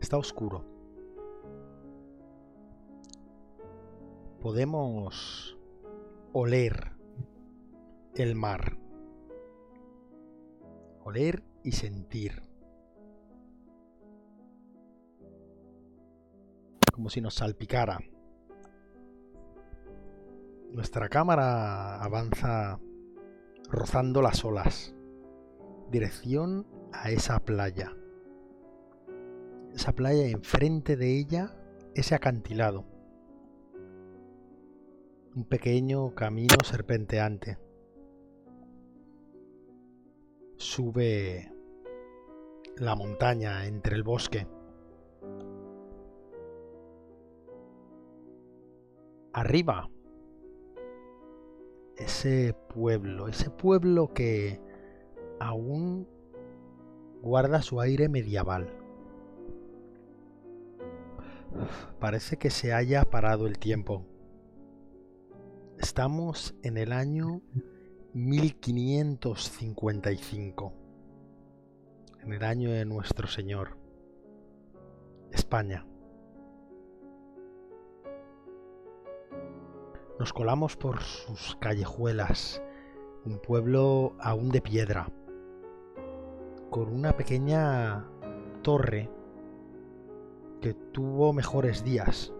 Está oscuro. Podemos oler el mar. Oler y sentir. Como si nos salpicara. Nuestra cámara avanza rozando las olas. Dirección a esa playa. Esa playa enfrente de ella, ese acantilado. Un pequeño camino serpenteante. Sube la montaña entre el bosque. Arriba, ese pueblo, ese pueblo que aún guarda su aire medieval. Parece que se haya parado el tiempo. Estamos en el año 1555, en el año de nuestro Señor, España. Nos colamos por sus callejuelas, un pueblo aún de piedra, con una pequeña torre que tuvo mejores días.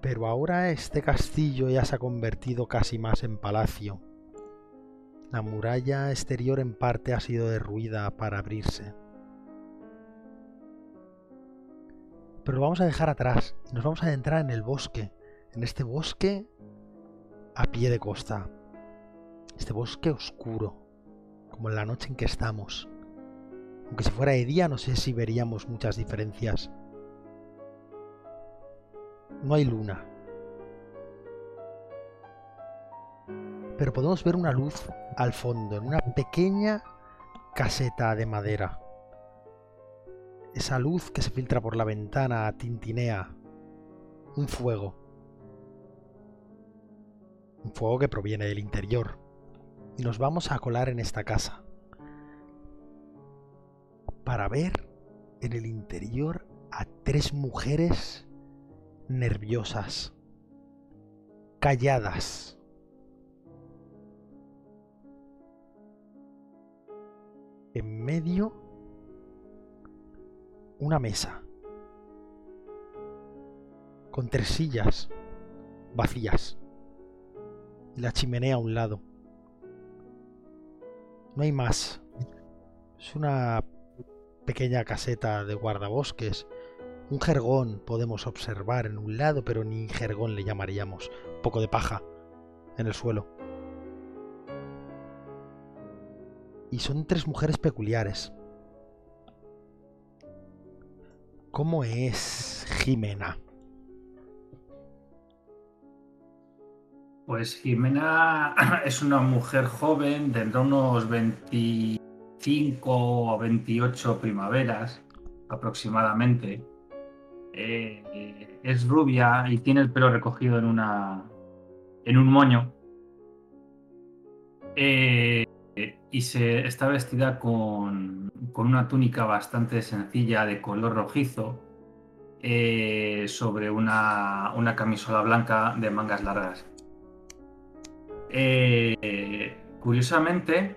Pero ahora este castillo ya se ha convertido casi más en palacio. La muralla exterior en parte ha sido derruida para abrirse. Pero lo vamos a dejar atrás nos vamos a adentrar en el bosque, en este bosque a pie de costa. Este bosque oscuro, como en la noche en que estamos. Aunque si fuera de día no sé si veríamos muchas diferencias. No hay luna. Pero podemos ver una luz al fondo, en una pequeña caseta de madera. Esa luz que se filtra por la ventana tintinea. Un fuego. Un fuego que proviene del interior. Y nos vamos a colar en esta casa para ver en el interior a tres mujeres nerviosas, calladas. En medio, una mesa, con tres sillas vacías y la chimenea a un lado. No hay más. Es una pequeña caseta de guardabosques. Un jergón podemos observar en un lado, pero ni jergón le llamaríamos. Un poco de paja en el suelo. Y son tres mujeres peculiares. ¿Cómo es Jimena? Pues Jimena es una mujer joven, tendrá unos 20 5 o 28 primaveras aproximadamente. Eh, es rubia y tiene el pelo recogido en una en un moño. Eh, y se está vestida con, una túnica bastante sencilla de color rojizo eh, sobre una, una, camisola blanca de mangas largas. Curiosamente,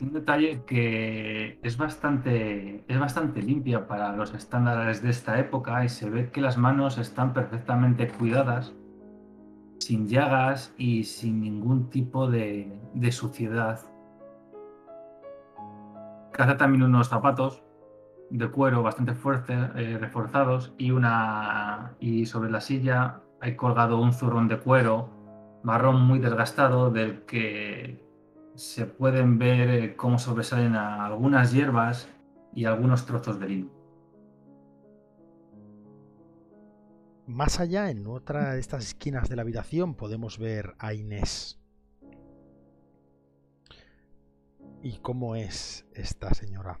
un detalle que es bastante, es bastante limpia para los estándares de esta época y se ve que las manos están perfectamente cuidadas, sin llagas y sin ningún tipo de, suciedad. Caza también unos zapatos de cuero bastante fuertes, eh, reforzados, y, una, y sobre la silla hay colgado un zurrón de cuero marrón muy desgastado del que se pueden ver eh, cómo sobresalen algunas hierbas y algunos trozos de lino. Más allá, en otra de estas esquinas de la habitación, podemos ver a Inés. ¿Y cómo es esta señora?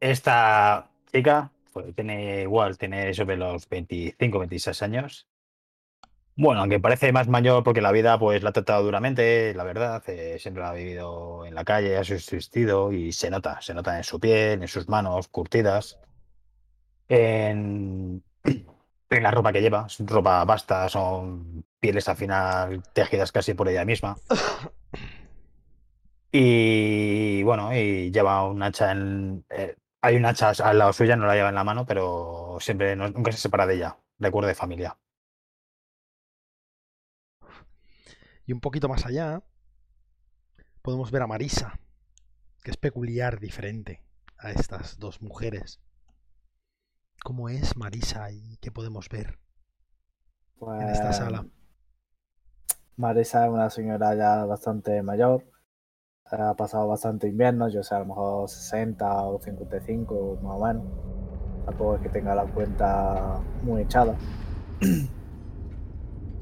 Esta chica pues, tiene igual, tiene sobre los 25, 26 años. Bueno, aunque parece más mayor porque la vida pues la ha tratado duramente, la verdad, eh, siempre la ha vivido en la calle, ha subsistido y se nota, se nota en su piel, en sus manos curtidas, en, la ropa que lleva, ropa basta, son pieles al final tejidas casi por ella misma. Y bueno, y lleva un hacha en... eh, hay un hacha al lado suya, no la lleva en la mano, pero siempre nunca se separa de ella. Recuerdo de familia. Y un poquito más allá podemos ver a Marisa, que es peculiar, diferente a estas dos mujeres. ¿Cómo es Marisa y qué podemos ver en esta Pues, sala? Marisa es una señora ya bastante mayor. Ha pasado bastante invierno, yo sé, a lo mejor 60 o 55 más o menos. Tampoco es que tenga la cuenta muy echada.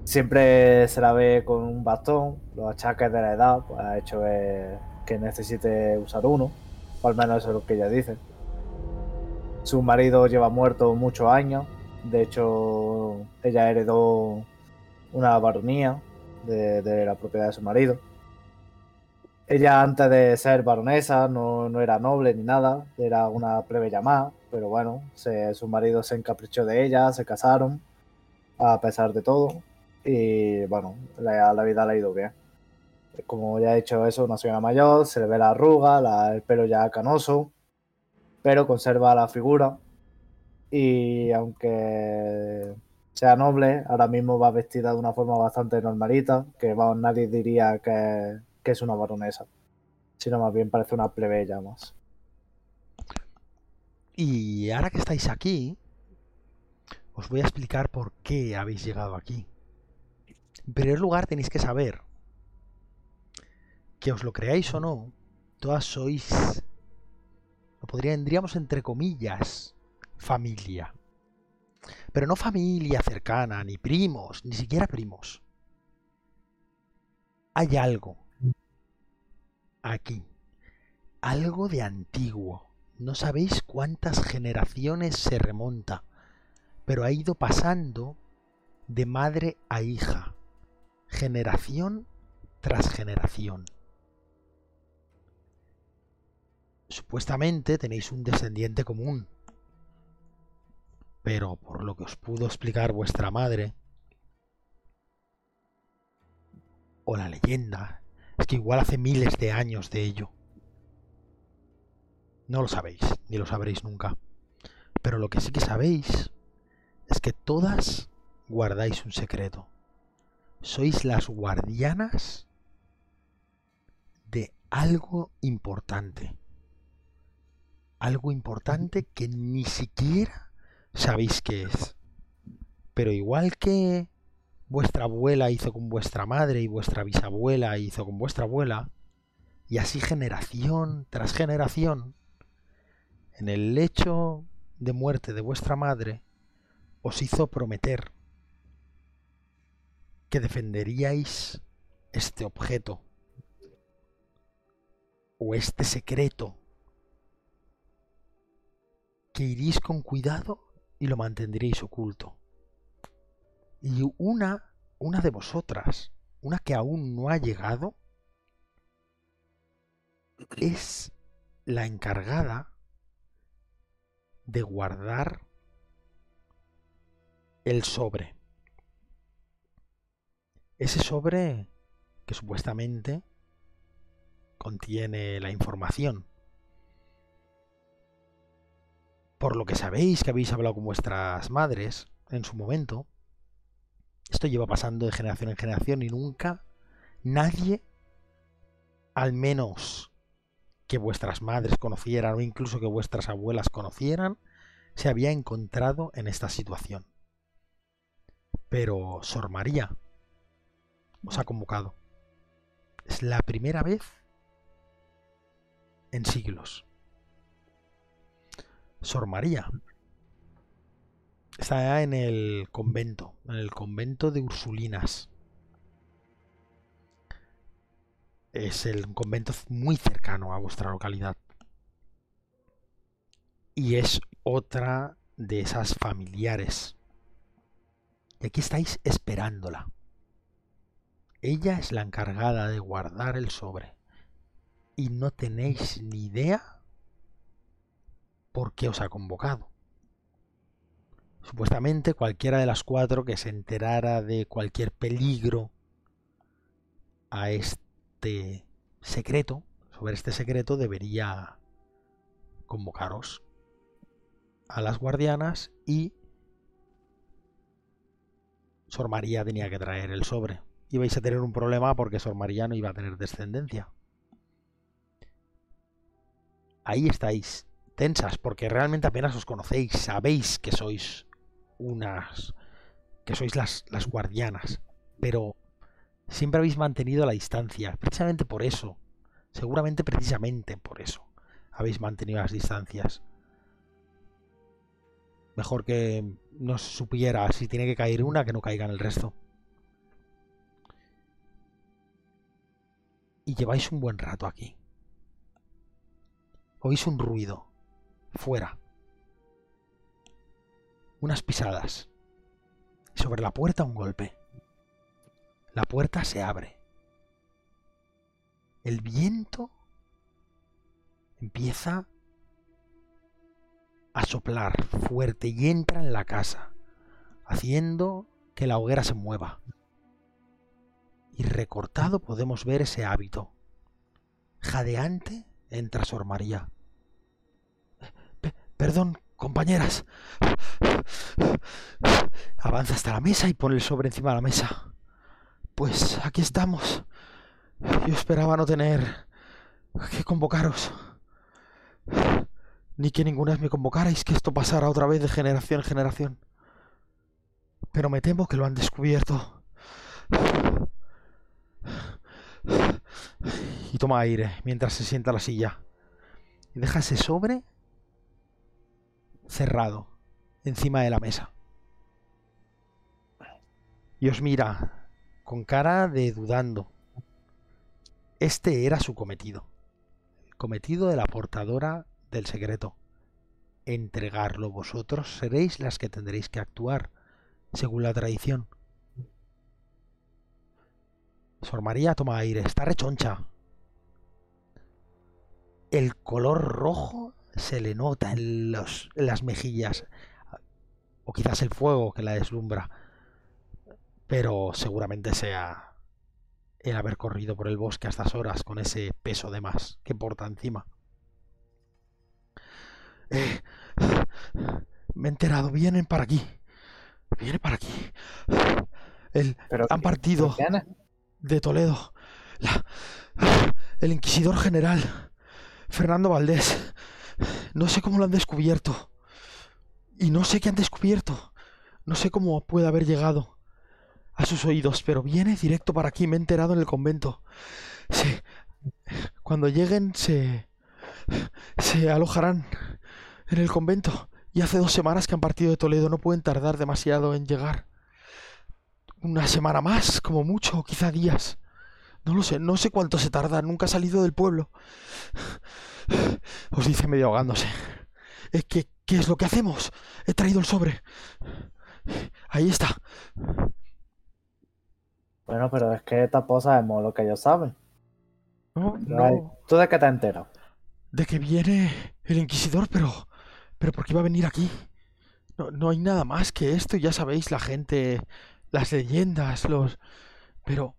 Siempre se la ve con un bastón. Los achaques de la edad pues, ha hecho que, necesite usar uno. O al menos eso es lo que ella dice. Su marido lleva muerto muchos años. De hecho, ella heredó una baronía de, la propiedad de su marido. Ella antes de ser baronesa no, no era noble ni nada, era una plebeya más, pero bueno, su marido se encaprichó de ella, se casaron, a pesar de todo, y bueno, la, vida le ha ido bien. Como ya he dicho eso, una señora mayor, se le ve la arruga, el pelo ya canoso, pero conserva la figura, y aunque sea noble, ahora mismo va vestida de una forma bastante normalita, que vamos, nadie diría que, que es una baronesa, sino más bien parece una plebeya más. Y ahora que estáis aquí, os voy a explicar por qué habéis llegado aquí. En primer lugar, tenéis que saber que os lo creáis o no, todas sois, lo podríamos entre comillas, familia. Pero no familia cercana, ni primos, ni siquiera primos. Hay algo aquí, algo de antiguo. No sabéis cuántas generaciones se remonta, pero ha ido pasando de madre a hija, generación tras generación. Supuestamente tenéis un descendiente común, pero por lo que os pudo explicar vuestra madre, o la leyenda, es que igual hace miles de años de ello. No lo sabéis, ni lo sabréis nunca. Pero lo que sí que sabéis es que todas guardáis un secreto. Sois las guardianas de algo importante. Algo importante que ni siquiera sabéis qué es. Pero igual que vuestra abuela hizo con vuestra madre y vuestra bisabuela hizo con vuestra abuela, y así generación tras generación, en el lecho de muerte de vuestra madre, os hizo prometer que defenderíais este objeto o este secreto, que iréis con cuidado y lo mantendréis oculto. Y una, una de vosotras, una que aún no ha llegado, es la encargada de guardar el sobre. Ese sobre que supuestamente contiene la información. Por lo que sabéis que habéis hablado con vuestras madres en su momento, esto lleva pasando de generación en generación y nunca nadie, al menos que vuestras madres conocieran o incluso que vuestras abuelas conocieran, se había encontrado en esta situación. Pero Sor María os ha convocado. Es la primera vez en siglos. Sor María está en el convento, en el convento de Ursulinas. Es el convento muy cercano a vuestra localidad. Y es otra de esas familiares Y aquí estáis esperándola. Ella es la encargada de guardar el sobre. Y no tenéis ni idea por qué os ha convocado. Supuestamente cualquiera de las cuatro que se enterara de cualquier peligro a este secreto, sobre este secreto, debería convocaros a las guardianas y Sor María tenía que traer el sobre. Ibais a tener un problema porque Sor María no iba a tener descendencia. Ahí estáis, tensas, porque realmente apenas os conocéis, sabéis que sois unas... que sois las, las guardianas, pero siempre habéis mantenido la distancia, precisamente por eso, seguramente precisamente por eso habéis mantenido las distancias. Mejor que no supiera si tiene que caer una que no caiga en el resto. Y lleváis un buen rato aquí. Oís un ruido. Fuera. Unas pisadas. Sobre la puerta un golpe. La puerta se abre. El viento empieza a soplar fuerte y entra en la casa, haciendo que la hoguera se mueva. Y recortado podemos ver ese hábito. Jadeante entra Sor María. perdón, compañeras. Avanza hasta la mesa y pone el sobre encima de la mesa. Pues aquí estamos. Yo esperaba no tener que convocaros ni que ninguna me convocarais que esto pasara otra vez de generación en generación. Pero me temo que lo han descubierto. Y toma aire mientras se sienta a la silla. Y deja ese sobre cerrado encima de la mesa. Y os mira con cara de dudando. Este era su cometido. El cometido de la portadora del secreto. Entregarlo vosotros seréis las que tendréis que actuar, según la tradición. Sor María toma aire, está rechoncha. El color rojo se le nota en, los, en las mejillas, o quizás el fuego que la deslumbra, pero seguramente sea el haber corrido por el bosque a estas horas con ese peso de más que porta encima. Eh, me he enterado, vienen para aquí. Viene para aquí. El, han partido de Toledo. el inquisidor general, Fernando Valdés. No sé cómo lo han descubierto. Y no sé qué han descubierto. No sé cómo puede haber llegado a sus oídos, pero viene directo para aquí. Me he enterado en el convento. Sí. Cuando lleguen se... se alojarán en el convento. Y hace dos semanas que han partido de Toledo. No pueden tardar demasiado en llegar. Una semana más, como mucho, o quizá días. No lo sé, no sé cuánto se tarda. Nunca ha salido del pueblo. Os dice medio ahogándose. ¿Qué, ¿Qué es lo que hacemos? He traído el sobre. Ahí está. Bueno, pero es que tampoco sabemos lo que ellos saben. No, no. ¿Tú de qué te enteras? De que viene el inquisidor, pero pero ¿por qué iba a venir aquí? No, no hay nada más que esto, ya sabéis, la gente, las leyendas, los... Pero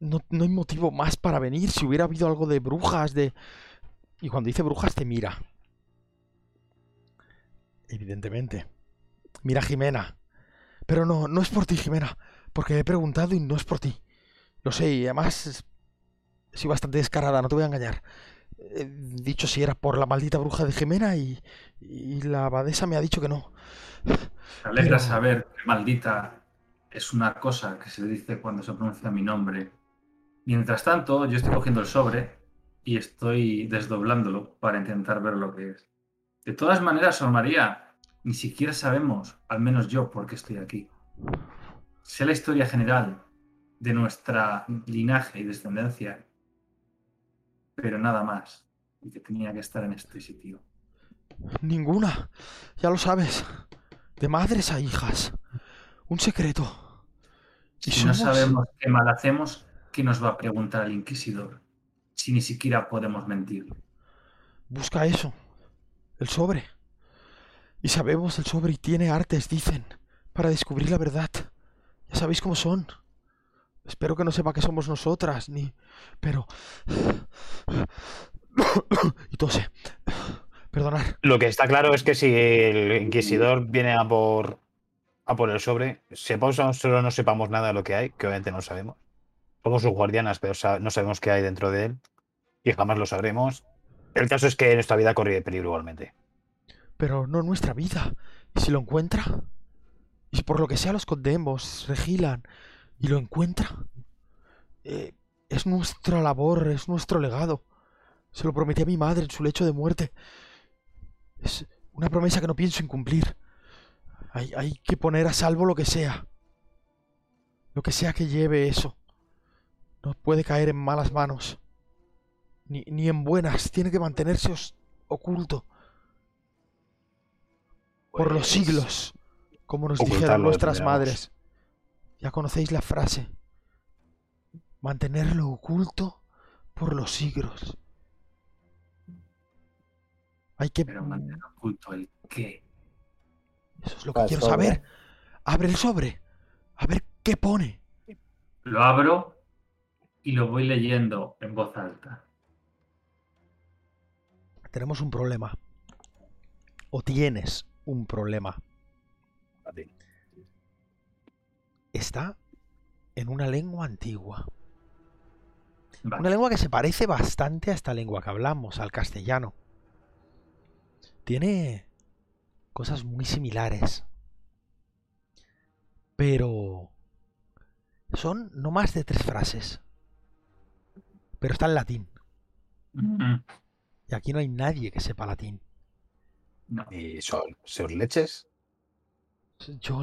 no, no hay motivo más para venir. Si hubiera habido algo de brujas, de... Y cuando dice brujas te mira. Evidentemente. Mira Jimena. Pero no, no es por ti, Jimena. Porque he preguntado y no es por ti. Lo sé, y además soy bastante descarada, no te voy a engañar. He dicho si era por la maldita bruja de Jimena y, y la abadesa me ha dicho que no. Me alegra saber que maldita es una cosa que se dice cuando se pronuncia mi nombre. Mientras tanto, yo estoy cogiendo el sobre y estoy desdoblándolo para intentar ver lo que es. De todas maneras, Sor María, ni siquiera sabemos, al menos yo, por qué estoy aquí. Sé la historia general de nuestra linaje y descendencia, pero nada más. Y que tenía que estar en este sitio. Ninguna. Ya lo sabes. De madres a hijas. Un secreto. Y Si no somos- sabemos qué mal hacemos, ¿qué nos va a preguntar el inquisidor? Si ni siquiera podemos mentir. Busca eso. El sobre. Y sabemos el sobre y tiene artes, dicen, para descubrir la verdad. Ya sabéis cómo son. Espero que no sepa que somos nosotras, ni... Pero... y tose. Perdonar. Lo que está claro es que si el inquisidor viene a por a por el sobre, sepamos solo no sepamos nada de lo que hay, que obviamente no sabemos. Somos sus guardianas, pero no sabemos qué hay dentro de él y jamás lo sabremos. El caso es que nuestra vida corre peligro igualmente. Pero no nuestra vida. ¿Y si lo encuentra? ¿Y si por lo que sea lo escondemos, regilan y lo encuentra? Eh, es nuestra labor, es nuestro legado. Se lo prometí a mi madre en su lecho de muerte. Es una promesa que no pienso incumplir. Hay, hay que poner a salvo lo que sea. Lo que sea que lleve eso. No puede caer en malas manos. Ni, ni en buenas. Tiene que mantenerse oculto por los Pues, siglos, como nos dijeron nuestras madres. Ya conocéis la frase. Mantenerlo oculto por los siglos. Hay que... Pero mantener oculto el qué. Eso es lo que Ah, quiero sobre. saber. Abre el sobre. A ver qué pone. Lo abro y lo voy leyendo en voz alta. Tenemos un problema. O tienes un problema. a ti. Está en una lengua antigua. Vale. Una lengua que se parece bastante a esta lengua que hablamos, al castellano. Tiene cosas muy similares. Pero son no más de tres frases. Pero está en latín. Mm, Y aquí no hay nadie que sepa latín. No. ¿Y son, son leches? Yo...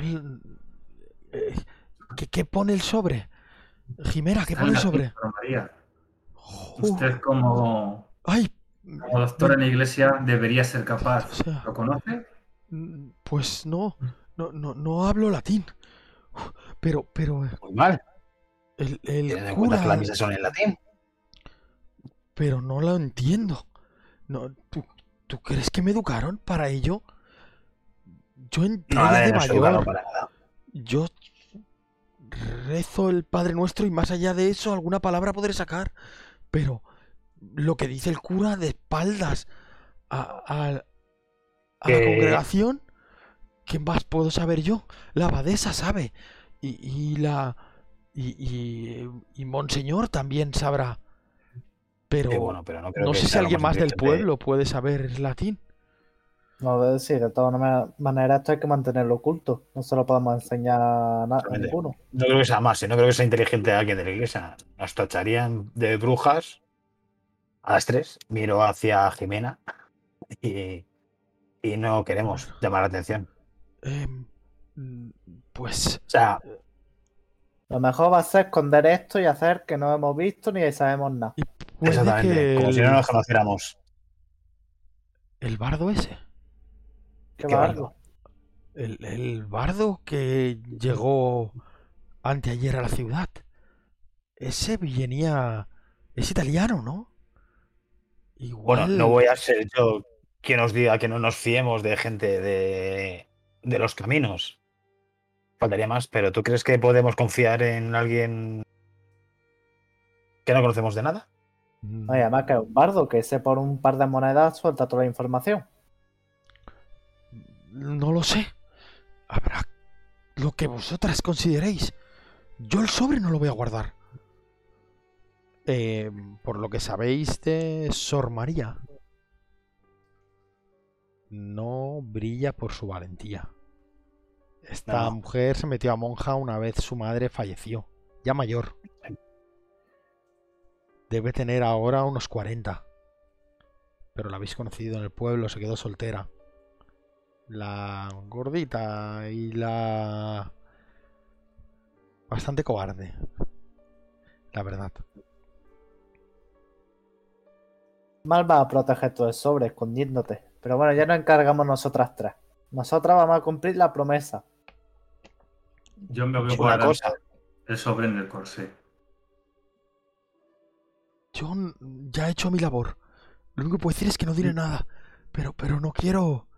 eh, ¿qué, qué pone el sobre? Jimena, ¿qué Está pone el latín, sobre? María. Usted como, ¡Ay! como doctor en la iglesia debería ser O capaz. sea, ¿Lo conoce? Mm, pues no, no, no, no hablo latín. Pero, pero eh, Muy mal. el, el Teniendo en cuenta cura... que las misas son en latín. Pero no lo entiendo. No, ¿tú, tú crees que me educaron para ello? Yo entré No, ya de no mayor. para nada. Yo rezo el Padre Nuestro y más allá de eso alguna palabra podré sacar. Pero lo que dice el cura de espaldas a, a- a la congregación, ¿qué más puedo saber yo? La abadesa sabe. Y, y la... Y, y, y Monseñor también sabrá. Pero... Bueno, pero no creo No que sé si alguien más del pueblo puede saber latín. No, de- sí, de todas ma- maneras esto hay que mantenerlo oculto. No se lo podemos enseñar a, a ninguno. No creo que sea más, no creo que sea inteligente alguien de la iglesia. Nos tacharían de brujas a las tres. Miro hacia Jimena y, y no queremos llamar la atención. Em, pues O sea, Lo mejor va a ser esconder esto y hacer que no hemos visto ni sabemos nada. exactamente, que como si no nos conociéramos. el bardo ese, Qué Qué bardo. el, el bardo que llegó anteayer a la ciudad, ese venía, es italiano, ¿no? Igual, Bueno, no voy a ser yo quien os diga que no nos fiemos de gente de, de los caminos. Faltaría más, pero ¿tú crees que podemos confiar en alguien que no conocemos de nada? No, y además que es un bardo que ese por un par de monedas suelta toda la información. no lo sé. Habrá lo que vosotras consideréis. Yo el sobre no lo voy a guardar. Eh, por lo que sabéis de Sor María, no brilla por su valentía. Esta No. mujer se metió a monja una vez su madre falleció, ya mayor. Debe tener ahora unos 40. Pero la habéis conocido en el pueblo, se quedó soltera. La gordita y la... Bastante cobarde. La verdad. Mal va a proteger todo el sobre escondiéndote. Pero bueno, ya nos encargamos nosotras tres. Nosotras vamos a cumplir la promesa. Yo me voy a guardar cosa. el sobre en el corsé. Yo ya he hecho mi labor. Lo único que puedo decir es que no diré nada. Pero, pero no quiero.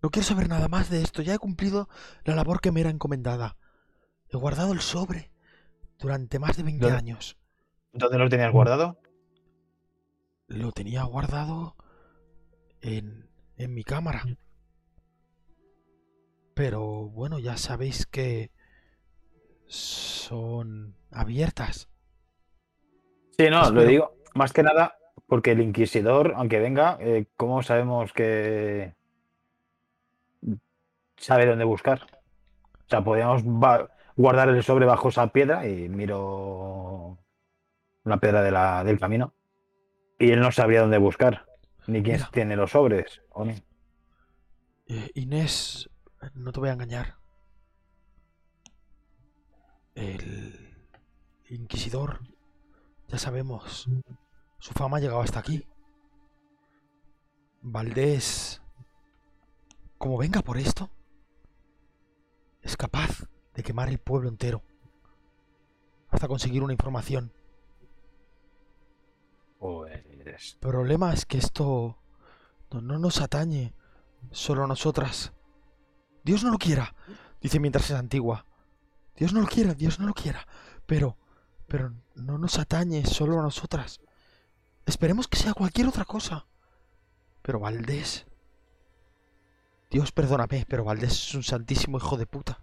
No quiero saber nada más de esto. Ya he cumplido la labor que me era encomendada. He guardado el sobre durante más de 20 ¿Dónde? años. ¿Dónde lo tenías guardado? Lo tenía guardado en, en mi cámara. Pero bueno, ya sabéis que son abiertas. Sí, no, lo digo más que nada porque el inquisidor, aunque venga, eh, ¿cómo sabemos que sabe dónde buscar? O sea, podríamos guardar el sobre bajo esa piedra y miro una piedra de la, del camino. Y él no sabría dónde buscar, ni quién Mira. tiene los sobres. ¿o no? Eh, Inés, no te voy a engañar. El inquisidor, ya sabemos, su fama ha llegado hasta aquí. Valdés, como venga por esto, es capaz de quemar el pueblo entero hasta conseguir una información. El problema es que esto no, no nos atañe solo a nosotras. Dios no lo quiera, dice mientras es antigua. Dios no lo quiera, Dios no lo quiera. Pero, pero no nos atañe solo a nosotras. Esperemos que sea cualquier otra cosa. Pero Valdés... Dios perdóname, pero Valdés es un santísimo hijo de puta.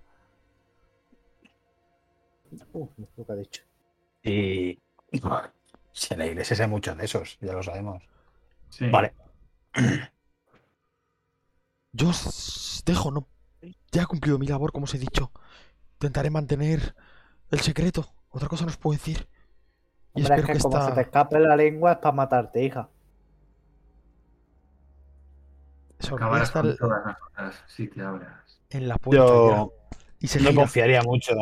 Uh, lo que ha dicho. y si en la iglesia hay muchos de esos, ya lo sabemos. Sí. Vale. Yo os dejo, no. Ya he cumplido mi labor, como os he dicho. Intentaré mantener el secreto. Otra cosa no os puedo decir. Y Hombre, es espero que que como se te escape la lengua es para matarte, hija. Acabarás estar con todas nosotras si te abras. en la puerta ya. Yo Y se no gira. confiaría mucho.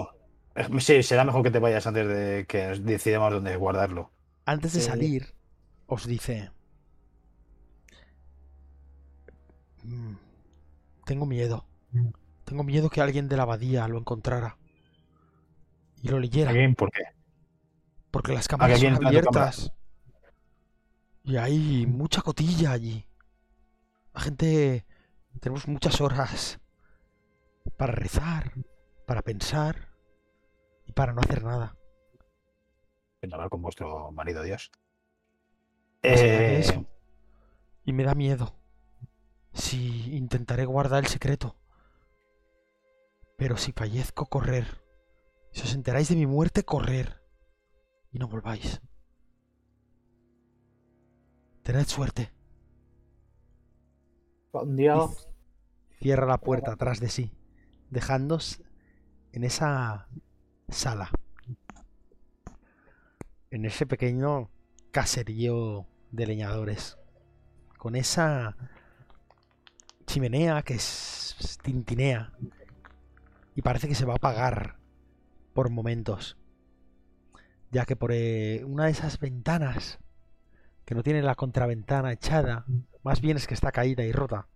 Sí, será mejor que te vayas antes de que decidamos dónde guardarlo. Antes de salir, os dice. "Mm, Tengo miedo. Tengo miedo que alguien de la abadía lo encontrara. Y lo leyera. ¿Alguien? ¿Por qué? Porque las cámaras son abiertas. Y hay mucha cotilla allí. La gente. Tenemos muchas horas para rezar, para pensar y para no hacer nada. Hablar con vuestro marido Dios. De Eh, eso. Y me da miedo. Si intentaré guardar el secreto. Pero si fallezco, correr. Si os enteráis de mi muerte, correr. Y no volváis. Tened suerte. Un día Cierra la puerta atrás de sí, dejándos en esa sala. En ese pequeño caserío de leñadores. Con esa chimenea que es tintinea. Y parece que se va a apagar por momentos. Ya que por eh, una de esas ventanas que no tiene la contraventana echada, más bien es que está caída y rota,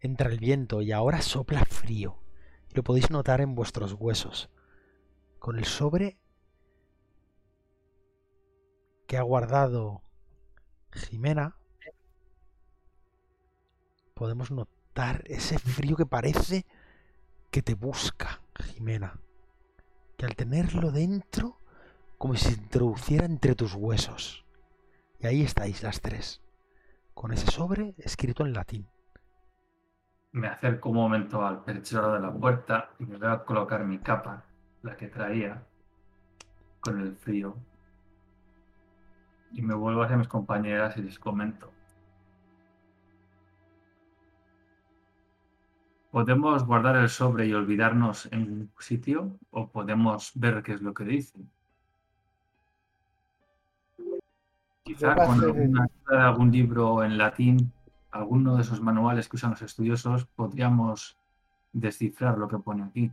entra el viento y ahora sopla frío. Y lo podéis notar en vuestros huesos. Con el sobre que ha guardado Jimena, podemos notar ese frío que parece que te busca, Jimena. Que al tenerlo dentro, como si se introduciera entre tus huesos. Y ahí estáis las tres, con ese sobre escrito en latín. Me acerco un momento al perchero de la puerta y me voy a colocar mi capa, la que traía, con el frío. Y me vuelvo hacia mis compañeras y les comento. ¿Podemos guardar el sobre y olvidarnos en un sitio? ¿O podemos ver qué es lo que dice? Quizá con alguna, algún libro en latín, alguno de esos manuales que usan los estudiosos, podríamos descifrar lo que pone aquí.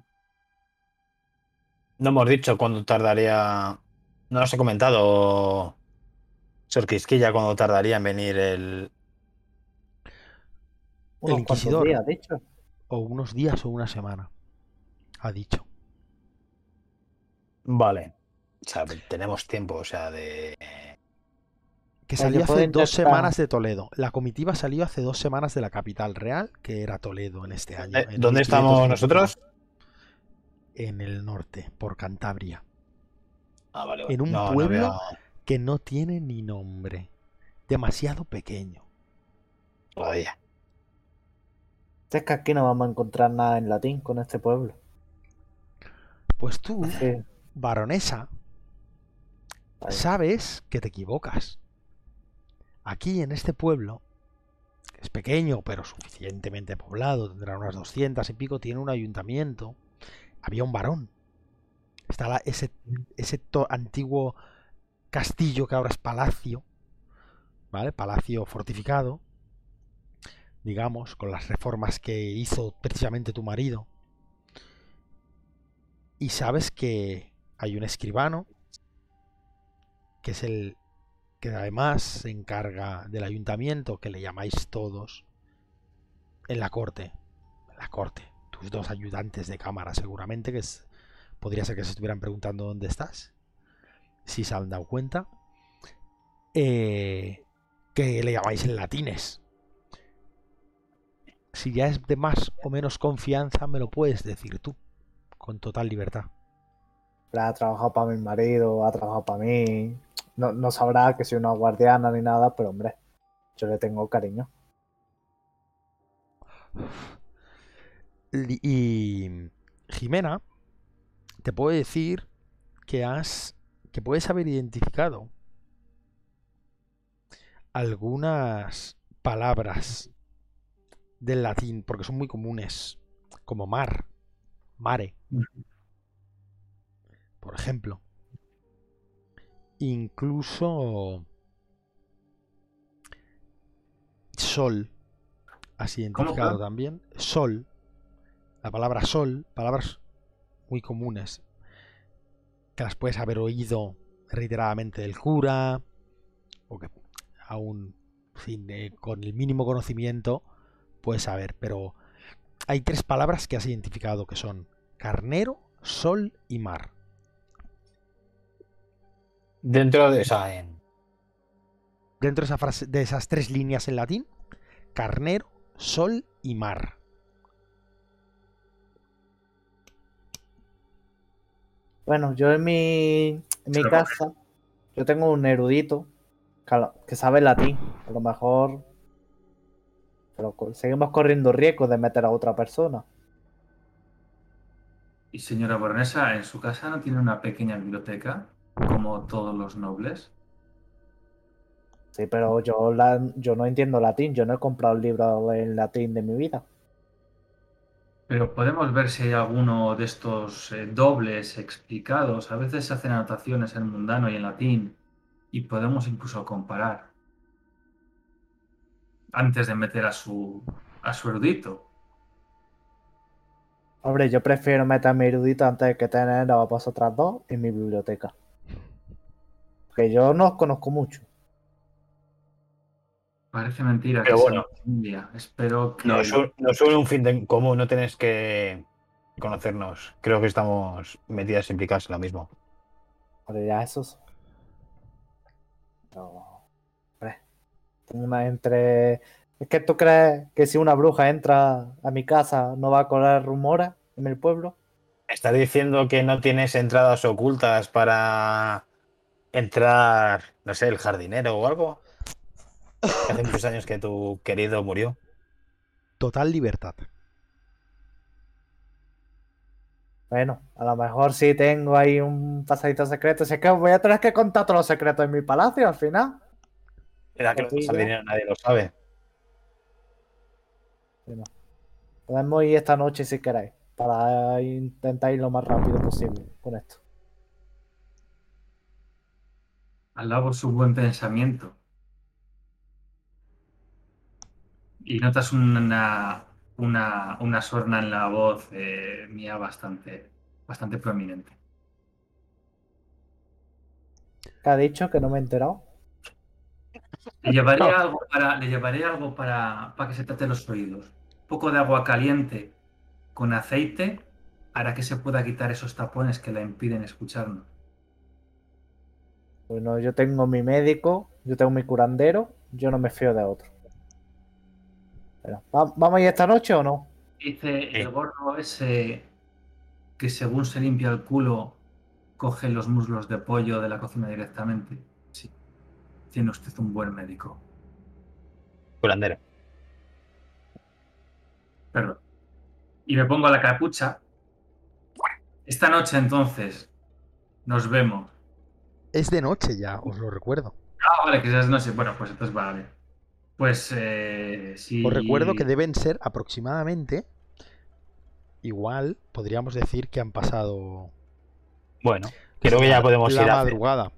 no hemos dicho cuándo tardaría. No nos ha comentado. Sor Quisquilla cuándo tardaría en venir el. unos cuantos inquisidor. días, dicho. O unos días o una semana. Ha dicho. Vale. O sea, tenemos tiempo, o sea, de. Que salió hace dos semanas de Toledo. La comitiva salió hace dos semanas de la capital real, que era Toledo en este año. Eh, en ¿Dónde estamos 1521. nosotros? En el norte, por Cantabria. Ah, vale. En un No, no pueblo Que no tiene ni nombre. Demasiado pequeño. Todavía. Es que aquí no vamos a encontrar nada en latín con este pueblo. Pues tú, Sí, baronesa, sabes que te equivocas. Aquí en este pueblo, que es pequeño pero suficientemente poblado, tendrá unas 200 y pico, tiene un ayuntamiento. Había un varón. Está la- ese, ese to- antiguo castillo que ahora es palacio, ¿vale? Palacio fortificado, digamos, con las reformas que hizo precisamente tu marido. Y sabes que hay un escribano, que es el que además se encarga del ayuntamiento, que le llamáis todos, en la corte. En la corte. Tus dos ayudantes de cámara, seguramente, que es, podría ser que se estuvieran preguntando dónde estás, si se han dado cuenta. Eh, que le llamáis en latines. Si ya es de más o menos confianza, me lo puedes decir tú, con total libertad. Ha trabajado para mi marido, ha trabajado para mí. No, no sabrá que soy una guardiana ni nada, pero hombre, yo le tengo cariño. Y Jimena, te puedo decir que has que puedes haber identificado algunas palabras del latín porque son muy comunes, como mar, mare, por ejemplo. Incluso sol has identificado también. Sol, la palabra sol, palabras muy comunes que las puedes haber oído reiteradamente del cura o que aún sin, eh, con el mínimo conocimiento puedes saber, pero hay tres palabras que has identificado que son carnero, sol y mar. Dentro de esa. en- Dentro de, esa frase, de esas tres líneas en latín, carnero, sol y mar. Bueno, yo en mi, en mi casa, yo tengo un erudito que, sabe latín. A lo mejor pero seguimos corriendo riesgo de meter a otra persona. Y señora baronesa, ¿en su casa no tiene una pequeña biblioteca, como todos los nobles? Sí, pero yo, la- yo no entiendo latín. Yo no he comprado un libro en latín de mi vida. Pero podemos ver si hay alguno de estos eh, dobles explicados. A veces se hacen anotaciones en mundano y en latín y podemos incluso comparar antes de meter a su, a su erudito. Hombre, yo prefiero meter a mi erudito antes que tener a vosotras dos en mi biblioteca. Que yo no os conozco mucho. Parece mentira Pero que sea bueno. familia. Espero que... Nos, un- nos une un fin de común, no tienes que conocernos. Creo que estamos metidas implicadas en lo mismo. Esos. No. Hombre. Una entre. ¿Es que tú crees que si una bruja entra a mi casa no va a correr rumores en el pueblo? ¿Estás diciendo que no tienes entradas ocultas para entrar, no sé, el jardinero o algo? Hace muchos años que tu querido murió. Total libertad. Bueno, a lo mejor sí tengo ahí un pasadito secreto. Si es que voy a tener que contar todos los secretos de mi palacio al final. Era que el jardinero nadie lo sabe. Podemos ir esta noche si queréis. Para intentar ir lo más rápido posible con esto. Alabo su buen pensamiento. Y notas una, una, una sorna en la voz eh, mía bastante, bastante prominente. ¿Qué ha dicho? Que no me he enterado. Le llevaré algo para, le llevaré algo para, para que se trate los oídos. Un poco de agua caliente con aceite hará que se pueda quitar esos tapones que la impiden escucharnos. Bueno, yo tengo mi médico, yo tengo mi curandero, yo no me fío de otro. Pero, ¿va- ¿Vamos a ir esta noche o no? Dice Eh. el gordo ese que según se limpia el culo, coge los muslos de pollo de la cocina directamente. Sí. Tiene usted un buen médico. Curandero. Perdón. Y me pongo la capucha. Esta noche entonces nos vemos. Es de noche ya, os lo recuerdo. Ah, vale, que ya es noche. Bueno, pues entonces vale. Pues eh, si... Os recuerdo que deben ser aproximadamente. Igual podríamos decir que han pasado Bueno, creo que ya podemos la ir a madrugada.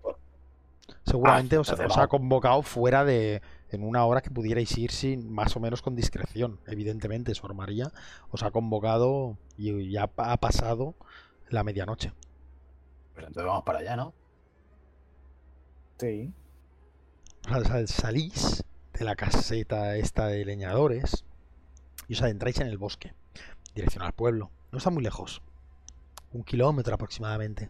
Seguramente os, entonces os ha convocado fuera de. en una hora que pudierais ir sin más o menos con discreción. Evidentemente, Sor María os ha convocado y ya ha pasado la medianoche. Pues entonces vamos para allá, ¿no? Sí. O sea, sal- salís la caseta esta de leñadores y os adentráis en el bosque, dirección al pueblo. No está muy lejos, un kilómetro aproximadamente.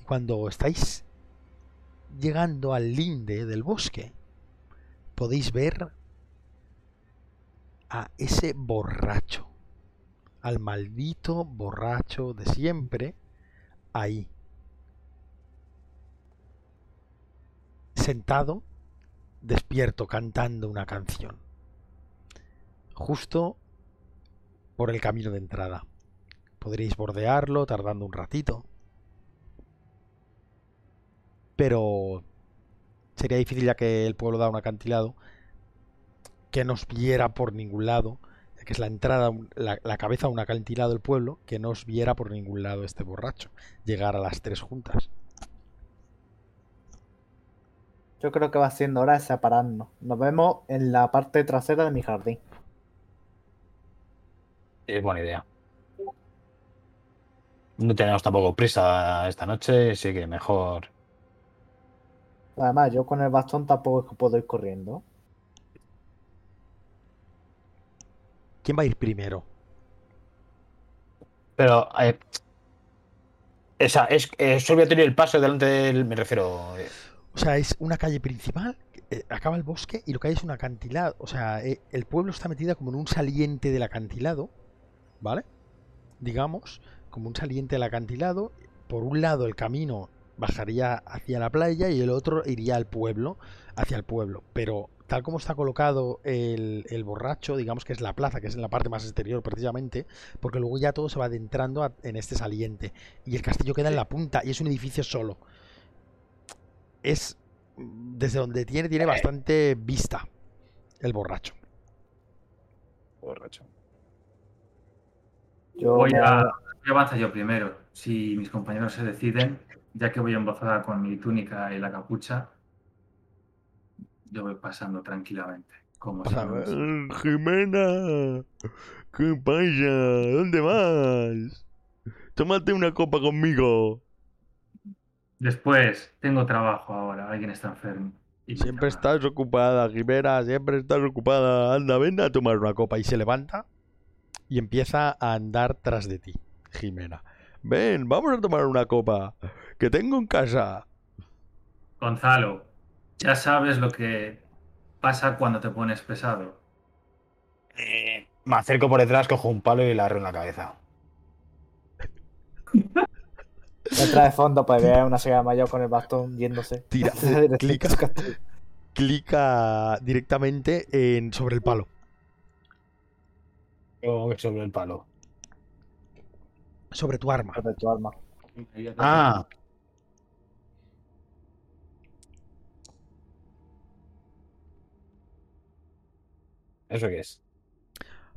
Y cuando estáis llegando al linde del bosque, podéis ver a ese borracho, al maldito borracho de siempre, ahí, sentado, despierto, cantando una canción. Justo por el camino de entrada. Podréis bordearlo tardando un ratito. Pero sería difícil ya que el pueblo da un acantilado que nos viera por ningún lado, ya que es la entrada, la, cabeza de un acantilado del pueblo, que no os viera por ningún lado este borracho. Llegar a las tres juntas. Yo creo que va siendo hora de separarnos. Nos vemos en la parte trasera de mi jardín. Es buena idea. No tenemos tampoco prisa esta noche, así que mejor. Además, yo con el bastón tampoco es que puedo ir corriendo. ¿Quién va a ir primero? Pero. Eh, esa, es, es es obligatorio el paso delante del. Me refiero. eh, O sea, es una calle principal, eh, acaba el bosque y lo que hay es un acantilado. O sea, eh, el pueblo está metido como en un saliente del acantilado, ¿vale? Digamos, como un saliente del acantilado. Por un lado el camino bajaría hacia la playa y el otro iría al pueblo, hacia el pueblo. Pero tal como está colocado el, el borracho, digamos que es la plaza, que es en la parte más exterior precisamente, porque luego ya todo se va adentrando a- en este saliente. Y el castillo queda en la punta y es un edificio solo es desde donde tiene tiene bastante vista el borracho. borracho. Yo Voy a, voy a avanzar yo primero. Si mis compañeros se deciden, ya que voy embozada con mi túnica y la capucha, yo voy pasando tranquilamente. Como si no- "Eh, Jimena, ¿qué pasa? ¿Dónde vas? Tómate una copa conmigo. Después, tengo trabajo ahora. Alguien está enfermo. Y Siempre estás ocupada, Jimena, siempre estás ocupada. Anda, ven a tomar una copa. Y se levanta y empieza a andar tras de ti, Jimena. Ven, vamos a tomar una copa, que tengo en casa. Gonzalo, ya sabes lo que pasa cuando te pones pesado. Eh, me acerco por detrás, cojo un palo y la arro en la cabeza. Entra de fondo para ver una señora mayor con el bastón yéndose. Tira, clica. Clica directamente en, sobre el palo. Como que sobre el palo. Sobre tu arma. de tu arma. Ah, ¿eso qué es?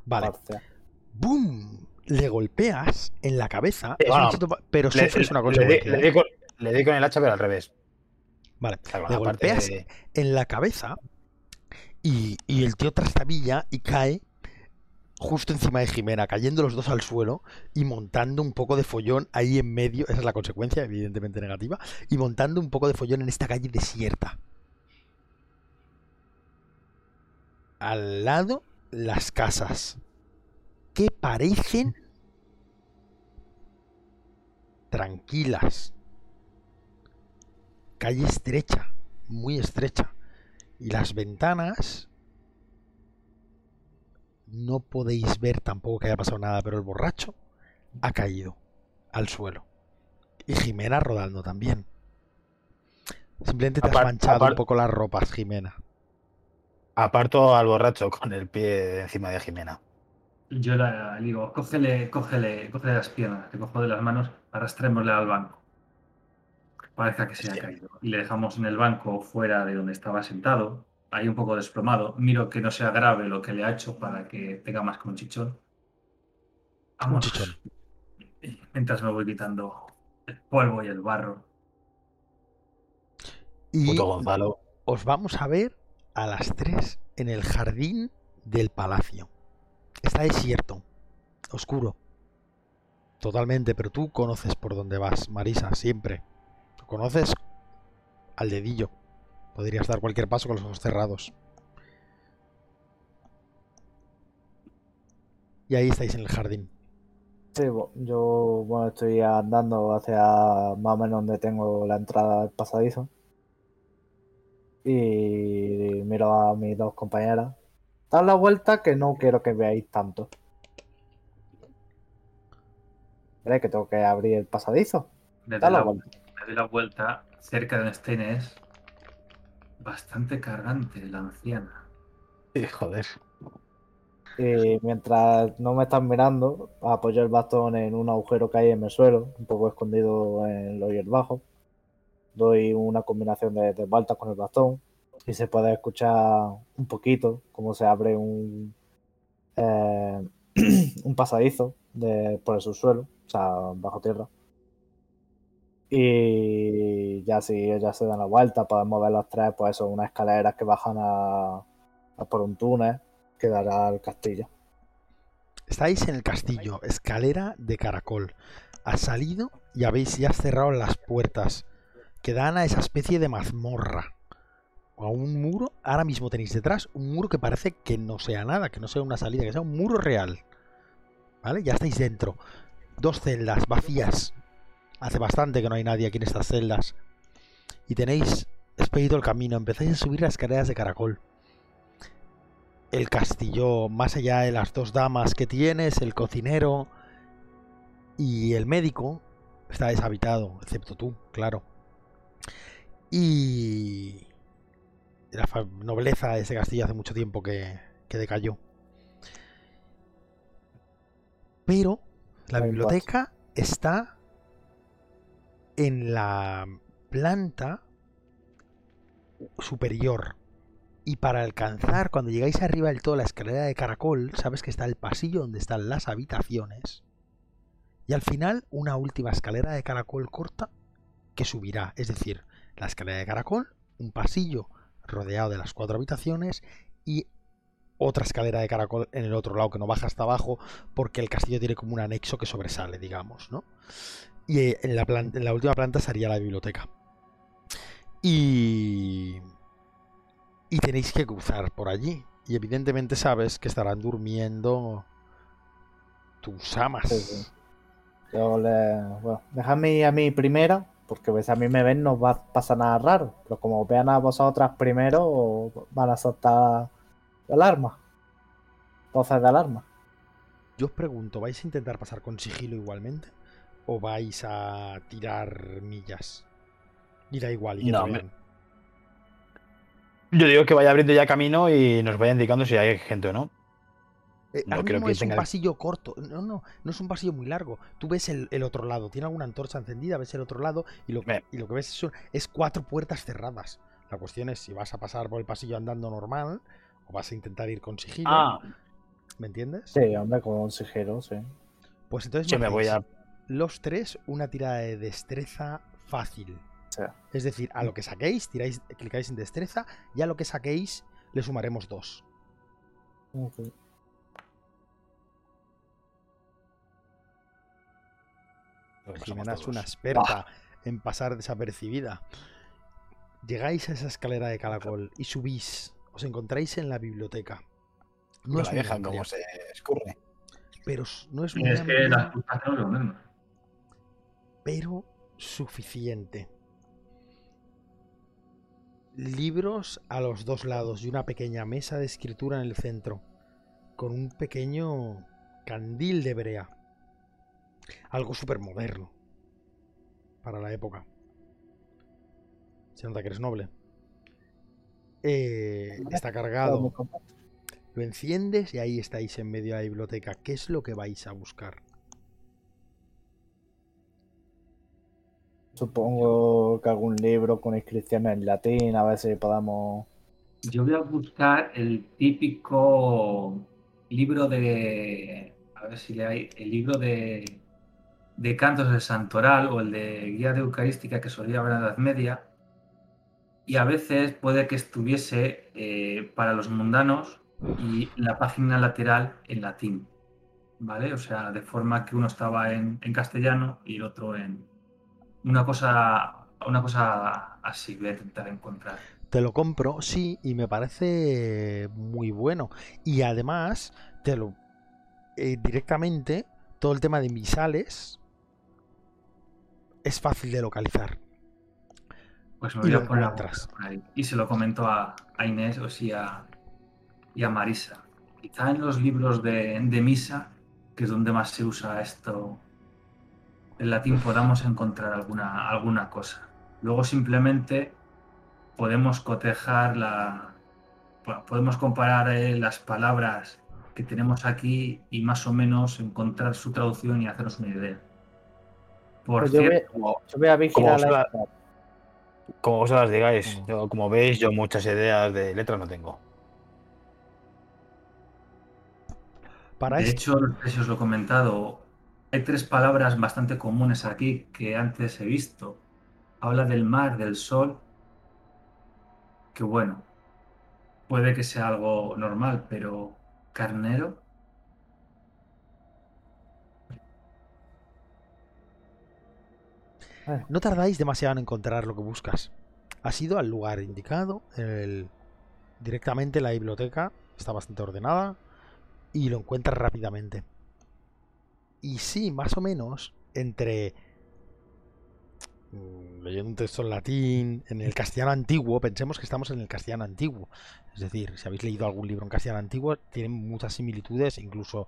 Vale. ¡Boom! Le golpeas en la cabeza, es bueno, pero Le, sufres una consecuencia. le con, le di con el hacha, pero al revés. Vale, le golpeas de- en la cabeza y, y el tío trastabilla y cae justo encima de Jimena, cayendo los dos al suelo y montando un poco de follón ahí en medio, esa es la consecuencia, evidentemente negativa, y montando un poco de follón en esta calle desierta. Al lado, las casas, que parecen tranquilas. Calle estrecha, muy estrecha. Y las ventanas no podéis ver tampoco que haya pasado nada, pero el borracho ha caído al suelo. Y Jimena rodando también. Simplemente te has manchado un poco las ropas, Jimena. Aparto al borracho con el pie encima de Jimena. Yo le digo, cógele, cógele, cógele las piernas, te cojo de las manos, arrastrémosle al banco. Parece que se ha Hostia. caído. Y le dejamos en el banco fuera de donde estaba sentado, ahí un poco desplomado. Miro que no sea grave lo que le ha hecho para que tenga más que un chichón. Un Vamos. chichón. Mientras me voy quitando el polvo y el barro. Y Puto Gonzalo. os vamos a ver a las 3 en el jardín del palacio. Está desierto, oscuro. Totalmente, pero tú conoces por dónde vas, Marisa, siempre. Lo conoces al dedillo. Podrías dar cualquier paso con los ojos cerrados. Y ahí estáis en el jardín. Sí, yo bueno, estoy andando hacia más o menos donde tengo la entrada del pasadizo. Y miro a mis dos compañeras. Dad la vuelta que no quiero que veáis tanto. ¿Veis que tengo que abrir el pasadizo? Dad la la, vuelta. me doy la vuelta cerca de donde estén es bastante cargante la anciana. Sí, joder. Y mientras no me están mirando, apoyo el bastón en un agujero que hay en el suelo, un poco escondido en los hierbajos. Doy una combinación de, de vueltas con el bastón y se puede escuchar un poquito cómo se abre un, eh, un pasadizo por el subsuelo, o sea, bajo tierra. Y ya si ellas se dan la vuelta, podemos ver los tres, pues eso, unas escaleras que bajan a por un túnel que dará al castillo. Estáis en el castillo, escalera de caracol. Has salido y habéis ya cerrado las puertas que dan a esa especie de mazmorra. A un muro, ahora mismo tenéis detrás un muro que parece que no sea nada, que no sea una salida, que sea un muro real. ¿Vale? Ya estáis dentro. Dos celdas vacías. Hace bastante que no hay nadie aquí en estas celdas. Y tenéis expedido el camino. Empezáis a subir las escaleras de caracol el castillo, más allá de las dos damas que tienes, el cocinero y el médico, está deshabitado, excepto tú, claro. Y la nobleza de ese castillo hace mucho tiempo que, que decayó. Pero la biblioteca está en la planta superior. Y para alcanzar, cuando llegáis arriba del todo la escalera de caracol, sabes que está el pasillo donde están las habitaciones. Y al final, una última escalera de caracol corta que subirá. Es decir, la escalera de caracol, un pasillo rodeado de las cuatro habitaciones y otra escalera de caracol en el otro lado que no baja hasta abajo porque el castillo tiene como un anexo que sobresale, digamos, ¿no? Y eh, en la, plan- en la última planta estaría la biblioteca. Y y tenéis que cruzar por allí. Y evidentemente sabes que estarán durmiendo tus amas. Sí. Yo le. Bueno, dejadme a mí primera, porque pues, a mí me ven, no va a pasar nada raro. Pero como vean a vosotras primero, van a saltar alarma. Voces de alarma. Yo os pregunto, ¿vais a intentar pasar con sigilo igualmente? ¿O vais a tirar millas? Y da igual, y No, me-. Yo digo que vaya abriendo ya camino y nos vaya indicando si hay gente o no. Eh, no creo que es tenga- un pasillo corto. No, no, no es un pasillo muy largo. Tú ves el, el otro lado, tiene alguna antorcha encendida, ves el otro lado y lo, Ve. y lo que ves es cuatro puertas cerradas. La cuestión es si vas a pasar por el pasillo andando normal o vas a intentar ir con sigilo. Ah, ¿Me entiendes? Sí, hombre, con un sigilo, sí. Pues entonces yo me voy a. los tres una tirada de destreza fácil. Sí. Es decir, a lo que saquéis, tiráis, clicáis en destreza y a lo que saquéis le sumaremos dos. Jimena es una experta en pasar desapercibida. Llegáis a esa escalera de caracol y subís. Os encontráis en la biblioteca. No No es la muy dejan como se escurre. pero no es muy Es que las lo mismo. pero suficiente. Libros a los dos lados y una pequeña mesa de escritura en el centro, con un pequeño candil de brea. Algo súper moderno para la época. Se nota que eres noble. Eh, está cargado. Lo enciendes y ahí estáis en medio de la biblioteca. ¿Qué es lo que vais a buscar? Supongo que algún libro con inscripciones en latín, a ver si podamos. Yo voy a buscar el típico libro de. A ver si le hay. El libro de, de cantos del Santoral o el de guía de Eucarística que solía haber en la Edad Media. Y a veces puede que estuviese eh, para los mundanos y la página lateral en latín. ¿Vale? O sea, de forma que uno estaba en, en castellano y el otro en. Una cosa, una cosa así voy a intentar encontrar. Te lo compro, sí, y me parece muy bueno. Y además, te lo eh, directamente, todo el tema de misales es fácil de localizar. Pues me Y voy lo a poner a encuentras. buscar por ahí. Y se lo comento a, a Inés o sí a, y a Marisa. Quizá en los libros de, de misa, que es donde más se usa esto, el latín, podamos encontrar alguna, alguna cosa. Luego simplemente podemos cotejar la. bueno, podemos comparar eh, las palabras que tenemos aquí y más o menos encontrar su traducción y hacernos una idea. Por Pues yo, voy, yo voy a vigilar os la. Como vosotras digáis, Mm. yo, como veis, yo muchas ideas de letras no tengo. Para De esto, hecho, no sé si os lo he comentado, hay tres palabras bastante comunes aquí que antes he visto. Habla del mar, del sol, que bueno, puede que sea algo normal, pero carnero, no tardáis demasiado en encontrar lo que buscas. Has ido al lugar indicado, el- directamente la biblioteca está bastante ordenada y lo encuentras rápidamente. Y sí, más o menos, entre mm, leyendo un texto en latín, en el castellano antiguo, pensemos que estamos en el castellano antiguo. Es decir, si habéis leído algún libro en castellano antiguo, tienen muchas similitudes, incluso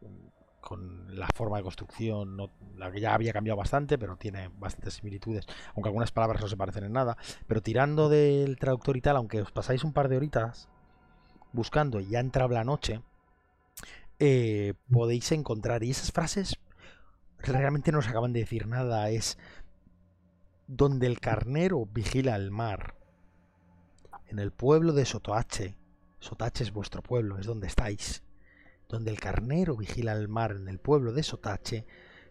mm, con la forma de construcción, la que ya había cambiado bastante, pero tiene bastantes similitudes, aunque algunas palabras no se parecen en nada. Pero tirando del traductor y tal, aunque os pasáis un par de horitas buscando y ya ha entrado la noche, eh, podéis encontrar. Y esas frases realmente no os acaban de decir nada. Es donde el carnero vigila el mar. En el pueblo de Sotoache. Sotache es vuestro pueblo, es donde estáis. Donde el carnero vigila el mar en el pueblo de Sotache,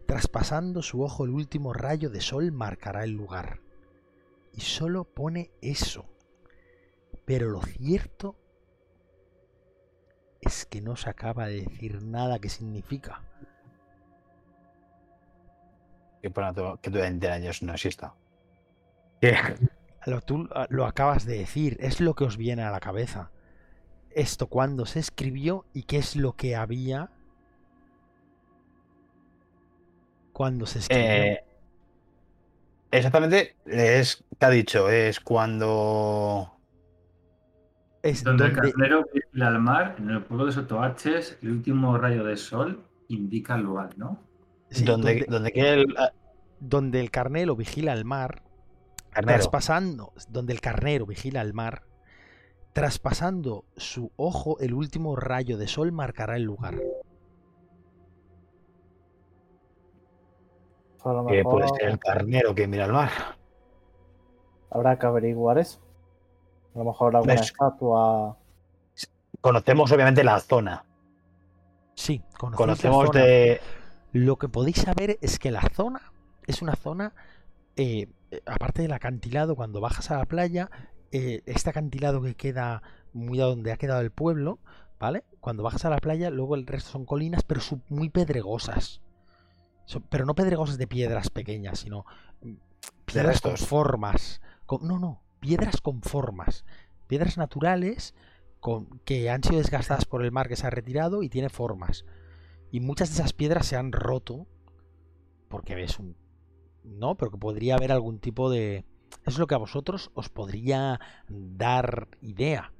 traspasando su ojo el último rayo de sol marcará el lugar. Y solo pone eso. Pero lo cierto es que no se acaba de decir nada que significa. Que, durante años no exista. ¿Qué? Lo, tú lo acabas de decir, es lo que os viene a la cabeza. Esto cuando se escribió y qué es lo que había cuando se escribió. Eh, exactamente, es que ha dicho, es cuando es donde el carnero vigila al mar, en el pueblo de Sotoaches, el último rayo de sol indica el lugar, ¿no? sí, donde, donde- donde el ah, donde el carnero vigila el mar, carnero. traspasando, donde el carnero vigila el mar, traspasando su ojo, el último rayo de sol marcará el lugar. Que puede ser el carnero que mira al mar. habrá que averiguar eso. A lo mejor alguna Es- estatua. Conocemos obviamente la zona. Sí, la Conocemos zona. de. Lo que podéis saber es que la zona es una zona, eh, eh, aparte del acantilado, cuando bajas a la playa, eh, este acantilado que queda muy a donde ha quedado el pueblo, ¿vale? Cuando bajas a la playa, luego el resto son colinas, pero son muy pedregosas. Pero no pedregosas de piedras pequeñas, sino mm, piedras con formas. con- no, no, piedras con formas. Piedras naturales con, que han sido desgastadas por el mar que se ha retirado y tiene formas. Y muchas de esas piedras se han roto porque ves un no, pero que podría haber algún tipo de... Es lo que a vosotros os podría dar idea.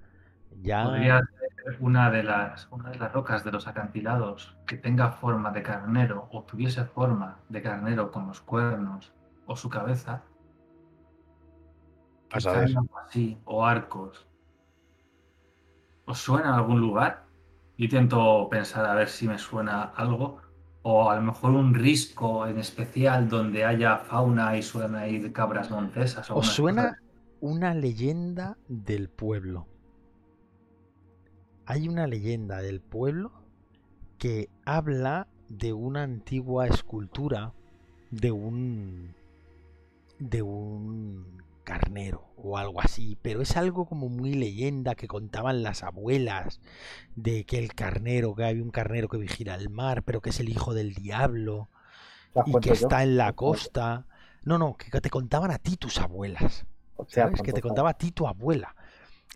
Ya... Podría ser una de las una de las rocas de los acantilados que tenga forma de carnero o tuviese forma de carnero con los cuernos o su cabeza. A saber. así, o arcos. ¿Os suena algún lugar? Yo intento pensar a ver si me suena algo. O a lo mejor un risco en especial donde haya fauna y suena ir cabras montesas. ¿Os suena cosas. una leyenda del pueblo? Hay una leyenda del pueblo que habla de una antigua escultura de un de un carnero o algo así, pero es algo como muy leyenda que contaban las abuelas de que el carnero, que hay un carnero que vigila el mar, pero que es el hijo del diablo y que yo. está en la costa. No, no, que te contaban a ti tus abuelas. Hostia, ¿sabes? Que te contaba a ti tu abuela.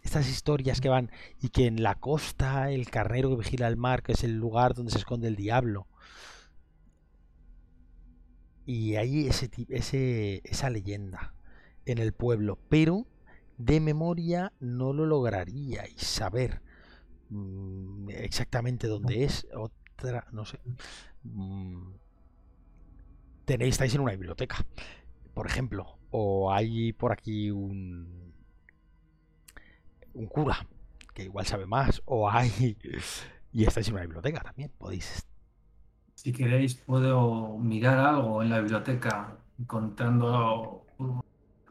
Estas historias que van y que en la costa el carnero que vigila el mar, que es el lugar donde se esconde el diablo. Y hay ese, ese, esa leyenda en el pueblo, pero de memoria no lo lograríais saber mm, exactamente dónde es. Otra, no sé. Mm, Tenéis, estáis en una biblioteca, por ejemplo, o hay por aquí un un cura que igual sabe más, o hay y estáis en una biblioteca también, podéis. Si queréis, puedo mirar algo en la biblioteca, encontrando, no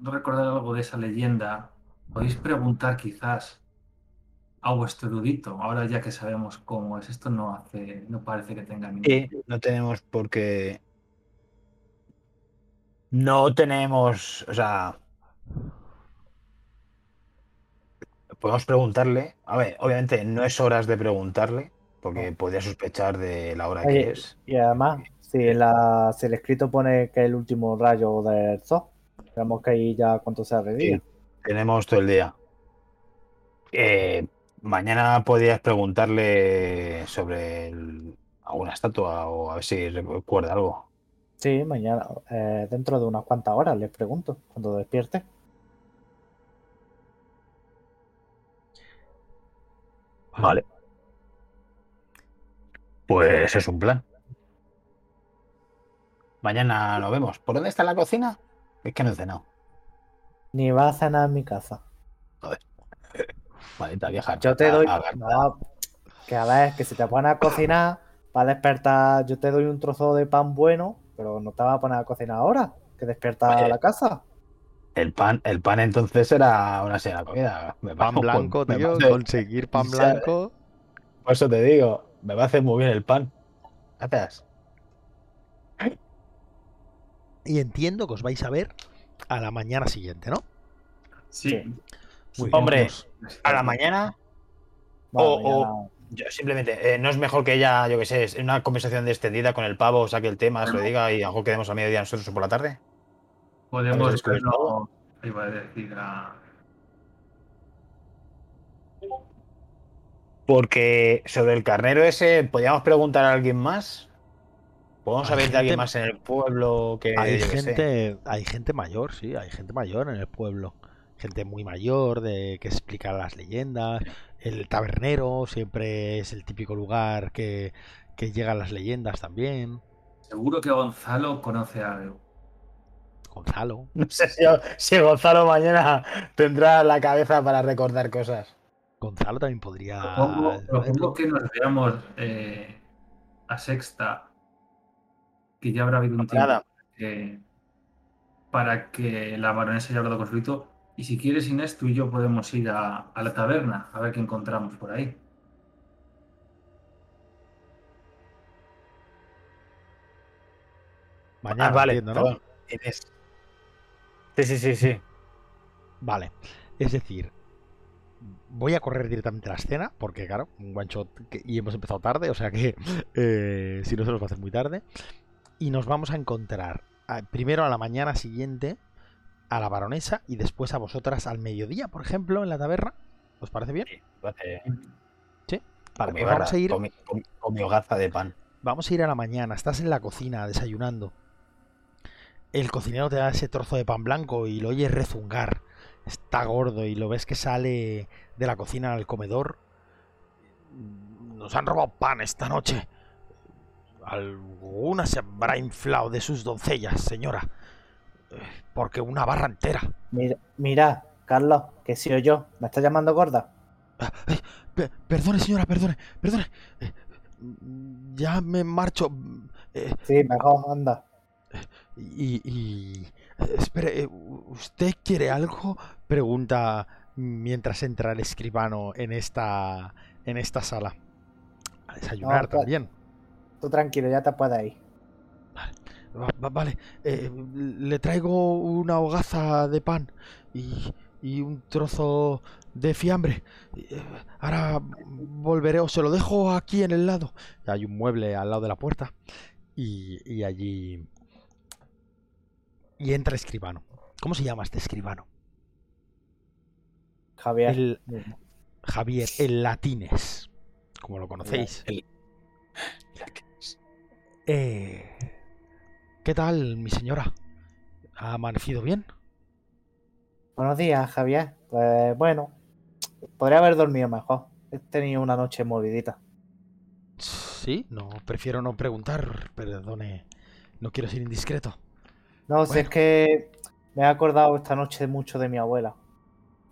recordar algo de esa leyenda. Podéis preguntar quizás a vuestro erudito, ahora ya que sabemos cómo es esto, no hace, no parece que tenga ningún. No tenemos por qué. No tenemos. O sea. Podemos preguntarle. A ver, obviamente no es horas de preguntarle, porque podría sospechar de la hora que es. y además, si, en la, si el escrito pone que es el último rayo del zoo, tenemos que ir ya cuánto sea de día. Sí, tenemos todo el día. Eh, mañana podrías preguntarle sobre el- alguna estatua o a ver si recuerda algo. Sí, mañana, eh, dentro de unas cuantas horas, les pregunto, cuando despierte. Vale. Pues es un plan. Mañana lo vemos. ¿Por dónde está la cocina? Es que no he cenado. Ni va a cenar en mi casa. Maldita vieja. Yo te A- doy. a- No, que a ver, que si te pones a cocinar, para despertar, yo te doy un trozo de pan bueno, pero no te vas a poner a cocinar ahora, que despierta Oye. la casa. El pan, el pan entonces era una señora comida. Me Pan blanco, me tío, parece- conseguir pan blanco. Por eso te digo, me va a hacer muy bien el pan. Gracias. Y entiendo que os vais a ver a la mañana siguiente, ¿no? Sí. Sí. Muy bien, Hombre, pues, A la mañana, Bueno, O- o- mañana- yo simplemente, eh, no es mejor que ella, yo que sé, en una conversación extendida con el pavo, saque el tema, se lo diga y a lo mejor quedemos a mediodía nosotros o por la tarde. Podemos ¿Habéis descubierto verlo, iba a decir, a- Porque sobre el carnero ese, ¿podríamos preguntar a alguien más? ¿Podemos Hay saber de alguien gente- más en el pueblo que hay gente, hay gente mayor, sí, hay gente mayor en el pueblo. Gente muy mayor de que explica las leyendas. El tabernero siempre es el típico lugar que, que llegan las leyendas también. seguro que Gonzalo conoce algo. Gonzalo. No sé si, si Gonzalo mañana tendrá la cabeza para recordar cosas. Gonzalo también podría. Propongo, que nos veamos eh, a sexta, que ya habrá habido un tiempo que- para que la baronesa haya hablado con su hito. Y si quieres, Inés, tú y yo podemos ir a, a la taberna a ver qué encontramos por ahí. Mañana, Ah, vale, entiendo, ¿no? perdón. Inés. Sí, sí, sí, sí. Vale. Es decir, voy a correr directamente a la escena, porque claro, un one shot que- y hemos empezado tarde, o sea que eh, si no se nos va a hacer muy tarde. Y nos vamos a encontrar a- primero a la mañana siguiente a la baronesa y después a vosotras al mediodía, por ejemplo, en la taberna. ¿Os parece bien? Vale, Vale, con mi pues vamos a ir. con mi- con- con mi hogaza de pan. Vamos a ir a la mañana, estás en la cocina desayunando. el cocinero te da ese trozo de pan blanco y lo oyes rezungar. Está gordo y lo ves que sale de la cocina al comedor. Nos han robado pan esta noche. Alguna se habrá inflado de sus doncellas, señora. Porque una barra entera. Mira, mira, Carlos, que si o yo, ¿me está llamando gorda? Ah, eh, pe- perdone, señora, perdone, perdone. Eh, Ya me marcho. Eh, Sí, mejor, anda. Y, y- espere, ¿usted quiere algo? Pregunta mientras entra el escribano en esta en esta sala. A desayunar No, claro. también. Tú tranquilo, ya te puedes ir. Va- va- vale, eh, le traigo una hogaza de pan y, y un trozo de fiambre. Eh, Ahora volveré o se lo dejo aquí en el lado. Hay un mueble al lado de la puerta y, y allí... Y entra el escribano. ¿Cómo se llama este escribano? Javier. El. Javier, el Latines, como lo conocéis. El- Eh, ¿Qué tal, mi señora? ¿Ha amanecido bien? Buenos días, Javier. Pues bueno, podría haber dormido mejor. He tenido una noche movidita. Sí, no, prefiero no preguntar, perdone, no quiero ser indiscreto. No, si Bueno. es que me he acordado esta noche mucho de mi abuela,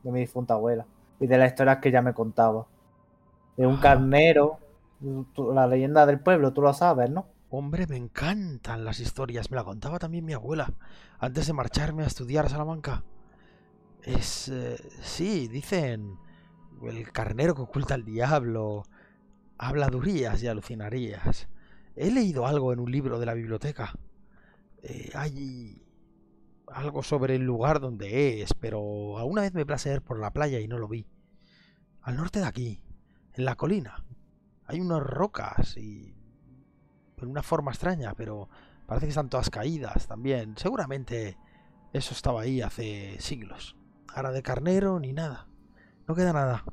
de mi difunta abuela, y de las historias que ella me contaba. De un Ah. carnero, la leyenda del pueblo, tú lo sabes, ¿no? Hombre, me encantan las historias, me la contaba también mi abuela, antes de marcharme a estudiar a Salamanca. Es... eh, sí, dicen, el carnero que oculta al diablo, habladurías y alucinarías. He leído algo en un libro de la biblioteca. Eh, hay algo sobre el lugar donde es, pero alguna vez me place ir por la playa y no lo vi. Al norte de aquí, en la colina, hay unas rocas y en una forma extraña, pero parece que están todas caídas también. Seguramente eso estaba ahí hace siglos. Ahora de carnero ni nada. No queda nada.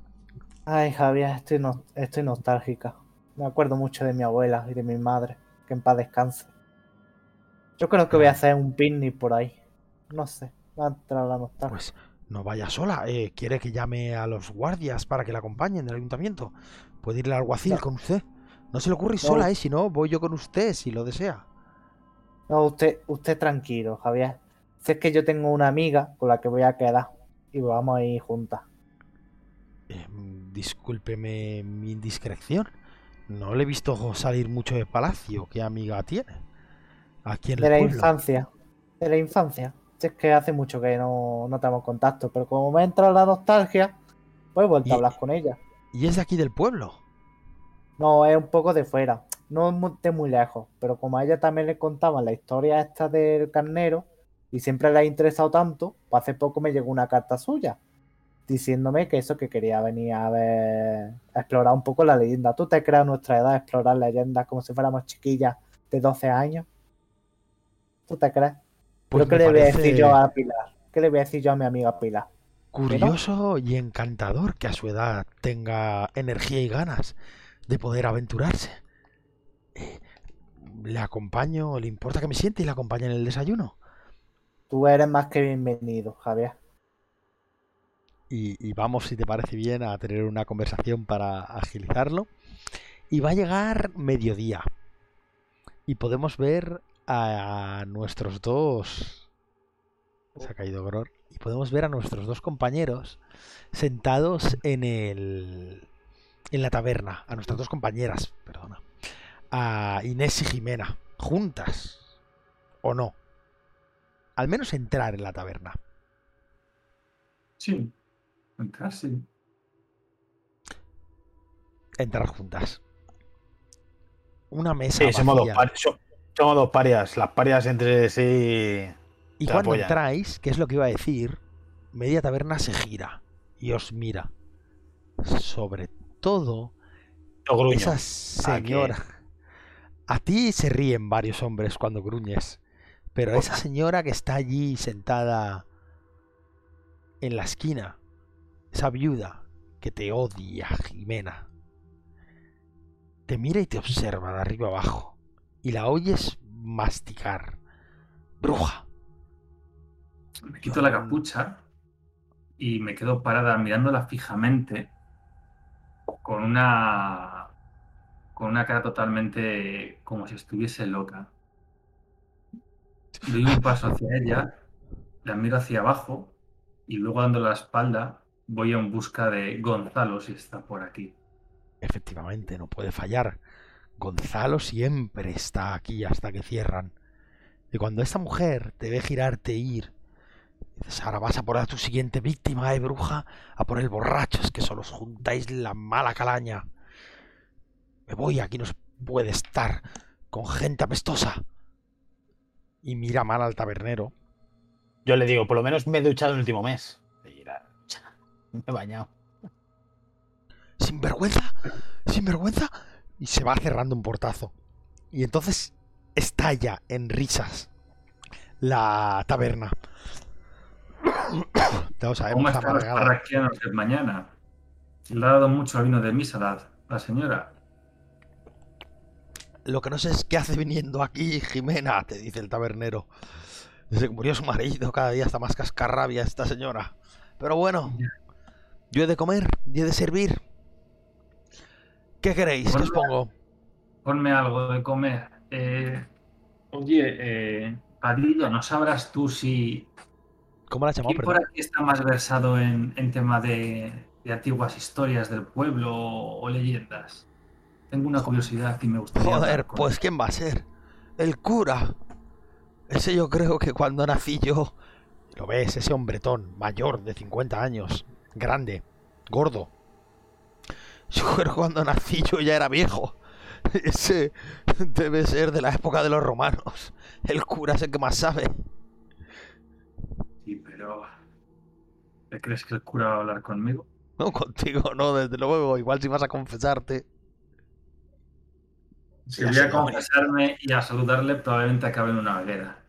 Ay, Javier, estoy, no- estoy nostálgica. Me acuerdo mucho de mi abuela y de mi madre, que en paz descanse. Yo creo que voy a hacer un picnic por ahí. No sé, va a entrar la nostalgia. Pues no vaya sola. Eh, ¿Quiere que llame a los guardias para que la acompañen del ayuntamiento? Puede irle al alguacil No. con usted. No se le ocurre No. sola, ¿eh? Si no, voy yo con usted, si lo desea. No, usted, usted tranquilo, Javier. Si es que yo tengo una amiga con la que voy a quedar y vamos a ir juntas. Eh, mm, discúlpeme mi indiscreción. No le he visto salir mucho de palacio. ¿Qué amiga tiene? Aquí en De el la pueblo. infancia. De la infancia. Si es que hace mucho que no, no tenemos contacto, pero como me entra la nostalgia, pues he vuelto a hablar con ella. Y es de aquí del pueblo. No, es un poco de fuera. No de muy lejos, pero como a ella también le contaban la historia esta del carnero y siempre le ha interesado tanto, pues hace poco me llegó una carta suya diciéndome que eso que quería venir a ver, a explorar un poco la leyenda. ¿Tú te creas nuestra edad explorar leyendas como si fuéramos chiquillas de 12 años? ¿Tú te crees? Pues ¿Pero qué le voy a decir yo a Pilar? ¿Qué le voy a decir yo a mi amiga Pilar? curioso y encantador que a su edad tenga energía y ganas de poder aventurarse. Eh, le acompaño, le importa que me siente y le acompañe en el desayuno. Tú eres más que bienvenido, Javier. y, y vamos, si te parece bien, a tener una conversación para agilizarlo. Y va a llegar mediodía. Y podemos ver a nuestros dos... Se ha caído Gror. Y podemos ver a nuestros dos compañeros sentados en el... En la taberna. A nuestras dos compañeras, perdona. A Inés y Jimena. Juntas. ¿O no? Al menos entrar en la taberna. Sí. Entrar, sí. entrar juntas. Una mesa Sí, somos dos, vacía. pari- so- somos dos parias. Las parias entre sí. Y cuando apoyan. entráis, que es lo que iba a decir, media taberna se gira y os mira. Sobre todo esa ¿A qué? señora. A ti se ríen varios hombres cuando gruñes, pero esa señora que está allí sentada en la esquina, esa viuda que te odia, Jimena, te mira y te observa de arriba abajo y la oyes masticar. Bruja, Me quito la capucha y me quedo parada mirándola fijamente con una con una cara totalmente como si estuviese loca. Doy un paso hacia ella, la miro hacia abajo y luego dando la espalda voy en busca de Gonzalo si está por aquí. Efectivamente, no puede fallar. Gonzalo siempre está aquí hasta que cierran. Y cuando esta mujer te ve girarte e ir, dices, ahora vas a por a tu siguiente víctima, eh, bruja, a por el borracho, es que solo os juntáis la mala calaña. Me voy, aquí no puede estar con gente apestosa. Y mira mal al tabernero. Yo le digo, por lo menos me he duchado el último mes. Y dirá, "Cha, Me he bañado. sin vergüenza, sin vergüenza, y se va cerrando un portazo. Y entonces estalla en risas la taberna. Todos ¿Cómo están los parraquianos de mañana? Le ha dado mucho vino de misa la, la señora. Lo que no sé es qué hace viniendo aquí Jimena, te dice el tabernero. Desde que murió su marido, cada día está más cascarrabia esta señora. Pero bueno, yo he de comer y he de servir. ¿Qué queréis? ¿Qué os pongo? Ponme algo de comer. Eh, oye, eh, Padillo, ¿no sabrás tú si ¿Cómo la has llamado? quién por aquí está más versado en, en tema de, de antiguas historias del pueblo o, leyendas? Tengo una curiosidad y me gustaría. Joder, con pues. ¿quién va a ser? El cura. Ese yo creo que cuando nací yo... Lo ves, ese hombretón, mayor, de 50 años, grande, gordo. Yo creo que cuando nací yo ya era viejo. Ese debe ser de la época de los romanos. El cura es el que más sabe. Pero. ¿te crees que el cura va a hablar conmigo? No, contigo no, desde luego. Igual si vas a confesarte. Si voy a confesarme y a saludarle, probablemente acabe en una hoguera.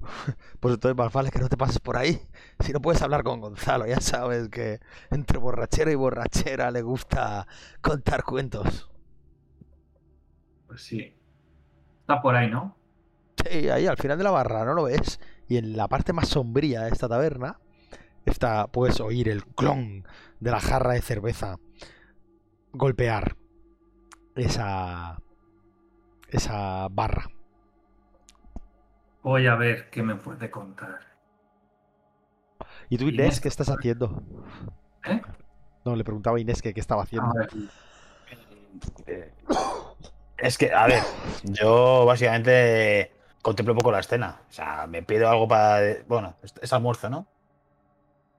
Pues entonces más vale que no te pases por ahí. Si no puedes hablar con Gonzalo, ya sabes que entre borrachera y borrachera le gusta contar cuentos. Pues sí. Está por ahí, ¿no? Sí, ahí al final de la barra, ¿no lo ves? Y en la parte más sombría de esta taberna, está, puedes oír el clon de la jarra de cerveza golpear esa, esa barra. Voy a ver qué me puede contar. ¿Y tú, Inés, Inés, qué estás haciendo? ¿Eh? No, le preguntaba a Inés que qué estaba haciendo. Eh, Es que, a ver, yo básicamente contemplo un poco la escena. O sea, me pido algo para. Bueno, es, almuerzo, ¿no?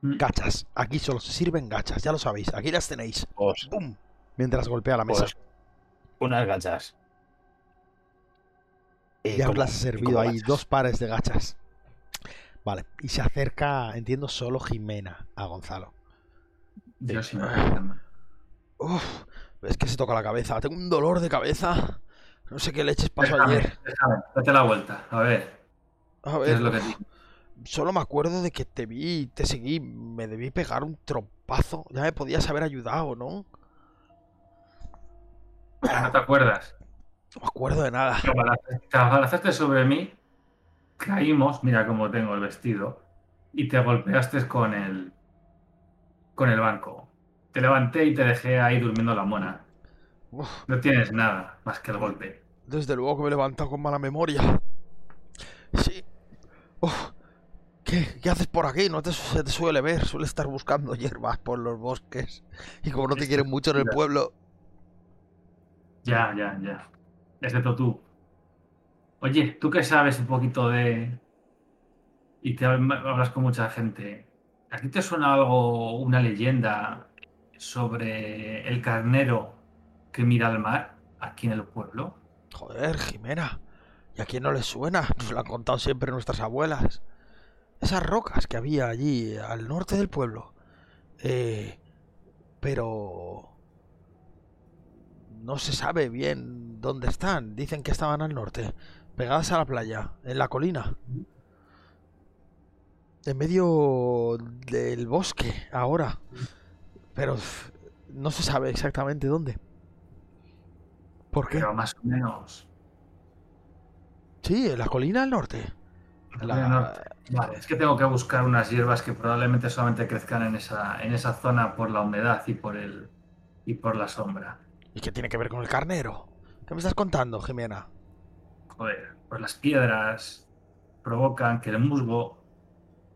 Gachas. Aquí solo se sirven gachas, ya lo sabéis. Aquí las tenéis. Pues, ¡Pum! Mientras golpea la mesa. pues, unas gachas. Y ya os las he servido ahí, gachas. dos pares de gachas. Vale, y se acerca, entiendo, solo Jimena a Gonzalo. yo sí. Uf, es que se toca la cabeza. Tengo un dolor de cabeza. No sé qué leches pasó Déjame, ayer. déjame, date la vuelta. A ver, A ¿qué ver, es lo que digo? solo me acuerdo de que te vi, te seguí, me debí pegar un trompazo. Ya me podías haber ayudado, ¿no? Ah, ¿No te acuerdas? No me acuerdo de nada. Te abalazaste- sobre mí, caímos, mira cómo tengo el vestido, y te golpeaste con el, con el banco. Te levanté y te dejé ahí durmiendo la mona. Uf, No tienes nada más que el golpe. desde luego que me he levantado con mala memoria. Sí. Uf, ¿Qué, ¿Qué haces por aquí? No te, se te suele ver. Suele estar buscando hierbas por los bosques. Y como no te quieren mucho en el pueblo, Ya, ya, ya. Excepto tú. Oye, tú que sabes un poquito de... y te hab- hablas con mucha gente, ¿a ti te suena algo, una leyenda sobre el carnero que mira al mar aquí en el pueblo? Joder, Jimena. ¿Y a quién no le suena? Nos lo han contado siempre nuestras abuelas. Esas rocas que había allí al norte del pueblo. Eh, pero... No se sabe bien dónde están. Dicen que estaban al norte, pegadas a la playa, en la colina. En medio del bosque, ahora. Pero no se sabe exactamente dónde. ¿Por qué? Pero más o menos. Sí, en la colina al norte. La La- colina norte. Vale, es que tengo que buscar unas hierbas que probablemente solamente crezcan en esa, en esa zona por la humedad y por el y por la sombra. ¿Y qué tiene que ver con el carnero? ¿Qué me estás contando, Jimena? Joder, pues las piedras provocan que el musgo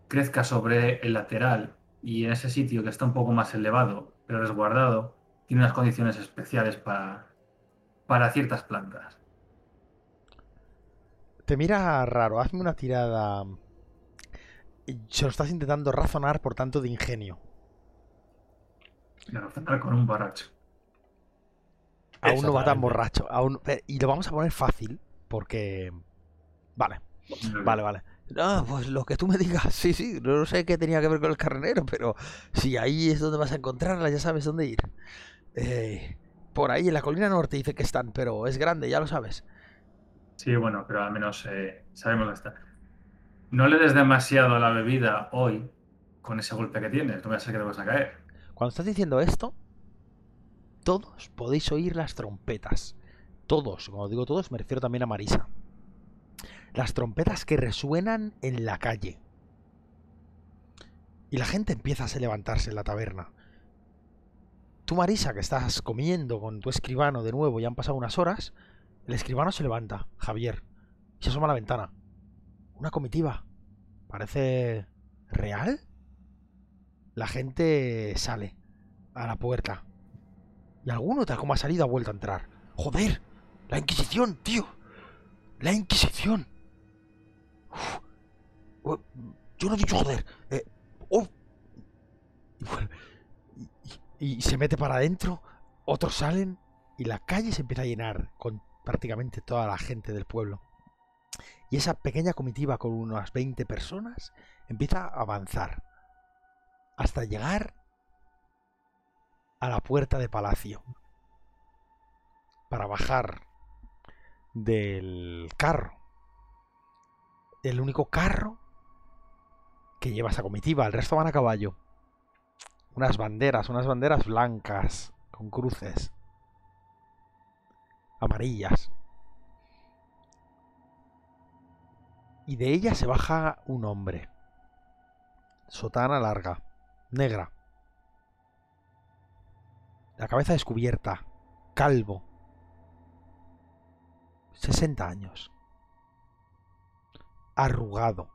crezca sobre el lateral y en ese sitio que está un poco más elevado, pero resguardado, tiene unas condiciones especiales para, para ciertas plantas. Te mira raro, hazme una tirada. Se lo estás intentando razonar por tanto de ingenio. Razonar con un borracho. Aún no va tan borracho. Aún... eh, Y lo vamos a poner fácil porque. Vale, vale, vale. No, pues lo que tú me digas, sí, sí, no sé qué tenía que ver con el carnero, pero si ahí es donde vas a encontrarla, ya sabes dónde ir. Eh, por ahí en la colina norte dice que están, pero es grande, ya lo sabes. Sí, bueno, pero al menos eh, sabemos dónde está. No le des demasiado a la bebida hoy con ese golpe que tienes, no voy a ser que te vas a caer. Cuando estás diciendo esto, todos podéis oír las trompetas. Todos, cuando digo todos, me refiero también a Marisa. Las trompetas que resuenan en la calle. Y la gente empieza a levantarse en la taberna. Tú, Marisa, que estás comiendo con tu escribano de nuevo y han pasado unas horas, el escribano se levanta, Javier, y se asoma a la ventana. Una comitiva. Parece real. La gente sale a la puerta. Y alguno, tal como ha salido, ha vuelto a entrar. ¡Joder! ¡La Inquisición, tío! ¡La Inquisición! Uf. Yo no he dicho joder. Eh, uf. Y se mete para adentro. Otros salen. Y la calle se empieza a llenar con prácticamente toda la gente del pueblo. Y esa pequeña comitiva con unas 20 personas empieza a avanzar hasta llegar a la puerta de palacio para bajar del carro. El único carro que lleva esa comitiva, el resto van a caballo. Unas banderas, unas banderas blancas con cruces amarillas. Y de ella se baja un hombre. Sotana larga, negra. La cabeza descubierta, calvo. 60 años. Arrugado.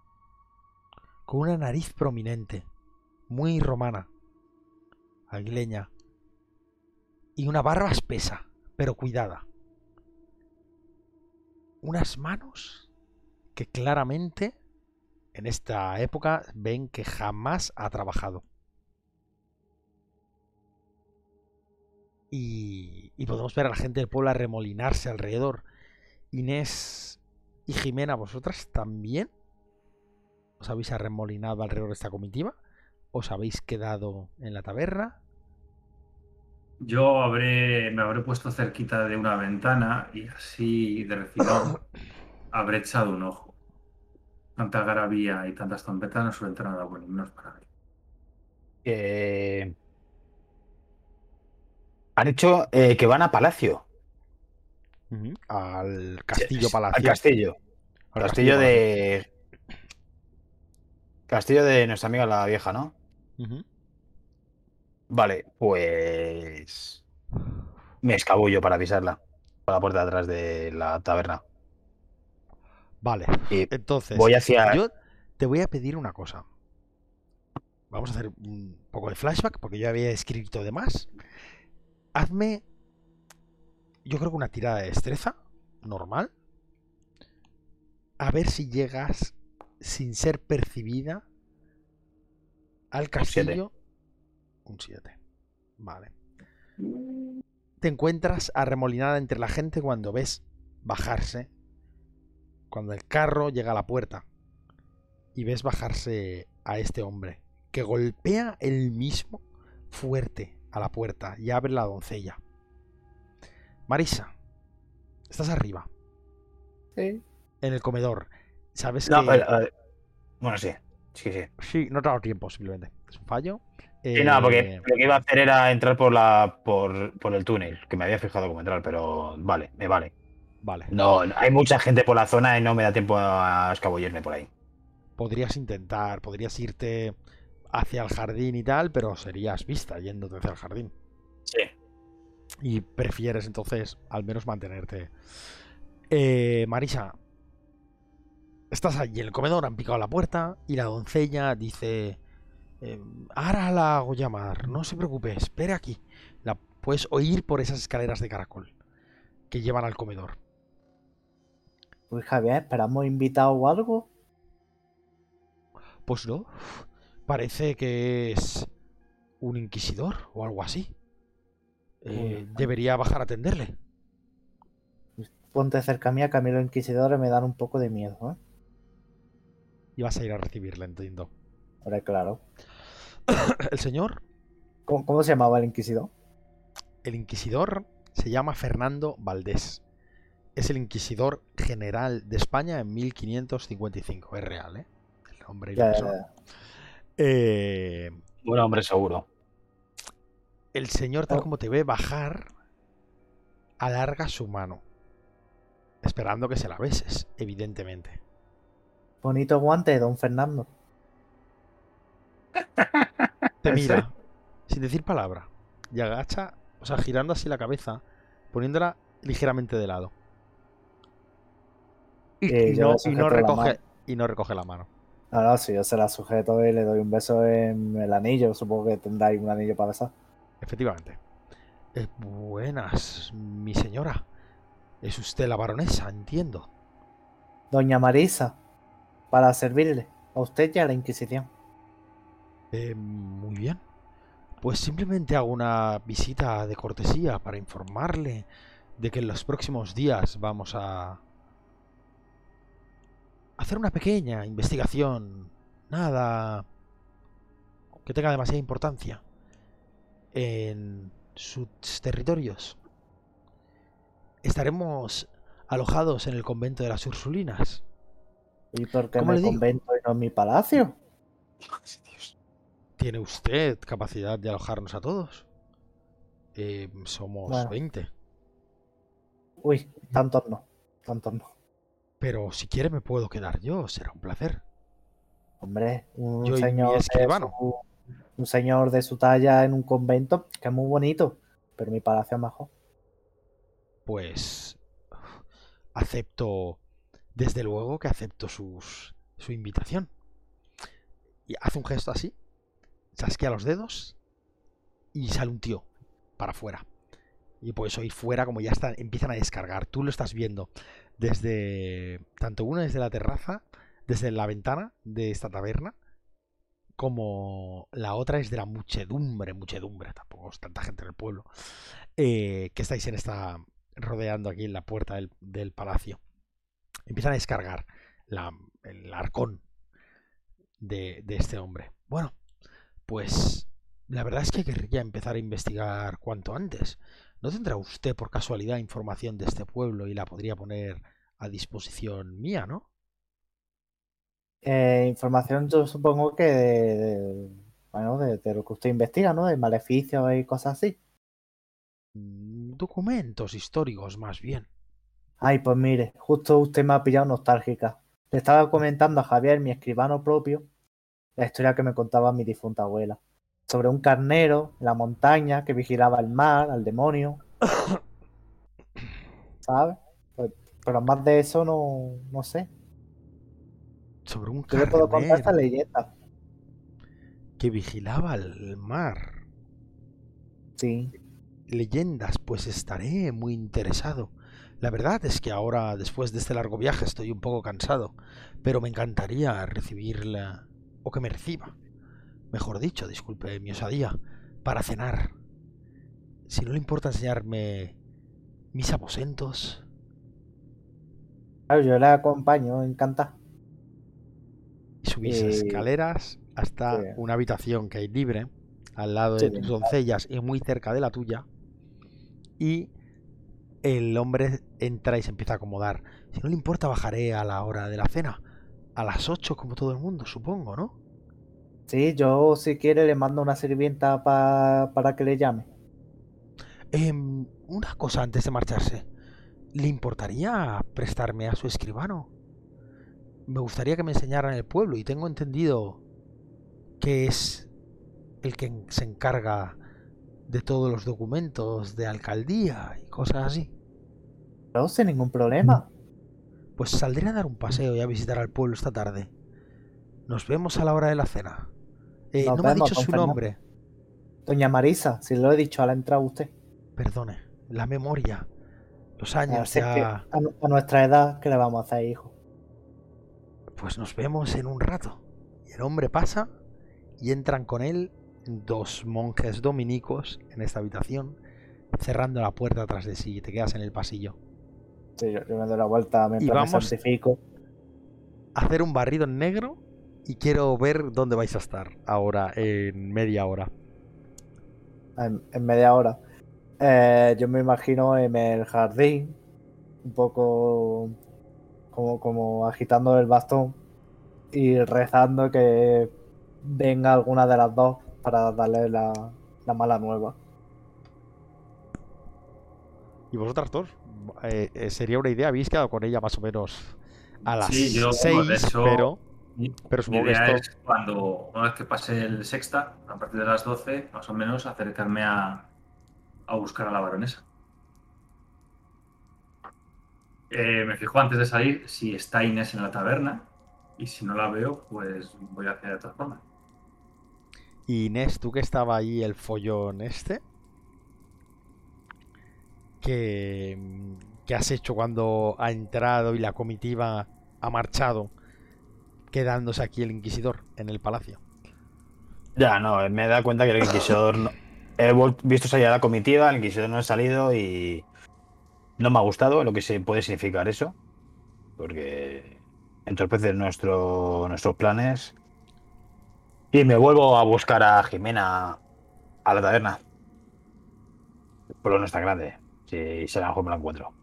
Con una nariz prominente, muy romana, aguileña. Y una barba espesa, pero cuidada. Unas manos que claramente en esta época ven que jamás ha trabajado. Y, y podemos ver a la gente del pueblo arremolinarse alrededor. Inés y Jimena, ¿vosotras también os habéis arremolinado alrededor de esta comitiva? ¿Os habéis quedado en la taberna? Yo habré, me habré puesto cerquita de una ventana y así de refilón habré echado un ojo. Tanta garabía y tantas trompetas no suelen tener nada bueno, menos para mí. Eh, Han hecho eh, que van a Palacio. Al castillo Al palacio. castillo. Al Castillo de. Castillo de nuestra amiga la vieja, ¿no? Vale, pues. Me escabullo para pisarla. Por la puerta de atrás de la taberna. Vale, Y entonces voy hacia. yo te voy a pedir una cosa. Vamos a hacer un poco de flashback porque yo había escrito de más. Hazme, yo creo que una tirada de destreza normal. A ver si llegas sin ser percibida al siete. Un 7. Vale. Te encuentras arremolinada entre la gente cuando ves bajarse. Cuando el carro llega a la puerta. Y ves bajarse a este hombre. Que golpea el mismo fuerte a la puerta y abre la doncella. Marisa, estás arriba, Sí. en el comedor. Sabes No, que. a ver, a ver. Bueno, sí. Sí, sí. Sí, no te ha dado tiempo, simplemente. Es un fallo. Sí, no, porque Eh, lo que iba a hacer era entrar por la por, por el túnel, que me había fijado cómo entrar, pero vale, me vale. Vale. No, no, hay mucha gente por la zona y no me da tiempo a escabullirme por ahí. podrías intentar, podrías irte hacia el jardín y tal, pero serías vista yéndote hacia el jardín. Sí. Y prefieres entonces al menos mantenerte. Eh, Marisa, estás allí en el comedor, han picado la puerta y la doncella dice... eh, ahora la hago llamar, no se preocupe, espere aquí. La puedes oír por esas escaleras de caracol que llevan al comedor. Uy, Javier, ¿esperamos invitado o algo? Pues no, parece que es un inquisidor o algo así. Eh, debería bajar a atenderle. Ponte cerca mía, que a mí los inquisidores me dan un poco de miedo, ¿eh? Y vas a ir a recibirle, entiendo. Hombre, claro. El señor, ¿Cómo, cómo se llamaba el inquisidor? el inquisidor, se llama Fernando Valdés. Es el inquisidor general de España en 1555. Es real, ¿eh? El nombre y la Ya, ya, persona. ya. Eh, Un hombre seguro. el señor, tal Oh. como te ve bajar, alarga su mano. Esperando que se la beses, evidentemente. Bonito guante, don Fernando. Te ¿En mira, sin decir palabra, y agacha, o sea, girando así la cabeza, poniéndola ligeramente de lado. Y, Eh, y no, y no recoge, y no recoge la mano. Ahora sí, yo se la sujeto y le doy un beso en el anillo. Supongo que tendráis un anillo para besar. Efectivamente. Eh, buenas, mi señora. Es usted la baronesa, entiendo. Doña Marisa, para servirle a usted y a la Inquisición. Eh, muy bien. Pues simplemente hago una visita de cortesía para informarle de que en los próximos días vamos a hacer una pequeña investigación, nada que tenga demasiada importancia, en sus territorios. Estaremos alojados en el convento de las Ursulinas. ¿Y por qué ¿Cómo en el digo? convento y no en mi palacio? ¿Tiene usted capacidad de alojarnos a todos? Eh, somos Bueno. 20. Uy, tantos no. Tantos no. Pero si quiere me puedo quedar yo, será un placer. Hombre, un Yo señor, de escribano. su, un señor de su talla en un convento, que es muy bonito, pero mi palacio es mejor. Pues acepto, desde luego que acepto sus, su invitación. Y hace un gesto así, chasquea los dedos y sale un tío para afuera. Y puedes oír fuera como ya están, empiezan a descargar. Tú lo estás viendo desde, tanto uno desde la terraza, desde la ventana de esta taberna, como la otra es de la muchedumbre, muchedumbre, tampoco es tanta gente en el pueblo, eh, que estáis en esta, rodeando aquí en la puerta del, del palacio. Empiezan a descargar la- el arcón de, de este hombre. Bueno, pues la verdad es que querría empezar a investigar cuanto antes. ¿No tendrá usted por casualidad información de este pueblo y la podría poner a disposición mía, no? Eh, información yo supongo que de, de- bueno, de, de lo que usted investiga, ¿no? De maleficios y cosas así. Mm, Documentos históricos, más bien. Ay, pues mire, justo usted me ha pillado nostálgica. Le estaba comentando a Javier, mi escribano propio, la historia que me contaba mi difunta abuela. Sobre un carnero en la montaña que vigilaba el mar, al demonio. ¿Sabes? Pues, pero más de eso no, no sé. Sobre un Yo le puedo contar esta carnero leyenda. que vigilaba el mar. Sí. leyendas, pues estaré muy interesado. La verdad es que ahora, después de este largo viaje, estoy un poco cansado, pero me encantaría recibirla, o que me reciba, mejor dicho, disculpe mi osadía, para cenar. Si no le importa enseñarme mis aposentos, Claro, yo le acompaño, encanta. y subís Eh, escaleras hasta sí. una habitación que hay libre, al lado de Sí. tus doncellas y muy cerca de la tuya, y el hombre entra y se empieza a acomodar. Si no le importa, bajaré a la hora de la cena. A las 8, como todo el mundo, supongo, ¿no? Sí, yo si quiere le mando una sirvienta pa- para que le llame. Em, una cosa antes de marcharse. ¿Le importaría prestarme a su escribano? me gustaría que me enseñaran el pueblo y tengo entendido que es el que se encarga de todos los documentos de alcaldía y cosas así. No, sin ningún problema. Pues saldré a dar un paseo y a visitar al pueblo esta tarde. Nos vemos a la hora de la cena. Eh, no me ha dicho su Fernando. nombre. Doña Marisa, si lo he dicho a la entrada usted. Perdone, la memoria. Los años que a nuestra edad, ¿qué le vamos a hacer, hijo? Pues nos vemos en un rato. Y el hombre pasa y entran con él dos monjes dominicos en esta habitación, cerrando la puerta tras de sí y te quedas en el pasillo. Sí, yo, yo me doy la vuelta mientras vamos- me santifico. Hacer un barrido en negro y quiero ver dónde vais a estar ahora en media hora. en, en media hora. Eh, yo me imagino en el jardín, un poco como, como agitando el bastón y rezando que venga alguna de las dos para darle la, la mala nueva. ¿Y vosotras dos? Eh, eh, sería una idea, habéis quedado con ella más o menos a las Sí, yo, 6, de hecho, pero, pero mi supongo que esto... es cuando, una vez que pase el sexta, a partir de las 12, más o menos, acercarme a, a buscar a la baronesa. Eh, me fijo antes de salir si está Inés en la taberna y si no la veo, pues voy hacia de todas formas. Y Inés, tú que estaba ahí el follón este, ¿qué, qué has hecho cuando ha entrado y la comitiva ha marchado, quedándose aquí el inquisidor en el palacio? Ya, no, me he dado cuenta que el Inquisidor. He visto salir a la comitiva, el Inquisidor no ha salido y. No me ha gustado lo que se puede significar eso. Porque entorpece nuestro, nuestros planes. Y me vuelvo a buscar a Jimena a la taberna. El pueblo no es tan grande. Si se a lo mejor me lo encuentro.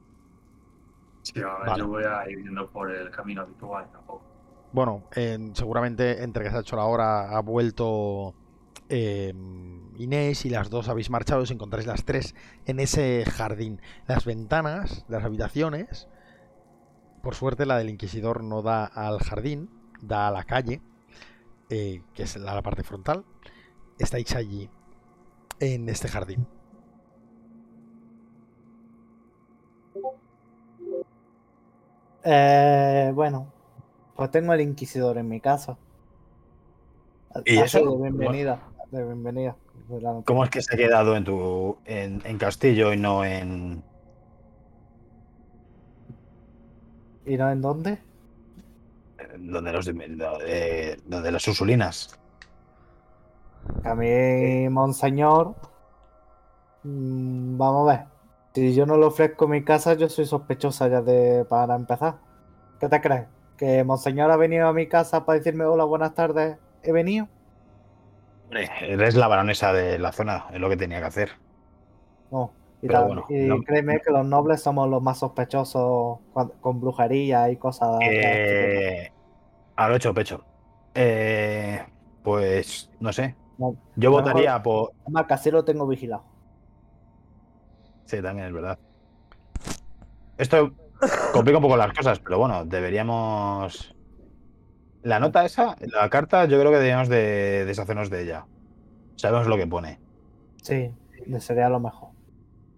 Sí, a ver, Vale. yo voy a ir yendo por el camino habitual tampoco. Bueno, en- seguramente entre que se ha hecho la hora ha vuelto eh, Inés y las dos habéis marchado y os encontráis las tres en ese jardín. Las ventanas, las habitaciones, por suerte la del inquisidor no da al jardín, da a la calle, eh, que es la, la parte frontal. Estáis allí, en este jardín. Eh, bueno, pues tengo el inquisidor en mi casa. ¿Y eso? De bienvenida. De bienvenida. de la noche. ¿Cómo es que se ha quedado en tu. en, en Castillo y no en. ¿Y no en dónde? donde los donde, donde las Ursulinas? A mí, monseñor. mm, vamos a ver. Si yo no le ofrezco mi casa, yo soy sospechosa ya de para empezar. ¿Qué te crees? ¿Que monseñor ha venido a mi casa para decirme hola, buenas tardes? ¿He venido? Hombre, eres la baronesa de la zona, es lo que tenía que hacer. No. Y, Pero tal- bueno, y no- créeme que los nobles somos los más sospechosos con brujería y cosas. este. Eh, a lo hecho pecho. Eh, pues no sé. No, Yo votaría por. Además, casi lo tengo vigilado. Sí, también es verdad. Esto complica un poco las cosas, pero bueno, deberíamos. La nota esa, la carta, yo creo que deberíamos de deshacernos de ella. Sabemos lo que pone. Sí, sería lo mejor.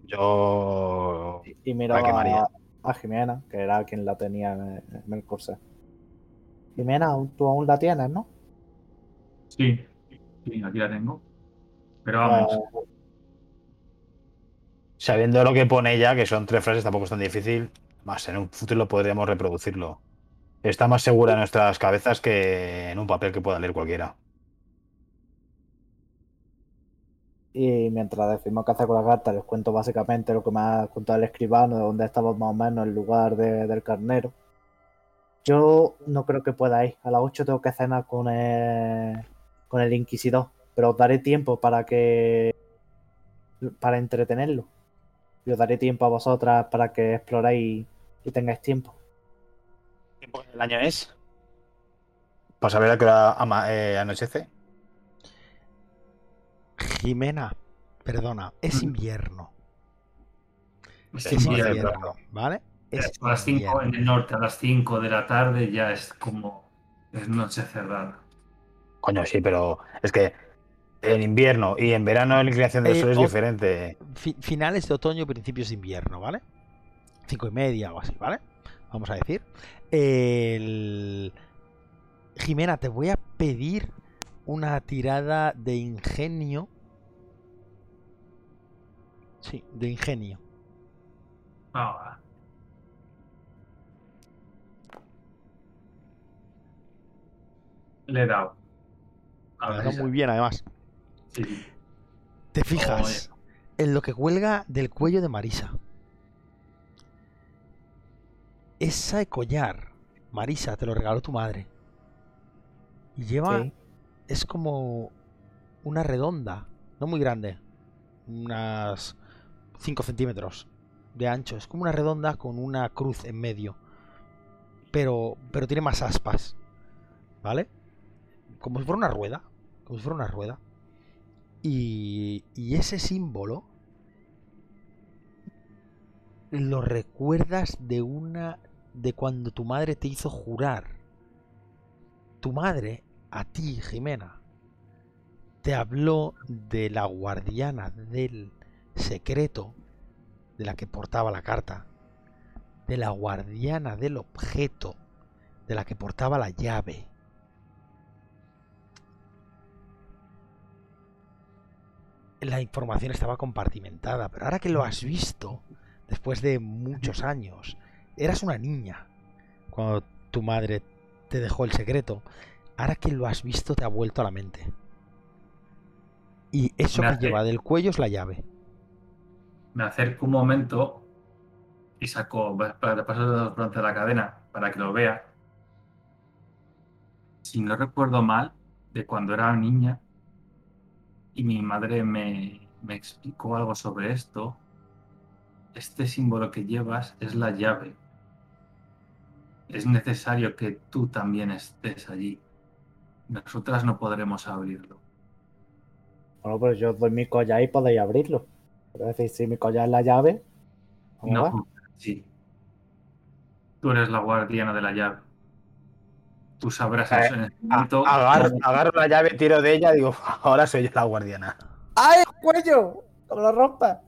Yo. Y miro La quemaría. a, a Jimena, que era quien la tenía en, en el corsé. Jimena, tú aún la tienes, ¿no? Sí, sí, aquí la tengo. Pero vamos, Eh, Sabiendo lo que pone ella, que son tres frases, tampoco es tan difícil. Más en un futuro podríamos reproducirlo. Está más segura en nuestras cabezas que en un papel que pueda leer cualquiera. y mientras decimos qué hacer con la carta, les cuento básicamente lo que me ha contado el escribano, de dónde estamos más o menos, el lugar de- del carnero. Yo no creo que pueda ir. A las 8 tengo que cenar con el, con el inquisidor, pero os daré tiempo para que. para entretenerlo. Y os daré tiempo a vosotras para que exploréis y tengáis tiempo. ¿Qué el año es? Para saber a qué hora ama- eh, anochece. Jimena, perdona, es Mm. invierno. es Es Sí, invierno. invierno, ¿vale? es a las 5 en el norte, a las 5 de la tarde ya es como es noche cerrada. Coño, sí, pero es que en invierno y en verano la inclinación del Eh, sol es o- diferente. Fi- finales de otoño, principios de invierno, ¿vale? Cinco y media o así, ¿vale? Vamos a decir. El... Jimena, te voy a pedir una tirada de ingenio. Sí, de ingenio. Ah, le he dado. A ver, dado muy bien, además. Sí. Te fijas en lo que cuelga del cuello de Marisa. Ese collar, Marisa, te lo regaló tu madre. Y lleva Sí. es como una redonda, no muy grande, unas 5 centímetros de ancho. Es como una redonda con una cruz en medio, pero, pero tiene más aspas, ¿vale? Como si fuera una rueda, como si fuera una rueda. Y, y ese símbolo lo recuerdas de una de cuando tu madre te hizo jurar. Tu madre, a ti, Jimena, te habló de la guardiana del secreto de la que portaba la carta, de la guardiana del objeto de la que portaba la llave. La información estaba compartimentada, pero ahora que lo has visto, después de muchos años, eras una niña cuando tu madre te dejó el secreto. Ahora que lo has visto, te ha vuelto a la mente. Y eso Me que lleva del cuello es la llave. Me acerco un momento y saco, para pasar durante la cadena para que lo vea. Si no recuerdo mal, de cuando era niña y mi madre me, me explicó algo sobre esto, este símbolo que llevas es la llave. Es necesario que tú también estés allí. Nosotras no podremos abrirlo. Bueno, pues yo doy mi collar y podéis abrirlo. Es decir, si mi collar es la llave, ¿cómo va? No, sí. Tú eres la guardiana de la llave. Tú sabrás Eh, en A- momento. agarro, agarro la llave, tiro de ella, digo, ahora soy yo la guardiana. ¡Ay, el cuello! ¡No me lo rompas!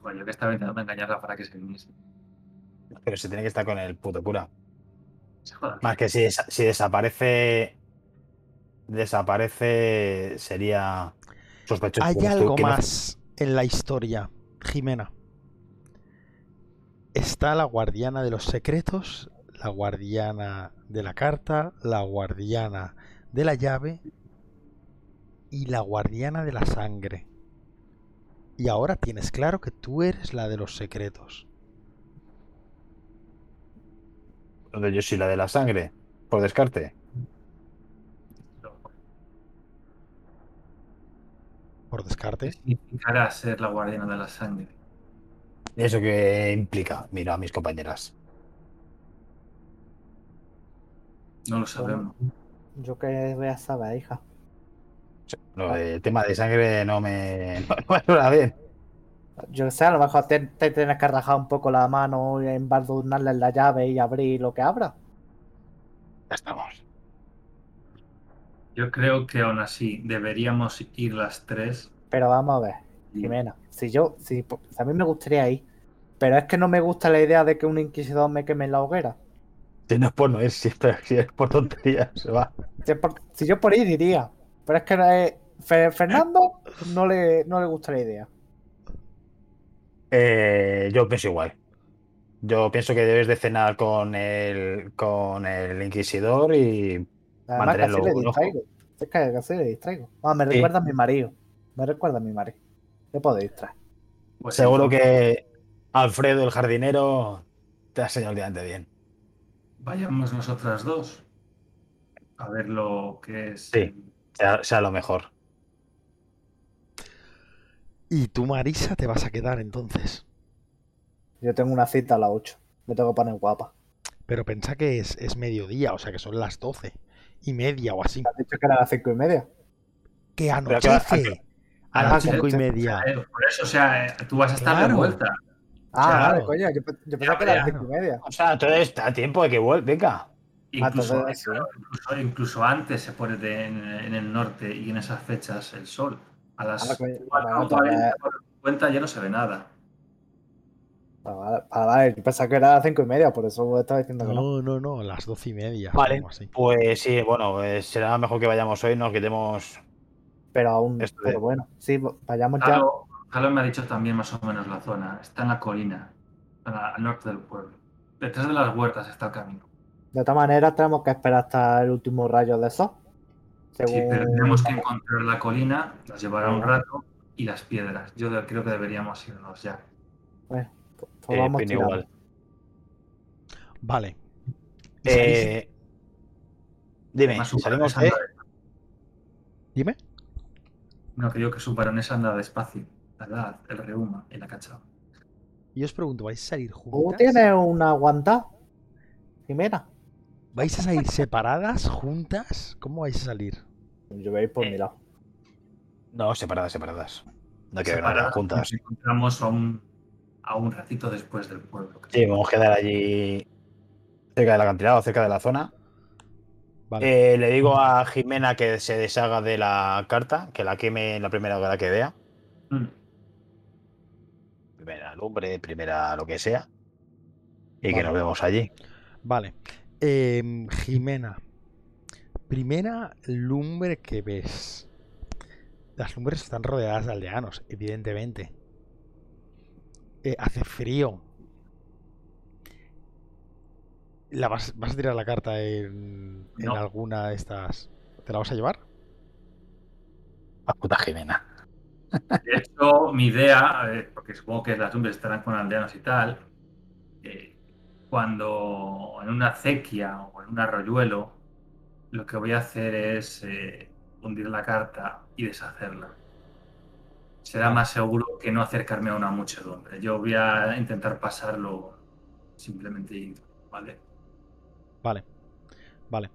Joder, yo que estaba intentando engañarla para que se viniese. Pero se tiene que estar con el puto cura. Más que si, desa- si desaparece. Desaparece. Sería sospechoso. Hay algo más en la historia, Jimena. Está la guardiana de los secretos, la guardiana de la carta, la guardiana de la llave y la guardiana de la sangre. Y ahora tienes claro que tú eres la de los secretos. Donde yo soy la de la sangre. Por descarte. Por ¿Qué descarte. significará ser la guardiana de la sangre? ¿Eso que implica? Mira a mis compañeras. No lo sabemos. Yo que voy a saber, hija. No, el tema de sangre no me. No, me suena bien. Yo sé, a lo mejor te, te tienes que rajar un poco la mano y embadurnarle la llave y abrir lo que abra. Ya estamos. Yo creo que aún así deberíamos ir las tres. Pero vamos a ver, Jimena. Si yo, si, a mí me gustaría ir, pero es que no me gusta la idea de que un inquisidor me queme en la hoguera. Si no es por no ir, si es, si es por tonterías, se va. Si, es por- si yo por ir diría, pero es que Fe- Fernando no le, no le gusta la idea. Eh, yo pienso igual. Yo pienso que debes de cenar con el, con el inquisidor y Además, casi le ojo. distraigo. Es que casi le distraigo. Ah, me Sí. recuerda a mi marido. Me recuerda a mi marido. Le puedo distraer. pues seguro que Alfredo, el jardinero, te ha enseñado el bien. Vayamos nosotras dos a ver lo que es. Sí. Sea, sea lo mejor. Y tú, Marisa, te vas a quedar entonces. Yo tengo una cita a las 8. Me tengo que poner guapa. Pero pensá que es, es mediodía, o sea que son las doce y media o así. ¿Te has dicho que era a las 5 y media? Que anochece a las que cinco y anochece. media. Por eso, o sea, eh, tú vas a estar de Claro. vuelta. Ah, Claro. vale, coño. Yo, pe- yo pensaba que era las claro. cinco y media. O sea, entonces está a tiempo de que vuelva. Venga. Incluso, sí. incluso, incluso antes se pone de- en, en el norte y en esas fechas el sol. A las Ah, coño. 4, Bueno, 50 ya no se ve nada. Ah, vale, vale, vale, yo pensaba que era las cinco y media, por eso estaba diciendo que no. No, no, no, las doce y media. Vale. así. Pues sí, bueno, pues será mejor que vayamos hoy, nos quitemos. Pero aún, de- pero bueno, sí, vayamos ya. Carlos, me ha dicho también más o menos la zona. Está en la colina, al norte del pueblo. Detrás de las huertas está el camino. De todas maneras, tenemos que esperar hasta el último rayo de sol. Sí, Según... pero tenemos que encontrar la colina, nos llevará un rato, y las piedras. Yo creo que deberíamos irnos ya. Pues Eh, vamos opino tirando. igual. Vale. Eh, dime, salimos de. Dime. No, digo que su baronesa anda despacio. La edad, el reuma y la cacha. Y os pregunto, ¿vais a salir ¿Tú juntas? tienes una aguantada? Jimena. ¿Vais a salir separadas, juntas? ¿Cómo vais a salir? Yo voy a ir por Eh, mi lado. No, separadas, separadas. No quiero nada juntas. Nos encontramos a un, a un ratito después del pueblo. Sí, vamos a quedar allí cerca del acantilado, cerca de la zona. Vale. Eh, le digo a Jimena que se deshaga de la carta, que la queme la primera hora que vea. Mm. Primera lumbre, primera lo que sea. Y que nos vemos allí. Vale. Em, Jimena. Primera lumbre que ves. Las lumbres están rodeadas de aldeanos, evidentemente. Eh, hace frío. ¿La vas, vas a tirar la carta en, en No. alguna de estas? ¿Te la vas a llevar? La puta Jimena. De hecho, mi idea, eh, porque supongo que las lumbres estarán con aldeanos y tal, eh, cuando en una acequia o en un arroyuelo, lo que voy a hacer es eh, hundir la carta y deshacerla. Será más seguro que no acercarme a una muchedumbre. Yo voy a intentar pasarlo simplemente ¿vale? Vale. Vale.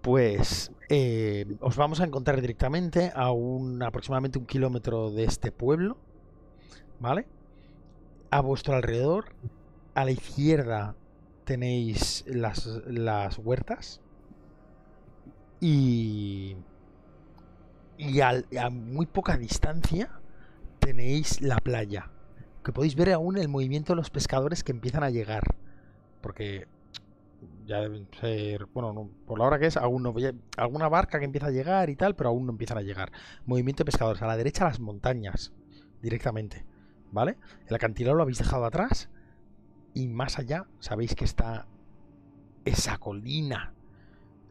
Pues eh, os vamos a encontrar directamente a un aproximadamente un kilómetro de este pueblo. ¿Vale? A vuestro alrededor, a la izquierda tenéis las, las huertas. Y. Y a muy poca distancia tenéis la playa. Que podéis ver aún el movimiento de los pescadores que empiezan a llegar. Porque ya deben ser, bueno, no, por la hora que es, aún no alguna barca que empieza a llegar y tal, pero aún no empiezan a llegar. Movimiento de pescadores, a la derecha las montañas, directamente, ¿vale? El acantilado lo habéis dejado atrás y más allá sabéis que está esa colina.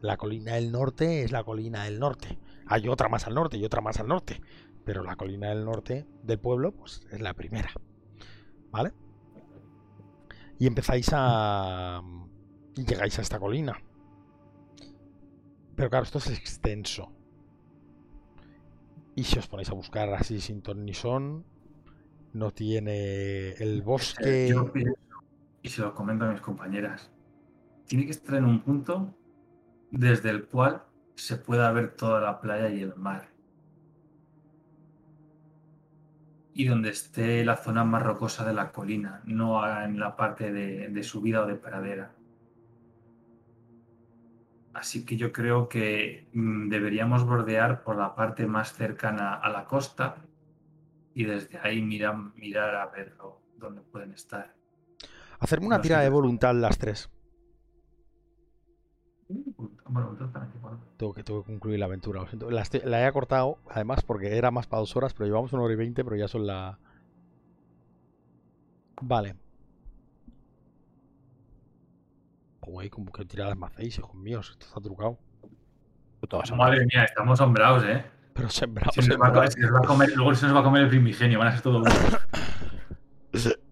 La colina del norte es la colina del norte. Hay otra más al norte y otra más al norte, pero la colina del norte del pueblo, pues es la primera, ¿vale? Y empezáis a y llegáis a esta colina. Pero claro, esto es extenso. Y si os ponéis a buscar así sin ton ni son, no tiene el bosque. Yo pienso, y se lo comento a mis compañeras, tiene que estar en un punto desde el cual se pueda ver toda la playa y el mar. Y donde esté la zona más rocosa de la colina, no en la parte de, de subida o de pradera. Así que yo creo que mm, deberíamos bordear por la parte más cercana a la costa y desde ahí mirar, mirar a ver dónde pueden estar. Hacerme una no tira sé de voluntad las tres. Bueno. Tengo que, tengo que concluir la aventura. lo siento. La, estoy- la he acortado, además, porque era más para dos horas, pero llevamos una hora y veinte, pero ya son la. Vale. Joder, como que tiradas me hacéis, hijos míos. Esto está trucado. Madre mía, estamos sombrados, ¿eh? Pero sembrado, Se sembrado. luego se nos va a comer el primigenio, van a ser todo uno.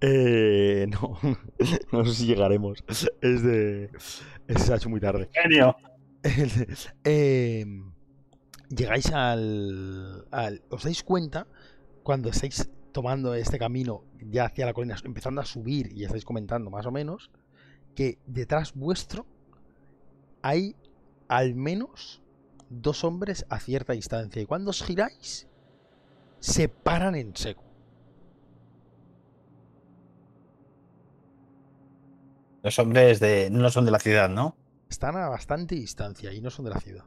Eh, no, no sé si llegaremos. Es de. Es, se ha hecho muy tarde. Genio. Eh, llegáis al, al- ¿Os dais cuenta cuando estáis tomando este camino ya hacia la colina, empezando a subir y estáis comentando más o menos, que detrás vuestro hay al menos dos hombres a cierta distancia y cuando os giráis se paran en seco. Los hombres de, no son de la ciudad, ¿no? Están a bastante distancia y no son de la ciudad.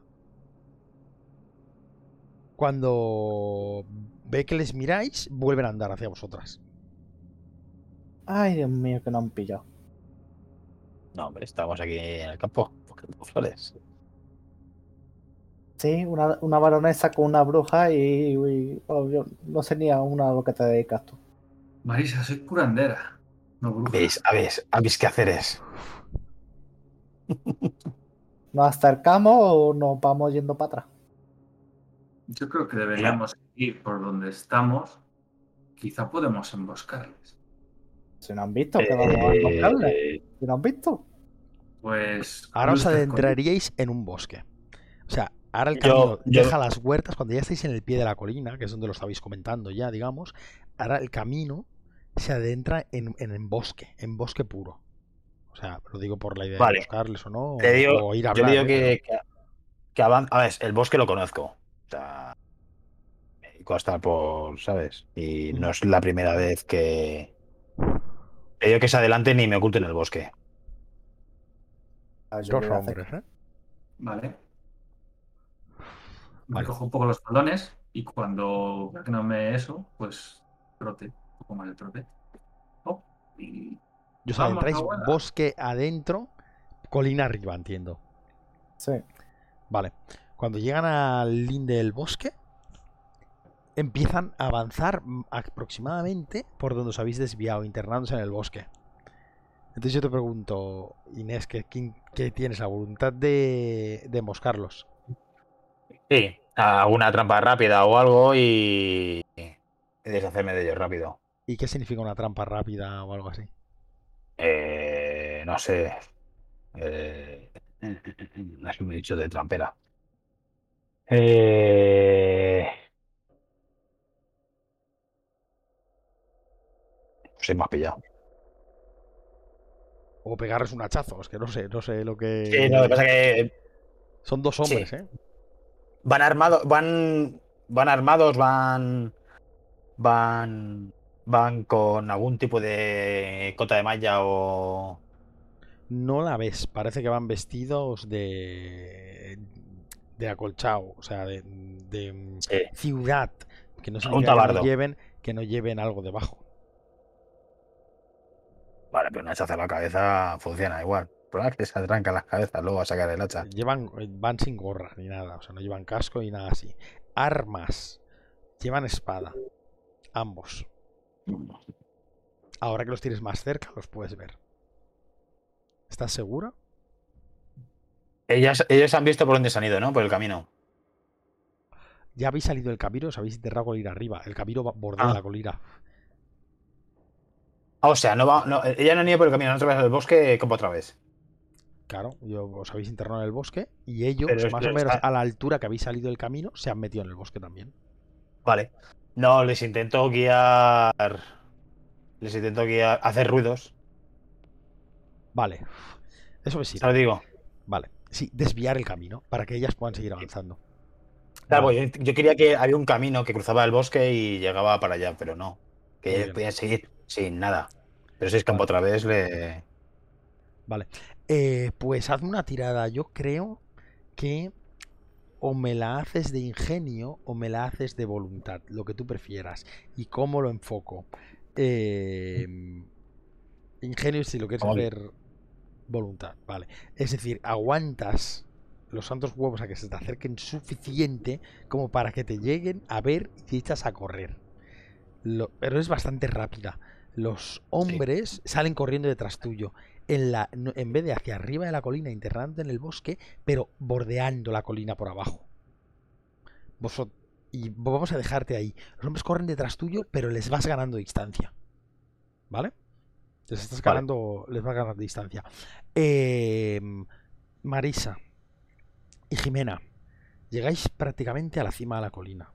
Cuando ve que les miráis, vuelven a andar hacia vosotras. Ay, Dios mío, que no han pillado. No, hombre, estamos aquí en el campo. buscando flores. Sí, una, una baronesa con una bruja y, y- bueno, yo no sé ni a una a lo que te dedicas tú. Marisa, soy curandera. No bruja. ¿Veis? ¿Habéis, ¿Habéis qué hacer es? ¿Nos acercamos o nos vamos yendo para atrás? Yo creo que deberíamos ir por donde estamos. Quizá podemos emboscarles. Si no han visto, que vamos a emboscarle. Eh, Si no han visto. Pues. Ahora os adentraríais en un bosque. O sea, ahora el Yo- camino yo- deja las huertas. Cuando ya estáis en el pie de la colina, que es donde lo estabais comentando ya, digamos, ahora el camino se adentra en, en, en bosque, en bosque puro. O sea, lo digo por la idea Vale. de buscarles o no, Te digo- o ir a yo hablar. digo ¿eh? que, que, que avan- A ver, el bosque lo conozco. O sea, me dedico a estar por, ¿sabes? Y no es la primera vez que. Digo que se adelante ni me oculto en el bosque. Ah, yo Dos hombres, ¿eh? Vale. Me Vale. cojo un poco los talones y cuando que no me eso, pues trote. Un poco más de trote. Oh, y Y os Vamos, adentráis abuela. bosque adentro, colina arriba, entiendo. Sí. Vale. Cuando llegan al linde del bosque, empiezan a avanzar aproximadamente por donde os habéis desviado, internándose en el bosque. Entonces yo te pregunto, Inés, ¿qué, tienes? ¿La voluntad de, de emboscarlos? Sí, alguna trampa rápida o algo y. y deshacerme de ellos rápido. ¿Y qué significa una trampa rápida o algo así? Eh, no sé. Eh, no sé, me he dicho de trampera. Eh, me has pillado. O pegarles un hachazo, es que no sé, no sé lo que... Sí, no, lo que pasa es que Son dos hombres, ¿eh? van armados, van, van armados, van, van, van con algún tipo de cota de malla o No la ves, parece que van vestidos de de acolchado, o sea, de, de Sí. ciudad, que no que tabardo. lleven que no lleven algo debajo. Vale, pero un hachazo a la cabeza funciona igual. Es que se atrancan las cabezas luego a sacar el hacha. Llevan van sin gorra ni nada, o sea, no llevan casco ni nada así. Armas, llevan espada, ambos. Ahora que los tienes más cerca, los puedes ver. ¿Estás segura? Ellas, ellos han visto por dónde se han ido, ¿no? Por el camino. Ya habéis salido del camino, os habéis enterrado colina arriba. El camino va- bordea Ah. la colina. Ah, o sea, no va, no, ella no han ido por el camino, han atravesado el bosque como otra vez. Claro, yo, os habéis internado en el bosque y ellos, Pero más pero o menos está- a la altura que habéis salido del camino, se han metido en el bosque también. Vale. No, les intento guiar. Les intento guiar, hacer ruidos. Vale. Eso me sirve. ¿Sabes? Digo. Vale. Sí, desviar el camino para que ellas puedan seguir avanzando. Claro, Vale. pues yo, yo quería que había un camino que cruzaba el bosque y llegaba para allá, pero no. Que ellos podían seguir sin nada. Pero si es campo otra vez, le. Eh, pues hazme una tirada. Yo creo que o me la haces de ingenio o me la haces de voluntad, lo que tú prefieras. ¿Y cómo lo enfoco? Eh, ingenio si lo quieres ¿Cómo? hacer voluntad, vale. Es decir, aguantas los santos huevos a que se te acerquen suficiente como para que te lleguen a ver y te echas a correr. Lo- pero es bastante rápida. Los hombres salen corriendo detrás tuyo en, la, en vez de hacia arriba de la colina, internando en el bosque, pero bordeando la colina por abajo. Y vamos a dejarte ahí. Los hombres corren detrás tuyo, pero les vas ganando distancia. ¿Vale? Les estás Vale. ganando, les vas ganando distancia. Eh, Marisa y Jimena, llegáis prácticamente a la cima de la colina.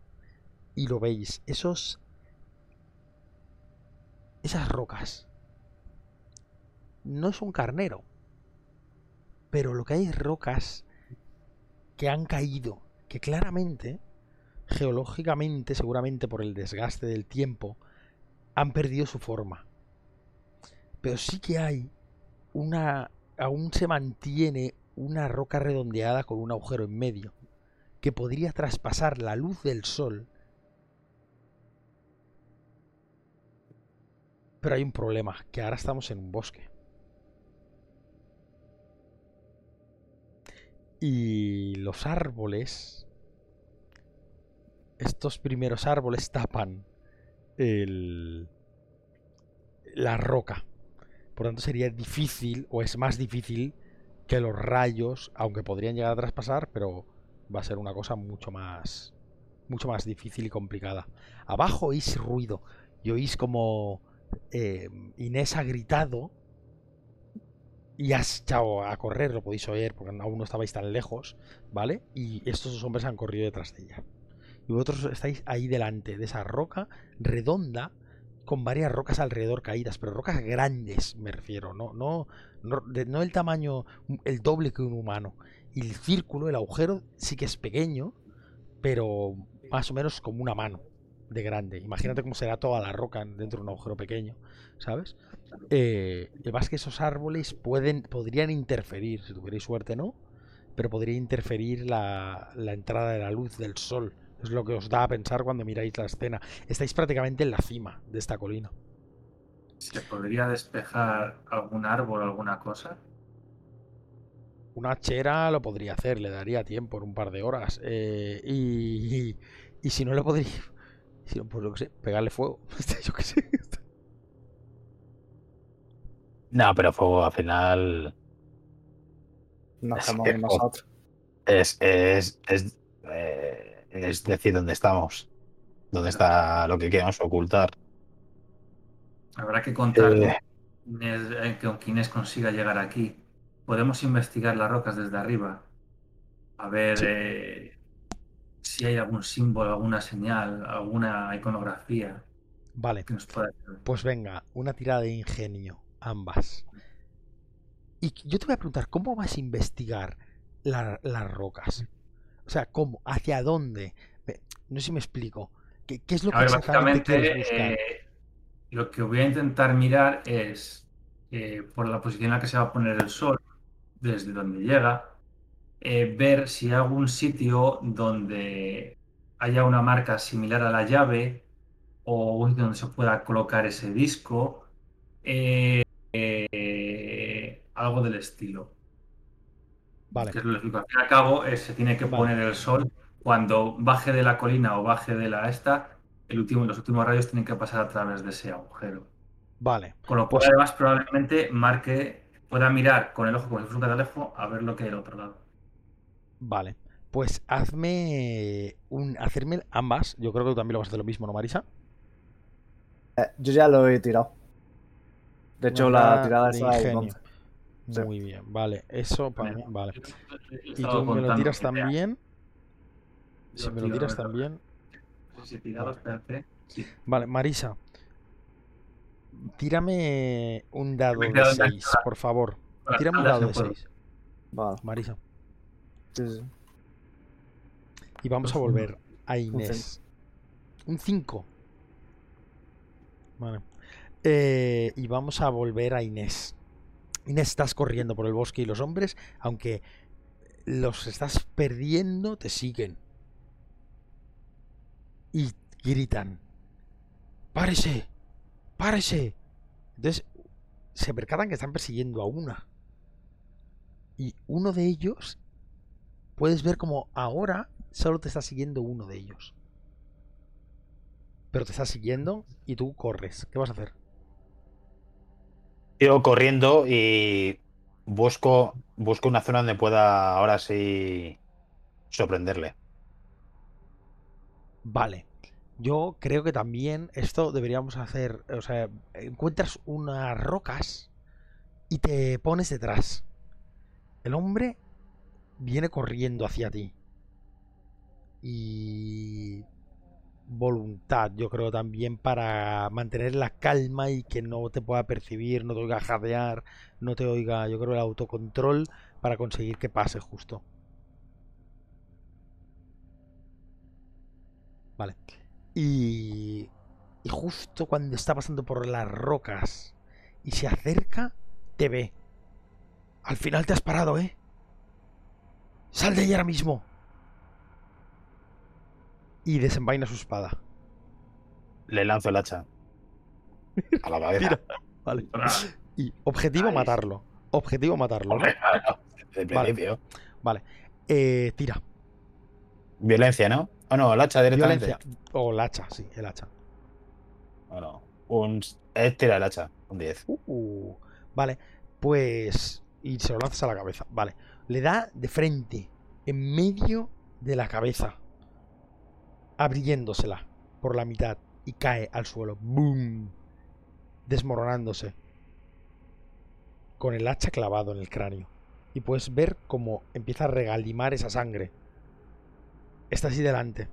Y lo veis, esos. Esas rocas no es un carnero. Pero lo que hay es rocas que han caído, que claramente, geológicamente, seguramente por el desgaste del tiempo, han perdido su forma. Pero sí que hay una. aún se mantiene una roca redondeada con un agujero en medio, que podría traspasar la luz del sol. Pero hay un problema, que ahora estamos en un bosque. Y los árboles, estos primeros árboles tapan el, la roca. Por tanto, sería difícil, o es más difícil, que los rayos, aunque podrían llegar a traspasar, pero va a ser una cosa mucho más, mucho más difícil y complicada. Abajo oís ruido y oís como eh, Inés ha gritado y has echado a correr, lo podéis oír porque aún no estabais tan lejos, ¿vale? Y estos dos hombres han corrido detrás de ella. Y vosotros estáis ahí delante de esa roca redonda con varias rocas alrededor caídas, pero rocas grandes, me refiero, no, no, no el tamaño, el doble que un humano. Y el círculo, el agujero, sí que es pequeño, pero más o menos como una mano de grande. Imagínate cómo será toda la roca dentro de un agujero pequeño, ¿sabes? Eh, y más que esos árboles pueden, podrían interferir, si tuvierais suerte, ¿no? Pero podría interferir la, la entrada de la luz del sol. Es lo que os da a pensar cuando miráis la escena. Estáis prácticamente en la cima de esta colina. ¿Se podría despejar algún árbol o alguna cosa? Una chera lo podría hacer, le daría tiempo en un par de horas. eh, y, y, y si no le podría. Si no, pues lo que sé, pegarle fuego. Yo qué sé. No, pero fuego al final Nos Es que- nosotros. es, es, es, eh, es decir dónde estamos. Dónde está lo que queremos ocultar. Habrá que contar Eh. Inés- eh, que Inés consiga llegar aquí. Podemos investigar las rocas desde arriba. A ver Sí. eh, si hay algún símbolo, alguna señal, alguna iconografía Vale, que nos pueda pues venga, una tirada de ingenio, ambas. Y yo te voy a preguntar, ¿cómo vas a investigar la- las rocas? O sea, ¿cómo? ¿Hacia dónde? No sé si me explico. ¿Qué, qué es lo que A ver, exactamente quieres básicamente, eh, lo que voy a intentar mirar es eh, por la posición en la que se va a poner el sol, desde donde llega, eh, ver si hay algún sitio donde haya una marca similar a la llave o donde se pueda colocar ese disco, eh, eh, algo del estilo. Vale, Que es lo lógico. Al fin y al cabo, se tiene que Vale. poner el sol. Cuando baje de la colina o baje de la esta, el último, los últimos rayos tienen que pasar a través de ese agujero. vale. Con lo cual, Pues- además, probablemente marque, pueda mirar con el ojo como si fuese un catalejo a ver lo que hay al otro lado. Vale, pues hazme un, hacerme ambas. Yo creo que tú también lo vas a hacer lo mismo, ¿no, Marisa? Eh, yo ya lo he tirado. De hecho, Una la tirada es ingenio. 11. Sí. Muy bien, vale. Eso para mí, vale. Y tú me lo tiras también. Si me lo tiras también. Sé si he tirado, espérate. Vale, Marisa. Tírame un dado de quedado 6, enganchada. por favor. Tírame un dado de puedo. 6, Vale. Marisa. Sí, sí. Y vamos a Pues un- volver a Inés. Un 5. Vale. Eh, y vamos a volver a Inés. Inés, estás corriendo por el bosque y los hombres, aunque los estás perdiendo, te siguen. Y gritan. ¡Párese! ¡Párese! Entonces, se percatan que están persiguiendo a una. Y uno de ellos, puedes ver como ahora solo te está siguiendo uno de ellos. Pero te está siguiendo y tú corres. ¿Qué vas a hacer? Sigo corriendo y busco, busco una zona donde pueda ahora sí sorprenderle. Vale. Yo creo que también esto deberíamos hacer. O sea, encuentras unas rocas y te pones detrás. El hombre viene corriendo hacia ti. Y voluntad, yo creo también para mantener la calma y que no te pueda percibir, no te oiga jadear, no te oiga, yo creo el autocontrol para conseguir que pase justo. Vale. Y, y justo cuando está pasando por las rocas y se acerca, te ve. Al final te has parado, ¿eh? Sal de ahí ahora mismo. Y desenvaina su espada. Le lanzo el hacha. A la cabeza. Tira. Vale. Y objetivo matarlo. Objetivo matarlo. ¿no? Hombre, desde el principio. Vale. Eh, tira. Violencia, ¿no? O no, el hacha directamente. Violencia. O el hacha, sí, el hacha. O no. Un... Tira el hacha. Un 10. Uh, vale, pues. Y se lo lanzas a la cabeza. Vale. Le da de frente, en medio de la cabeza, abriéndosela por la mitad y cae al suelo. ¡Boom! Desmoronándose. Con el hacha clavado en el cráneo. Y puedes ver cómo empieza a regalimar esa sangre. Está así delante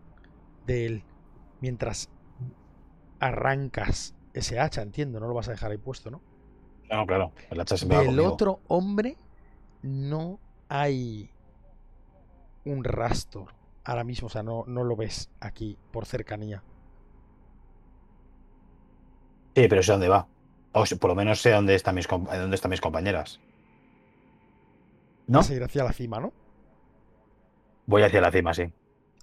de él. Mientras arrancas ese hacha, entiendo, no lo vas a dejar ahí puesto, ¿no? No, claro. El hacha va Del conmigo. otro hombre no hay un rastro ahora mismo, o sea, no, no lo ves aquí por cercanía. Sí, pero sé dónde va. O por lo menos sé dónde están mis, com- dónde están mis compañeras. ¿No? Vas a ir hacia la cima, ¿no? Voy hacia la cima, sí.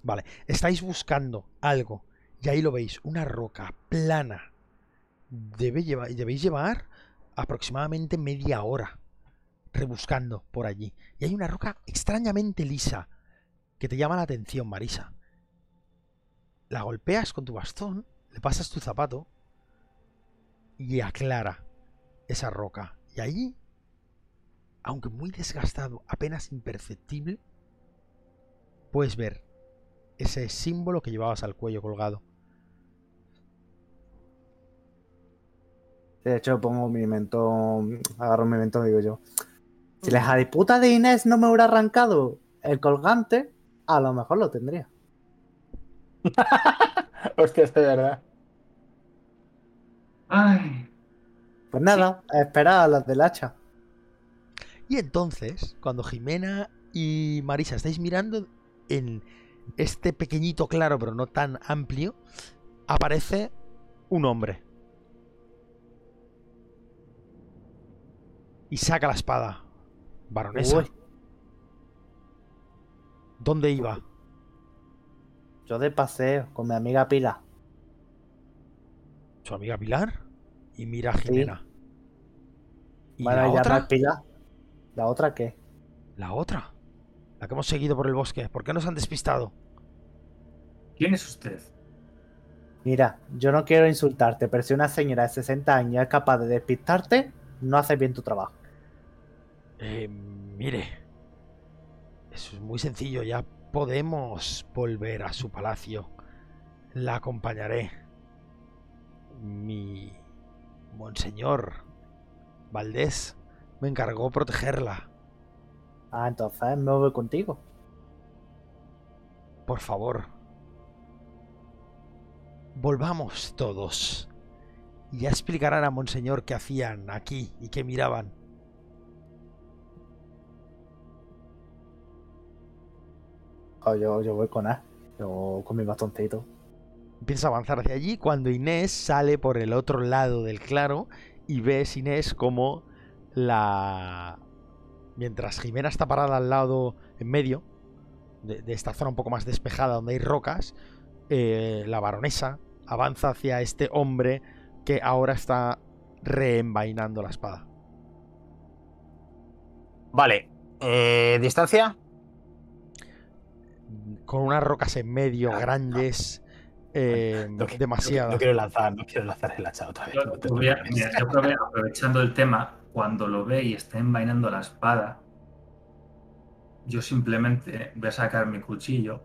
Vale, estáis buscando algo y ahí lo veis, una roca plana. Debe llevar, debéis llevar aproximadamente media hora rebuscando por allí. Y hay una roca extrañamente lisa que te llama la atención, Marisa. La golpeas con tu bastón, le pasas tu zapato y aclara esa roca. Y allí, aunque muy desgastado, apenas imperceptible, puedes ver ese símbolo que llevabas al cuello colgado. De hecho, pongo mi mentón, agarro mi mentón digo yo. Si la hija de puta de Inés no me hubiera arrancado el colgante, a lo mejor lo tendría. Hostia, es verdad. Ay, Pues nada, a esperar a las del hacha. Y entonces, cuando Jimena y Marisa estáis mirando en este pequeñito claro, pero no tan amplio, aparece un hombre. Y saca la espada. Baronesa. Uy. ¿Dónde iba? Yo de paseo con mi amiga Pila. Su amiga Pilar. Y mira a Jimena. ¿Y Bueno, la otra? es Pila. ¿La otra qué? La otra. La que hemos seguido por el bosque. ¿Por qué nos han despistado? ¿quién es usted? Mira, yo no quiero insultarte, pero si una señora de 60 años es capaz de despistarte, no haces bien tu trabajo. Eh, mire, eso es muy sencillo, ya podemos volver a su palacio. La acompañaré. Mi monseñor Valdés me encargó protegerla. Ah, entonces me voy contigo. Por favor. Volvamos todos. Y ya explicarán a monseñor qué hacían aquí y qué miraban. O yo, yo voy con él. Yo con mi bastoncito. Empieza a avanzar hacia allí cuando Inés sale por el otro lado del claro y ves Inés como la... Mientras Jimena está parada al lado, en medio, de, de esta zona un poco más despejada donde hay rocas, eh, la baronesa avanza hacia este hombre que ahora está reenvainando la espada. Vale. Eh, ¿Distancia? Con unas rocas en medio, Ah, grandes, eh, No, demasiadas. No, no quiero lanzar, no quiero lanzar el hacha otra vez. Yo, no voy a- mira, yo creo que aprovechando el tema, cuando lo ve y está envainando la espada, yo simplemente voy a sacar mi cuchillo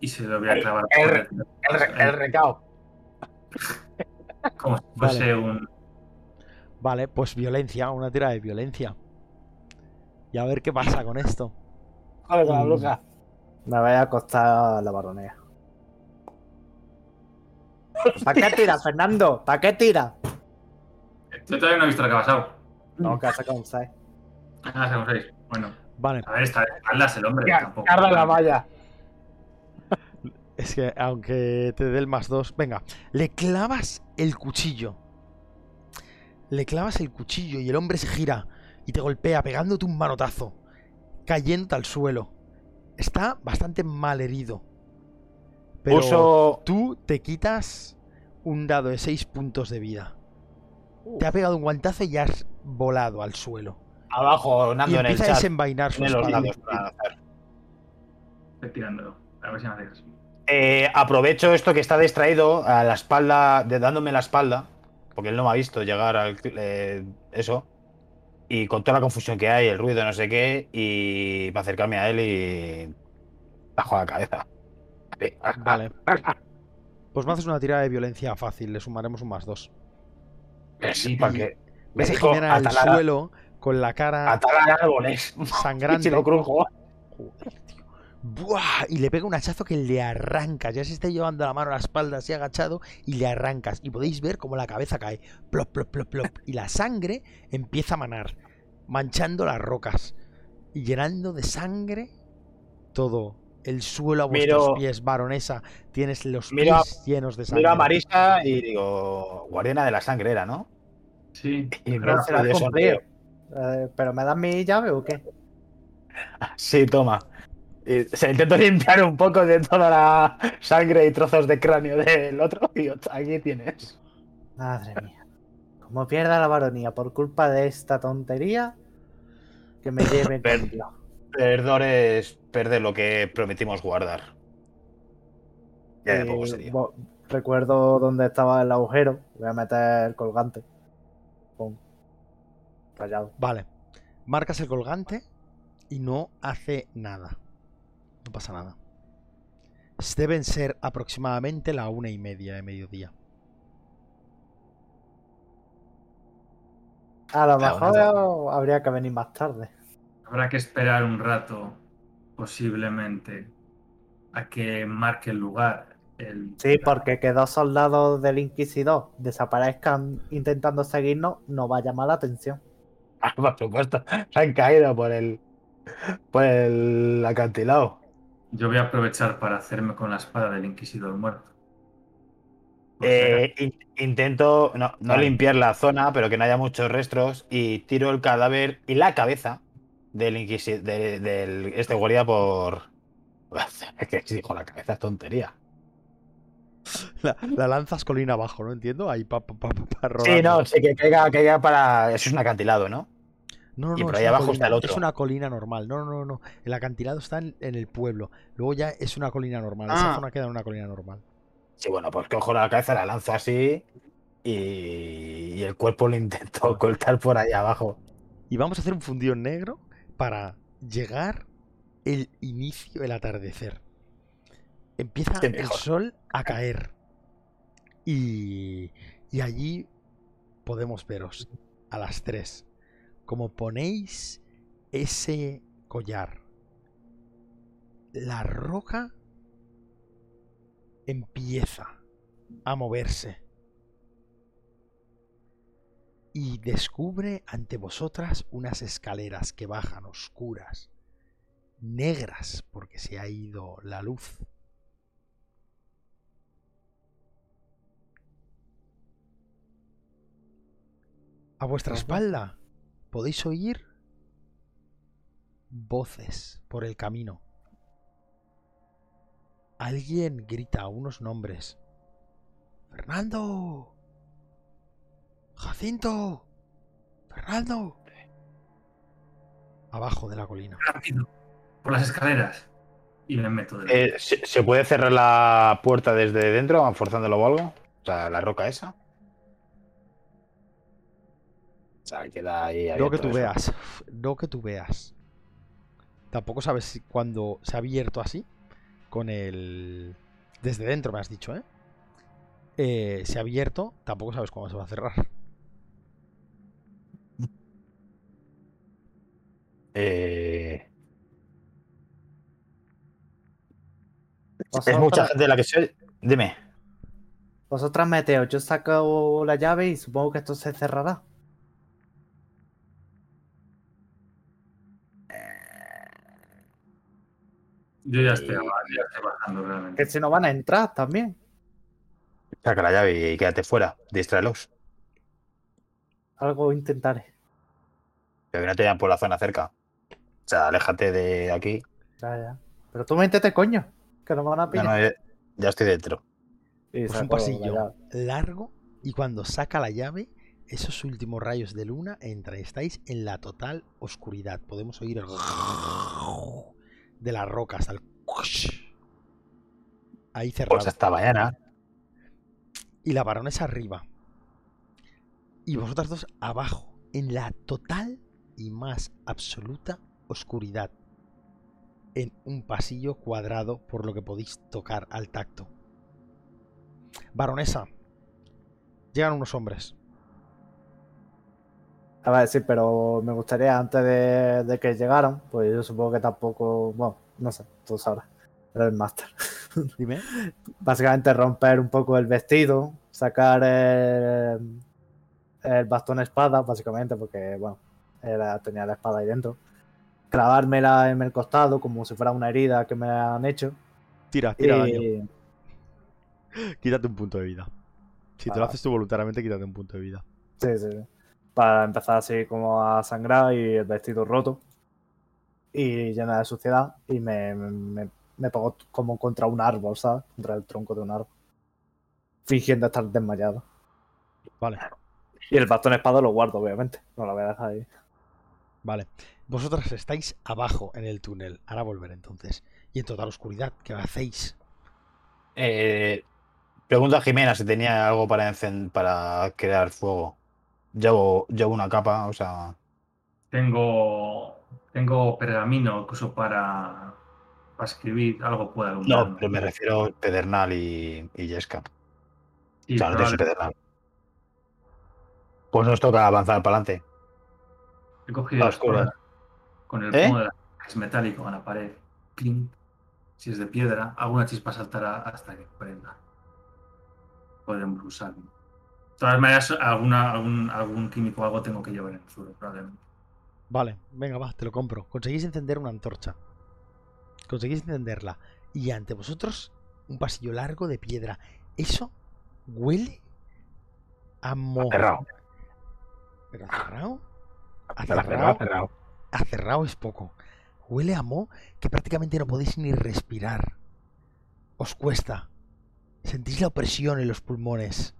y se lo voy a El- clavar el- El, re- el recao. como si fuese un. Vale, pues violencia, una tira de violencia. Y a ver qué pasa con esto. Joder, con la Mm. Me voy a acostar la baronea. ¿Para qué tira, Fernando? ¿Para qué tira? Yo todavía no he visto lo que ha pasado. No, que con 6. Ah, hacemos seis. Bueno, Vale, a ver, está de el hombre. tampoco. Carga la valla. es que aunque te dé el más dos, venga, le clavas el cuchillo. Le clavas el cuchillo y el hombre se gira y te golpea pegándote un manotazo, cayendo al suelo. Está bastante mal herido. Pero Uso. tú te quitas un dado de 6 puntos de vida. Te ha pegado un guantazo y has volado al suelo. Abajo, Y Nando en el empieza a chat. desenvainar su Tiene los dados para. Estoy tirándolo. A ver si me. Eh, aprovecho esto que está distraído a la espalda, de, dándome la espalda, porque él no me ha visto llegar al eh, eso. Y con toda la confusión que hay, el ruido, no sé qué, y para acercarme a él y. bajo la cabeza. Vale. Pues me haces una tirada de violencia fácil, le sumaremos un más 2. Sí, para que. Me Ves a dijo Jimena al suelo con la cara atalar árboles. sangrante. Si lo crujo. Joder. ¡Buah! Y le pega un hachazo que le arranca. Ya se está llevando la mano a la espalda así agachado y le arrancas. Y podéis ver cómo la cabeza cae. Plop, plop, plop, plop. Y la sangre empieza a manar, manchando las rocas y llenando de sangre todo el suelo a vuestros Miro- pies, baronesa. Tienes los Miro pies llenos de sangre. Miro a Marisa y digo, guardiana de la sangre era, ¿no? Sí. Y me Pero de. Eh, ¿Pero me das mi llave o qué? Sí, toma. Y se intento limpiar un poco de toda la sangre y trozos de cráneo del otro. Y aquí tienes. Madre mía. Como pierda la baronía por culpa de esta tontería, que me lleve Per-. Perdón es perder lo que prometimos guardar. Ya de poco Y, sería. Recuerdo dónde estaba el agujero. Voy a meter el colgante. Pum. Rayado. Vale. Marcas el colgante y no hace nada. No pasa nada. Deben ser aproximadamente la una y media de mediodía. A lo mejor habría que venir más tarde. Habrá que esperar un rato, posiblemente, a que marque el lugar. El... Sí, porque que dos soldados del Inquisidor desaparezcan intentando seguirnos no va a llamar la atención. Ah, por supuesto. Se han caído por el. por el acantilado. Yo voy a aprovechar para hacerme con la espada del Inquisidor muerto. Eh, in- intento no, no Vale. limpiar la zona, pero que no haya muchos restos. Y tiro el cadáver y la cabeza del inquisi- de- del este guardia por. Es que si dijo la cabeza es tontería. La, la lanzas colina abajo, ¿no? Entiendo. Ahí pa, pa, pa, pa- pa Sí, no, sí, que caiga, caiga para. Eso es un acantilado, ¿no? No, no, y no, por ahí abajo está el otro. Es una colina normal. No, no, no, no. El acantilado está en, en el pueblo. Luego ya es una colina normal. Esa Ah. zona queda en una colina normal. Sí, bueno, pues cojo la cabeza, la lanzo así. Y, y el cuerpo lo intento ocultar por ahí abajo. Y vamos a hacer un fundido en negro para llegar el inicio, el atardecer. Empieza el sol a caer. Y, y allí podemos veros a las 3. Como ponéis ese collar, la roca empieza a moverse. Y descubre ante vosotras unas escaleras que bajan oscuras, negras, porque se ha ido la luz. A vuestra espalda podéis oír voces por el camino. Alguien grita unos nombres. Fernando. Jacinto. Fernando. Abajo de la colina. rápido, por las escaleras. Y me meto de Eh, ¿se, se puede cerrar la puerta desde dentro, forzándolo o algo? O sea, la roca esa. O sea, queda ahí No que tú eso. veas. No que tú veas. Tampoco sabes si cuando se ha abierto así. Con el. Desde dentro me has dicho, ¿eh? Eh, se ha abierto. Tampoco sabes cuándo se va a cerrar. Eh, es mucha gente la que se. Dime. Vosotras meteo, yo saco la llave y supongo que esto se cerrará. Yo ya estoy, Y- abajo, ya estoy bajando realmente. Que si no van a entrar también. Saca la llave y quédate fuera. Distráelos. Algo intentaré. Pero que no te vayan por la zona cerca. O sea, aléjate de aquí. Ya, ya. Pero tú métete, coño. Que nos van a pillar. no, eh, ya estoy dentro. Y Pues un pasillo largo y cuando saca la llave, esos últimos rayos de luna entran. Estáis en la total oscuridad. Podemos oír el de las rocas al ahí cerrado. Pues hasta mañana. Y la baronesa arriba. Y vosotras dos abajo, en la total y más absoluta oscuridad. En un pasillo cuadrado por lo que podéis tocar al tacto. Baronesa. Llegan unos hombres. A ver, sí, pero me gustaría antes de, de que llegaran, pues yo supongo que tampoco, bueno, no sé, tú sabrás, eres el máster. Dime. Básicamente romper un poco el vestido, sacar el, el bastón espada, básicamente, porque, bueno, era, tenía la espada ahí dentro. Clavármela en el costado como si fuera una herida que me han hecho. Tira, Y, Quítate un punto de vida. Si te lo Ah. haces tú voluntariamente, quítate un punto de vida. Sí, sí. sí. Para empezar así como a sangrar y el vestido roto y llena de suciedad y me, me, me pongo como contra un árbol, ¿sabes? Contra el tronco de un árbol. Fingiendo estar desmayado. Vale, Y el bastón espada lo guardo, obviamente. No lo voy a dejar ahí. vale. Vosotras estáis abajo en el túnel. Ahora volver entonces. Y en total oscuridad. ¿Qué hacéis? Eh, pregunta a Jimena si tenía algo para, para crear fuego. Llevo, llevo una capa, o sea. Tengo, tengo pergamino que uso para, para escribir, algo puede No, pero me refiero a Pedernal y, y Yesca. Sí, o sea, no tienes Pedernal. Pues nos toca avanzar para adelante. He cogido a la espada oscuras. con el ¿Eh? pomo de la es metálico en la pared. Clink. Si es de piedra, alguna chispa saltará hasta que prenda. Podremos usarlo. De todas maneras, alguna, algún, algún químico o algo tengo que llevar en el suelo, probablemente. Vale, venga, va, te lo compro. Conseguís encender una antorcha. Conseguís encenderla. Y ante vosotros, un pasillo largo de piedra. Eso huele a moho. Cerrado. ¿Pero cerrado? Cerrado, cerrado, cerrado. Acerrado es poco. Huele a moho que prácticamente no podéis ni respirar. Os cuesta. Sentís la opresión en los pulmones.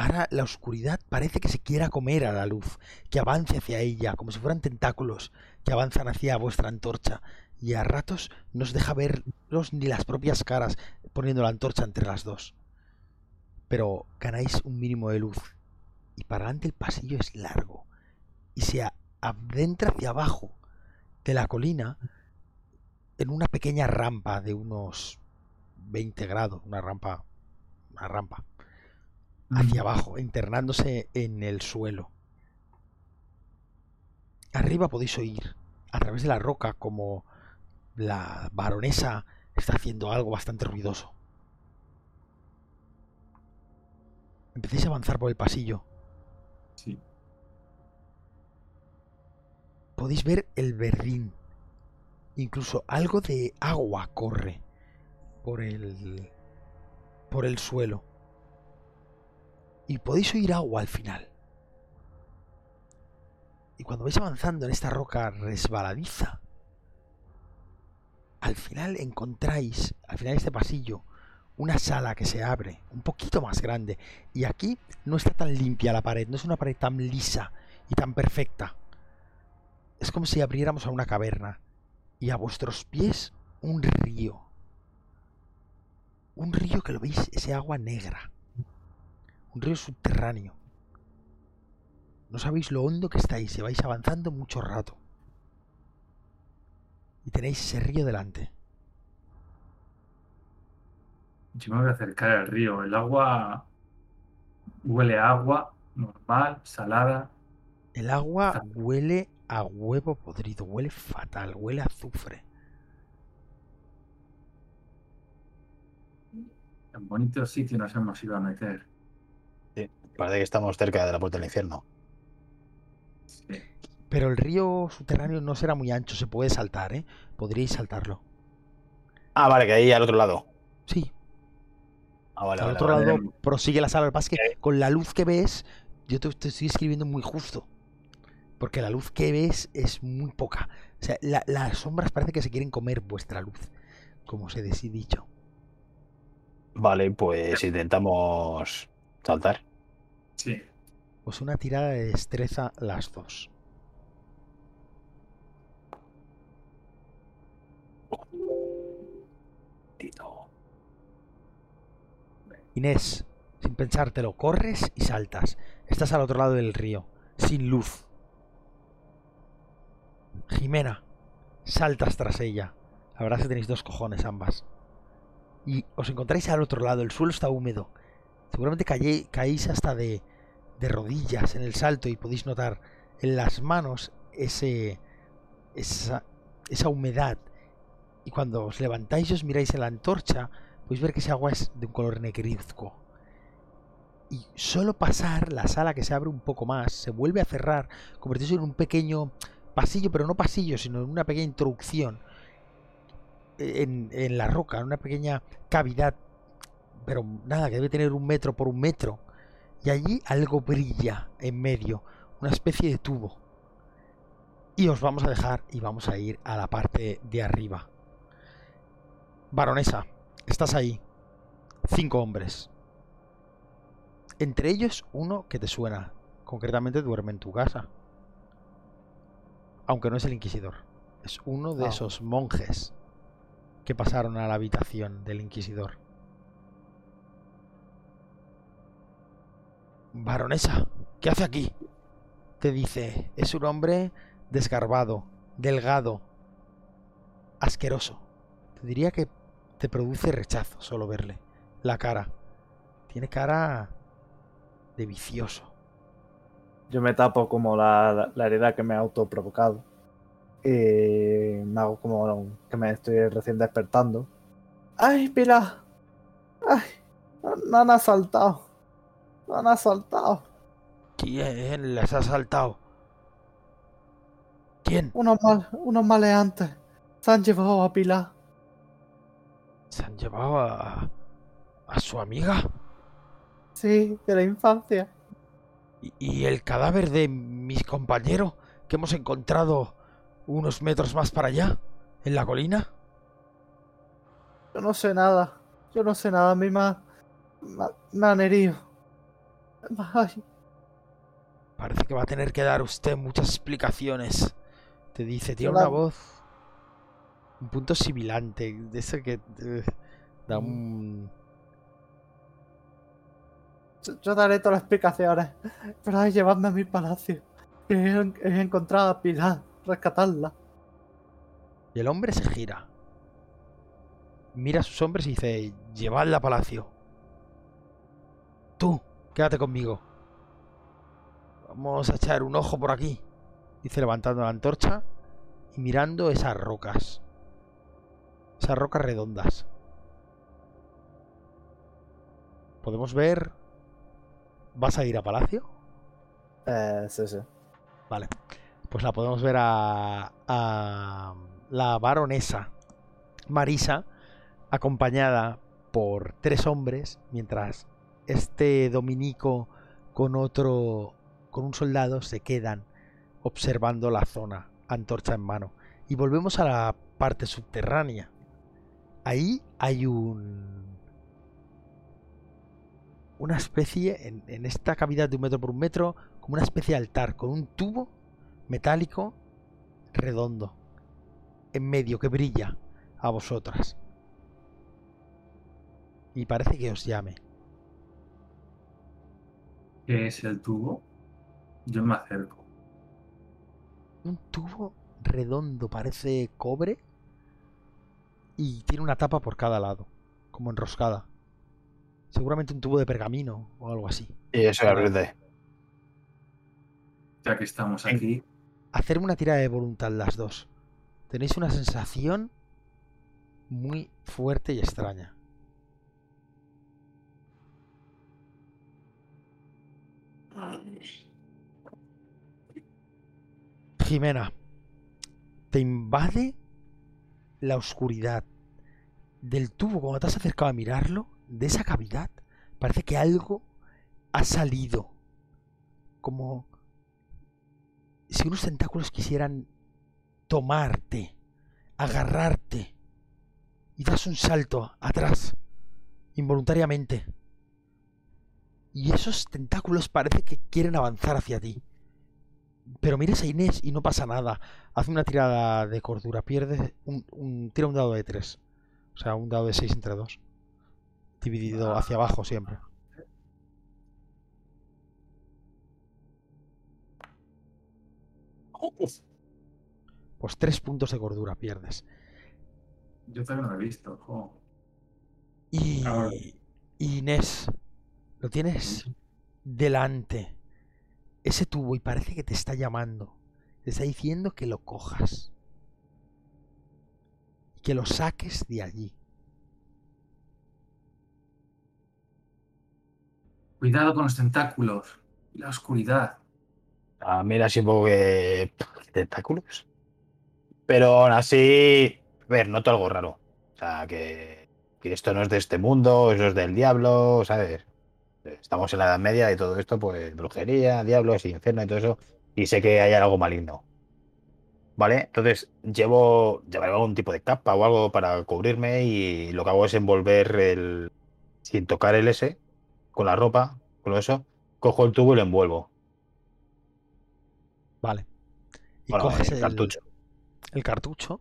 Ahora la oscuridad parece que se quiera comer a la luz, que avance hacia ella, como si fueran tentáculos que avanzan hacia vuestra antorcha, y a ratos no os deja veros ni las propias caras poniendo la antorcha entre las dos. Pero ganáis un mínimo de luz, y para adelante el pasillo es largo, y se adentra hacia abajo de la colina en una pequeña rampa de unos 20 grados, una rampa, una rampa hacia abajo, internándose en el suelo. Arriba podéis oír, a través de la roca, como la baronesa está haciendo algo bastante ruidoso. Empecéis a avanzar por el pasillo. Sí. Podéis ver el verdín. Incluso algo de agua corre por el por el suelo. Y podéis oír agua al final. Y cuando vais avanzando en esta roca resbaladiza, al final encontráis, al final de este pasillo, una sala que se abre, un poquito más grande. Y aquí no está tan limpia la pared, no es una pared tan lisa y tan perfecta. Es como si abriéramos a una caverna y a vuestros pies un río. Un río que lo veis, ese agua negra. Un río subterráneo. No sabéis lo hondo que estáis, y vais avanzando mucho rato. Y tenéis ese río delante. Yo me voy a acercar al río. El agua huele a agua normal, salada. El agua huele a huevo podrido, huele fatal, huele a azufre. En bonito sitio nos hemos ido a meter. Parece que estamos cerca de la puerta del infierno. Pero el río subterráneo no será muy ancho, se puede saltar, ¿eh? Podríais saltarlo. Ah, vale, que ahí al otro lado. Sí, Ah, vale, al vale, otro vale. lado prosigue la sala. Lo que pasa es que con la luz que ves, yo te, te estoy escribiendo muy justo. Porque la luz que ves es muy poca. O sea, la- las sombras parece que se quieren comer vuestra luz, como os he dicho. Vale, pues intentamos saltar. Sí. Pues una tirada de destreza las dos. Inés, sin pensártelo, corres y saltas. Estás al otro lado del río, sin luz. Jimena, saltas tras ella. La verdad es que tenéis dos cojones ambas. Y os encontráis al otro lado, el suelo está húmedo. Seguramente calle- caéis hasta de, de rodillas en el salto y podéis notar en las manos ese, esa, esa humedad. Y cuando os levantáis y os miráis en la antorcha, podéis ver que ese agua es de un color negruzco. Y solo pasar la sala que se abre un poco más, se vuelve a cerrar, convertirse en un pequeño pasillo, pero no pasillo, sino en una pequeña introducción en, en la roca, en una pequeña cavidad, pero nada, que debe tener un metro por un metro. Y allí algo brilla en medio, una especie de tubo. Y os vamos a dejar y vamos a ir a la parte de arriba. Baronesa, estás ahí. Cinco hombres. Entre ellos uno que te suena. Concretamente duerme en tu casa. Aunque no es el inquisidor. Es uno de Ah. esos monjes que pasaron a la habitación del inquisidor. Baronesa, ¿qué hace aquí? Te dice, es un hombre desgarbado, delgado, asqueroso. Te diría que te produce rechazo solo verle. La cara. Tiene cara de vicioso. Yo me tapo como la, la- herida que me he autoprovocado. Y me hago como que me estoy recién despertando. ¡Ay, Pilar! ¡Ay! No han asaltado. No han asaltado. ¿Quién les ha saltado? ¿Quién? Unos, mal, unos maleantes. Se han llevado a Pilar. ¿Se han llevado a, a su amiga? Sí, de la infancia. ¿Y, y el cadáver de mis compañeros que hemos encontrado unos metros más para allá? ¿En la colina? Yo no sé nada. Yo no sé nada. A mí me, me han herido. Ay, Parece que va a tener que dar usted muchas explicaciones. Te dice, tiene una voz. Un punto sibilante. De ese que eh, da un. yo- yo daré todas las explicaciones. Pero ay, llevadme a mi palacio. He, he encontrado a Pilar. Rescatarla. Y el hombre se gira. Mira a sus hombres y dice: Llevadla a palacio. Tú, quédate conmigo. Vamos a echar un ojo por aquí. Dice levantando la antorcha y mirando esas rocas. Esas rocas redondas. Podemos ver. ¿Vas a ir a palacio? Eh, sí, sí. Vale. Pues la podemos ver a, a la baronesa Marisa, acompañada por tres hombres, mientras este dominico con otro, con un soldado, se quedan observando la zona, antorcha en mano. Y volvemos a la parte subterránea. Ahí hay un... Una especie, en, esta cavidad de un metro por un metro, como una especie de altar con un tubo metálico redondo en medio que brilla a vosotras. Y parece que os llame. ¿Qué es el tubo? Yo me acerco. Un tubo redondo, parece cobre. Y tiene una tapa por cada lado, como enroscada. Seguramente un tubo de pergamino o algo así. Y eso es verde. Ya que estamos aquí, Hacerme una tirada de voluntad las dos. Tenéis una sensación muy fuerte y extraña. Jimena, te invade la oscuridad del tubo cuando te has acercado a mirarlo, de esa cavidad, parece que algo ha salido, como si unos tentáculos quisieran tomarte, agarrarte y das un salto atrás, involuntariamente. Y esos tentáculos parece que quieren avanzar hacia ti. Pero mires a Inés y no pasa nada. Haz una tirada de cordura. Pierde un, un- tira un dado de 3. O sea, un dado de 6 entre 2. Dividido hacia abajo siempre. Pues 3 puntos de cordura pierdes. Yo todavía no lo he visto. jo. Y. Inés, lo tienes delante. Ese tubo y parece que te está llamando. Te está diciendo que lo cojas. Y que lo saques de allí. Cuidado con los tentáculos. y La oscuridad. Ah, mira, así un poco que. tentáculos. Pero aún así. A ver, noto algo raro. O sea, que, que esto no es de este mundo, eso es del diablo, ¿sabes? Estamos en la Edad Media y todo esto, pues brujería, diablos y infierno y todo eso. Y sé que hay algo maligno. ¿Vale? Entonces llevo, llevaré algún tipo de capa o algo para cubrirme y lo que hago es envolver el. Sin tocar el S, con la ropa, con eso, cojo el tubo y lo envuelvo. Vale. Y Bueno, coges el cartucho. el cartucho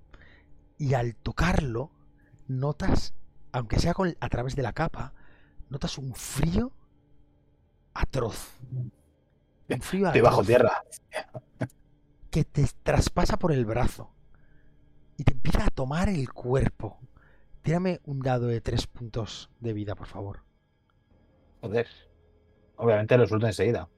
y al tocarlo notas, aunque sea con, a través de la capa, notas un frío atroz. Un frío Estoy bajo atroz tierra. que te traspasa por el brazo y te empieza a tomar el cuerpo. Tírame un dado de tres puntos de vida, por favor. Joder. Obviamente lo suelto enseguida.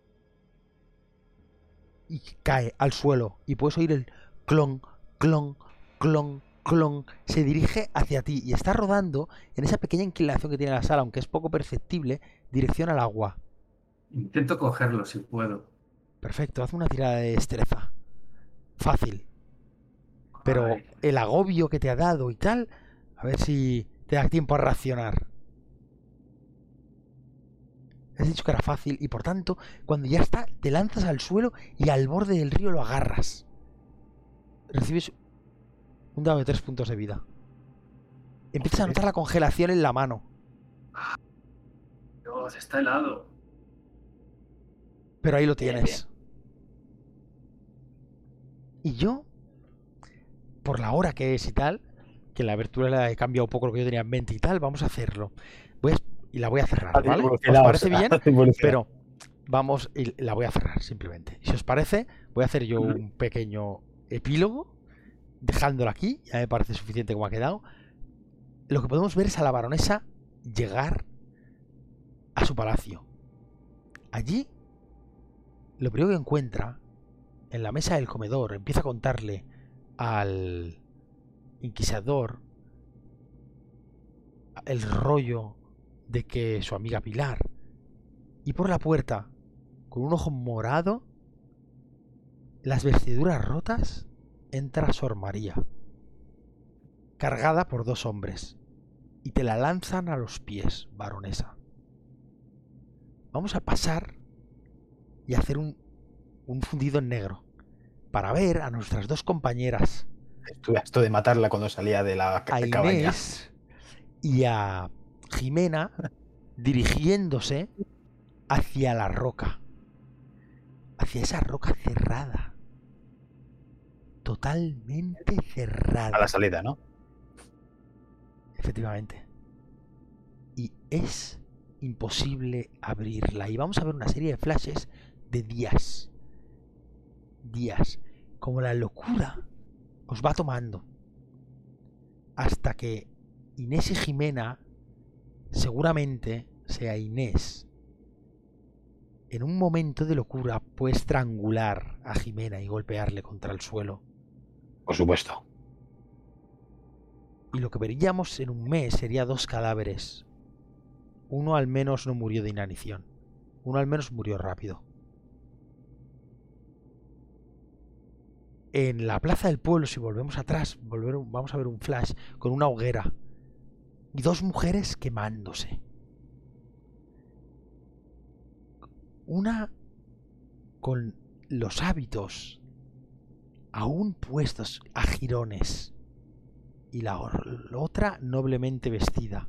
y cae al suelo y puedes oír el clon, clon, clon, clon. Se dirige hacia ti y está rodando en esa pequeña inclinación que tiene la sala, aunque es poco perceptible, dirección al agua. Intento cogerlo si puedo. Perfecto, haz una tirada de destreza. Fácil. Pero Ay, el agobio que te ha dado y tal, a ver si te da tiempo a reaccionar. Has dicho que era fácil y por tanto, cuando ya está, te lanzas al suelo y al borde del río lo agarras. Recibes un dado de tres puntos de vida. Empiezas a notar la congelación en la mano, Dios, está helado. Pero ahí lo tienes. Y yo, por la hora que es y tal, que la abertura la he cambiado un poco lo que yo tenía en mente y tal, vamos a hacerlo. Voy a- y la voy a cerrar, ¿vale? ¿Os parece bien? Pero vamos, y la voy a cerrar simplemente. Si os parece, voy a hacer yo un pequeño epílogo, dejándolo aquí, ya me parece suficiente como ha quedado. Lo que podemos ver es a la baronesa llegar a su palacio. Allí, lo primero que encuentra en la mesa del comedor, empieza a contarle al inquisidor el rollo de que su amiga Pilar y por la puerta, con un ojo morado, las vestiduras rotas, entra Sor María, cargada por dos hombres, y te la lanzan a los pies, baronesa. Vamos a pasar y hacer un, un fundido en negro, para ver a nuestras dos compañeras, Estuve esto de matarla cuando salía de la a cabaña. Inés y a Jimena dirigiéndose hacia la roca. Hacia esa roca cerrada. Totalmente cerrada. A la salida, ¿no? Efectivamente. Y es imposible abrirla. Y vamos a ver una serie de flashes de días. Días. Como la locura os va tomando. Hasta que Inés y Jimena, seguramente sea Inés, en un momento de locura puede estrangular a Jimena y golpearle contra el suelo. Por supuesto. Y lo que veríamos en un mes sería dos cadáveres. Uno al menos no murió de inanición. Uno al menos murió rápido. En la plaza del pueblo, si volvemos atrás, volver- vamos a ver un flash con una hoguera y dos mujeres quemándose. Una con los hábitos aún puestos a jirones, y la or- otra noblemente vestida.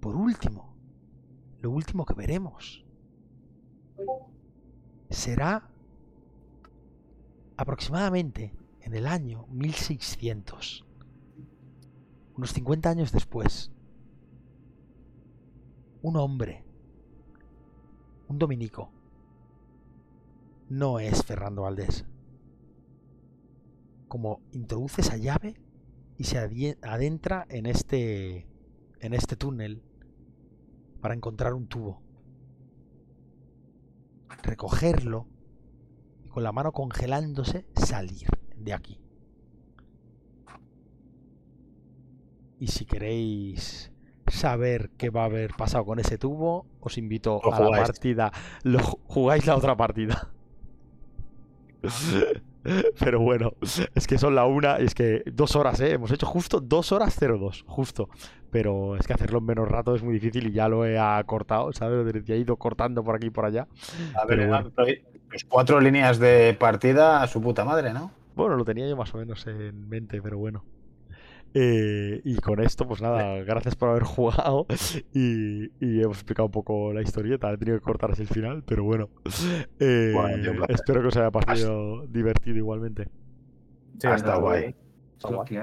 Por último, lo último que veremos será aproximadamente en el año 1600, unos 50 años después, un hombre, un dominico, no es Fernando Valdés. Como introduce esa llave y se adentra en este en este túnel para encontrar un tubo. Recogerlo con la mano congelándose salir de aquí. Y si queréis saber qué va a haber pasado con ese tubo, os invito Lo a la partida. Lo ju- jugáis la otra partida. Pero bueno, es que son la una, y es que dos horas, ¿eh? Hemos hecho justo dos horas 02, justo. Pero es que hacerlo en menos rato es muy difícil y ya lo he acortado, ¿sabes? Lo he ido cortando por aquí y por allá. A ver, bueno. Pues cuatro líneas de partida a su puta madre, ¿no? Bueno, lo tenía yo más o menos en mente, pero bueno. Eh, y con esto, pues nada, gracias por haber jugado y, y hemos explicado un poco la historieta. He tenido que cortar así el final, pero bueno. Eh, Bueno, espero que os haya parecido divertido igualmente. Sí, Hasta no, guay. Guay.